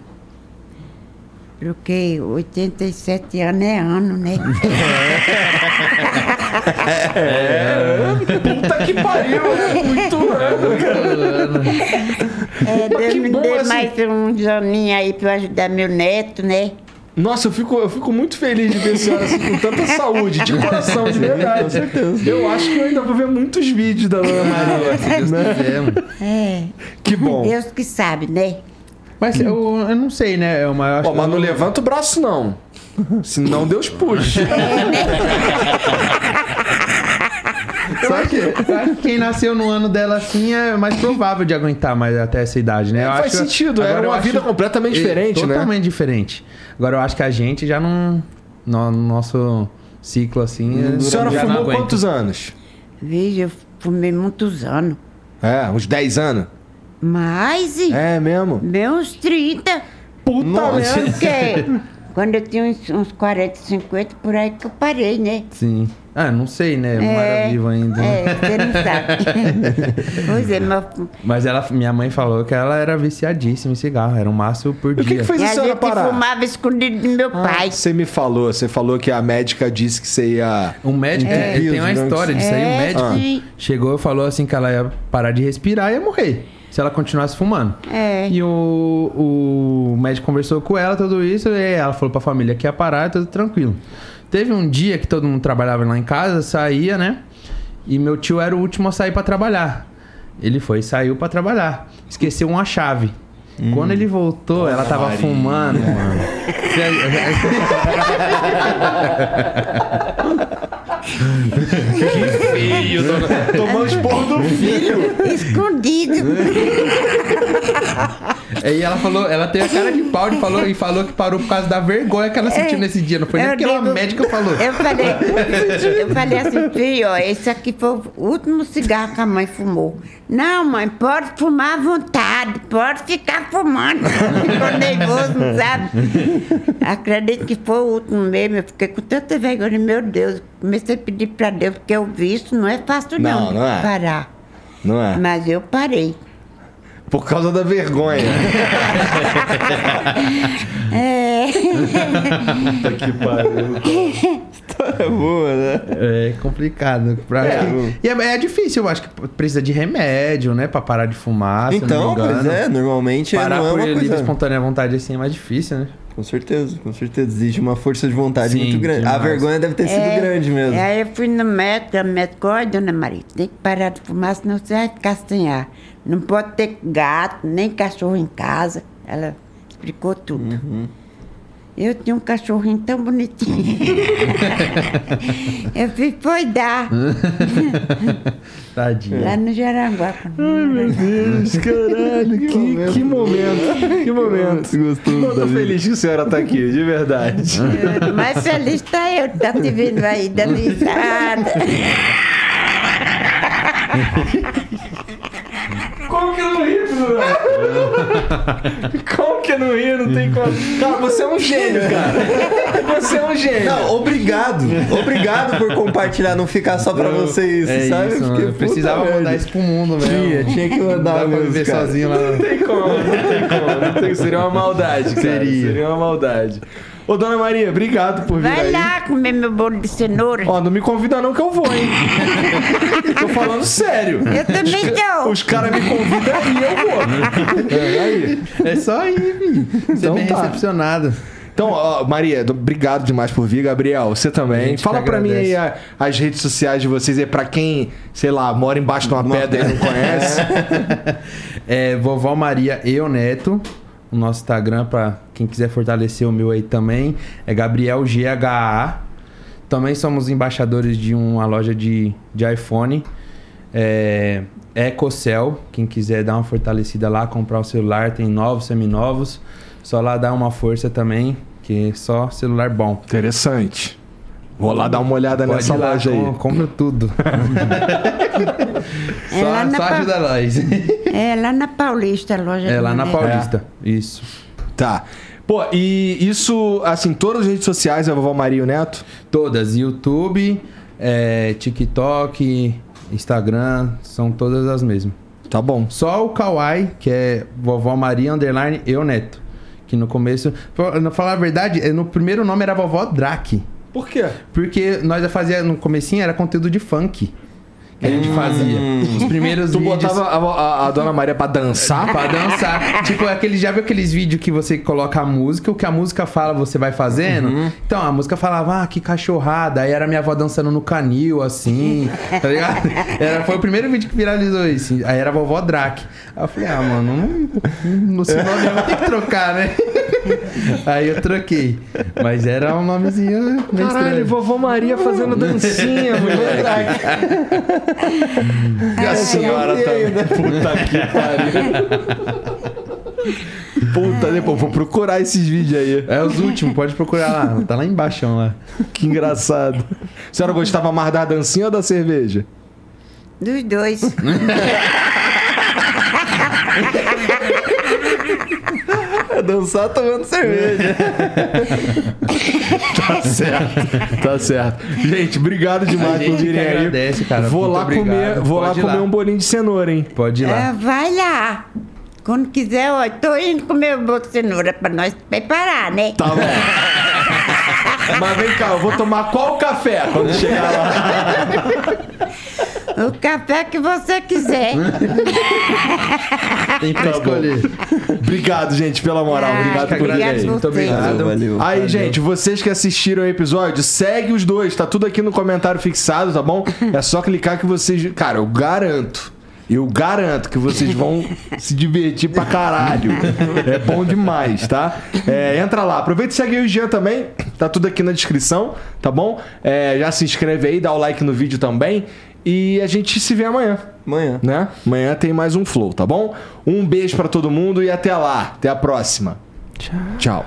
Porque 87 anos é ano, né? Puta que pariu, é muito ano, cara. É, Deus me dê assim. mais uns aninhos aí pra eu ajudar meu neto, né? Nossa, eu fico, eu fico muito feliz de ver a senhora assim, com tanta saúde, de coração, de verdade. com certeza. Eu acho que eu ainda vou ver muitos vídeos da Dona Maria. Se Deus quiser, mano. É. Que bom. Deus que sabe, né? Mas eu, eu não sei, né? Eu, mas eu acho Ó, que mas não levanta o braço, não. Senão Deus puxa. Sabe que, eu acho que quem nasceu no ano dela assim é mais provável de aguentar mais até essa idade, né? Eu faz acho- sentido, é uma vida completamente é, diferente, né? Totalmente diferente. Agora eu acho que a gente já não. No nosso ciclo assim. A senhora já não fumou quantos anos? Veja, eu fumei muitos anos. É, uns 10 anos? Mas, e É mesmo? bem uns 30. Puta merda. Porque quando eu tinha uns, uns 40, 50, por aí que eu parei, né? Sim. Ah, não sei, né? Eu não era vivo ainda. É, você não sabe. pois é, mas Mas ela, minha mãe falou que ela era viciadíssima em cigarro. Era um maço por E o que, dia. que fez e a a senhora gente parar? fumava escondido do meu pai. Você me falou, você falou que a médica disse que você ia. O médico, É. tem uma Deus, história disso aí. O É, médico sim. chegou e falou assim que ela ia parar de respirar e ia morrer. Se ela continuasse fumando. É. E o, o médico conversou com ela, tudo isso, e ela falou pra família que ia parar, tudo tranquilo. Teve um dia que todo mundo trabalhava lá em casa, saía, né? E meu tio era o último a sair pra trabalhar. Ele foi e saiu pra trabalhar. Esqueceu uma chave. Quando ele voltou, ela tava Maria. fumando, mano. Filho, tomando esporro do filho. Escondido. Aí ela falou, ela teve a cara de pau e falou, e falou que parou por causa da vergonha que ela sentiu nesse dia. Não foi nem porque ela digo- médica falou. Eu falei, eu falei assim, filho, ó, esse aqui foi o último cigarro que a mãe fumou. Não, mãe, pode fumar à vontade, pode ficar fumando. Ficou nervoso, não sabe? Acredito que foi o último mesmo. Eu fiquei com tanta vergonha, meu Deus. Comecei a pedir pra Deus, porque eu vi isso não é fácil não, Não, não é. parar. Não é? Mas eu parei. Por causa da vergonha. É. Puta que pariu. História boa, né? É complicado. Pra- É. E é, é difícil, eu acho que precisa de remédio, né? Pra parar de fumar. Então, não me engano. pois é, normalmente Parar não é por uma livre coisa... espontânea vontade assim é mais difícil, né? Com certeza, com certeza. Exige uma força de vontade Sim, muito grande. A demais. vergonha deve ter sido É, grande mesmo. Aí eu fui no médico, a médica, olha, dona Maria, tem que parar de fumar, senão você vai ficar sem ar. Não pode ter gato, nem cachorro em casa. Ela explicou tudo. Uhum. Eu tinha um cachorrinho tão bonitinho. eu fui foi dar Tadinha. lá no Jaranguá. Meu Deus, caralho, que, que momento. Que momento. Gostoso Eu tô feliz que a senhora tá aqui, de verdade. Mas feliz tá eu, tá te vendo aí, dando risada. Como que eu não ri, Bruno? Como que eu não ri? Não tem como. Cara, você é um gênio, cara. Você é um gênio. Não, obrigado. Obrigado por compartilhar, não ficar só pra você isso, é sabe? isso, Porque. Eu precisava merda. mandar isso pro mundo, velho. Tinha, tinha que mandar Não dá pra mesmo, viver cara. sozinho lá. Não tem como, não tem como. Não tem, seria uma maldade, cara. Seria. Seria uma maldade. Ô, dona Maria, obrigado por vir Vai aí. lá comer meu bolo de cenoura. Ó, não me convida não que eu vou, hein? Tô falando sério. Eu também tô. Os caras me convidam e eu vou. É, aí. É só aí, filho. Ser Então bem tá. recepcionado. Então, ó, Maria, do- obrigado demais por vir. Gabriel, você também. Fala pra mim aí a- as redes sociais de vocês aí, pra quem, sei lá, mora embaixo de uma, pedra e não conhece. É Vovó Maria Eu Neto. O nosso Instagram, pra quem quiser fortalecer o meu aí também, é Gabriel GHA. Também somos embaixadores de uma loja de, de iPhone. É EcoCell. Quem quiser dar uma fortalecida lá, comprar o celular, tem novos, seminovos. Só lá dar uma força também, que é só celular bom. Interessante. Vou lá dar uma olhada Pode nessa ir lá, loja aí. com- compra tudo. É só só Pa- ajuda nós. É lá na Paulista, a loja É lá na. Paulista. Isso. Tá. Pô, e isso, assim, todas as redes sociais é Vovó Maria e o Neto? Todas. YouTube, é, TikTok, Instagram, são todas as mesmas. Tá bom. Só o Kawaii, que é Vovó Maria Underline Eu Neto. Que no começo. Pra pra falar a verdade, é, no primeiro nome era Vovó Drake. Por quê? Porque nós já fazia no comecinho era conteúdo de funk. que a gente fazia. Os primeiros Tu vídeos. botava a, a- a Dona Maria pra dançar? Pra dançar. tipo, aquele, já viu aqueles vídeos que você coloca a música, o que a música fala, você vai fazendo? Uhum. Então, a música falava, ah, que cachorrada. Aí era minha avó dançando no canil, assim, tá ligado? Era, foi o primeiro vídeo que viralizou isso. Aí era a vovó Drac. Aí eu falei, ah, mano, não, não sei o nome, eu vou ter que trocar, né? Aí eu troquei. Mas era um nomezinho meio Caralho, estranho. vovó Maria fazendo dancinha, moleque. E a senhora tá. Puta que pariu. Puta, depois vou procurar esses vídeos aí. É os últimos, pode procurar lá. Tá lá embaixo lá. Que engraçado. A senhora gostava mais da dancinha ou da cerveja? Dos dois. Dançar tomando cerveja. Tá certo, tá certo. Gente, obrigado demais por virem aí. agradece, cara. Vou lá obrigado. comer, vou lá Pode comer lá. um bolinho de cenoura, hein? Pode ir lá. Ah, vai lá. Quando quiser, ó, tô indo comer o bolo de cenoura pra nós preparar, né? Tá bom. Mas vem cá, eu vou tomar qual café quando chegar lá? O café que você quiser. Tem pra Tá bom. escolher. Obrigado, gente, pela moral. Ah, Obrigado por obrigado por Muito obrigado. Valeu. Aí, gente, vocês que assistiram o episódio, segue os dois, tá tudo aqui no comentário fixado, tá bom? É só clicar que vocês. Cara, eu garanto. Eu garanto que vocês vão se divertir pra caralho. É bom demais, tá? É, entra lá. Aproveita e segue o Jean também. Tá tudo aqui na descrição, tá bom? É, já se inscreve aí, dá o like no vídeo também. E a gente se vê amanhã, Amanhã. né? Amanhã tem mais um Flow, tá bom? Um beijo pra todo mundo e até lá. Até a próxima. Tchau. Tchau.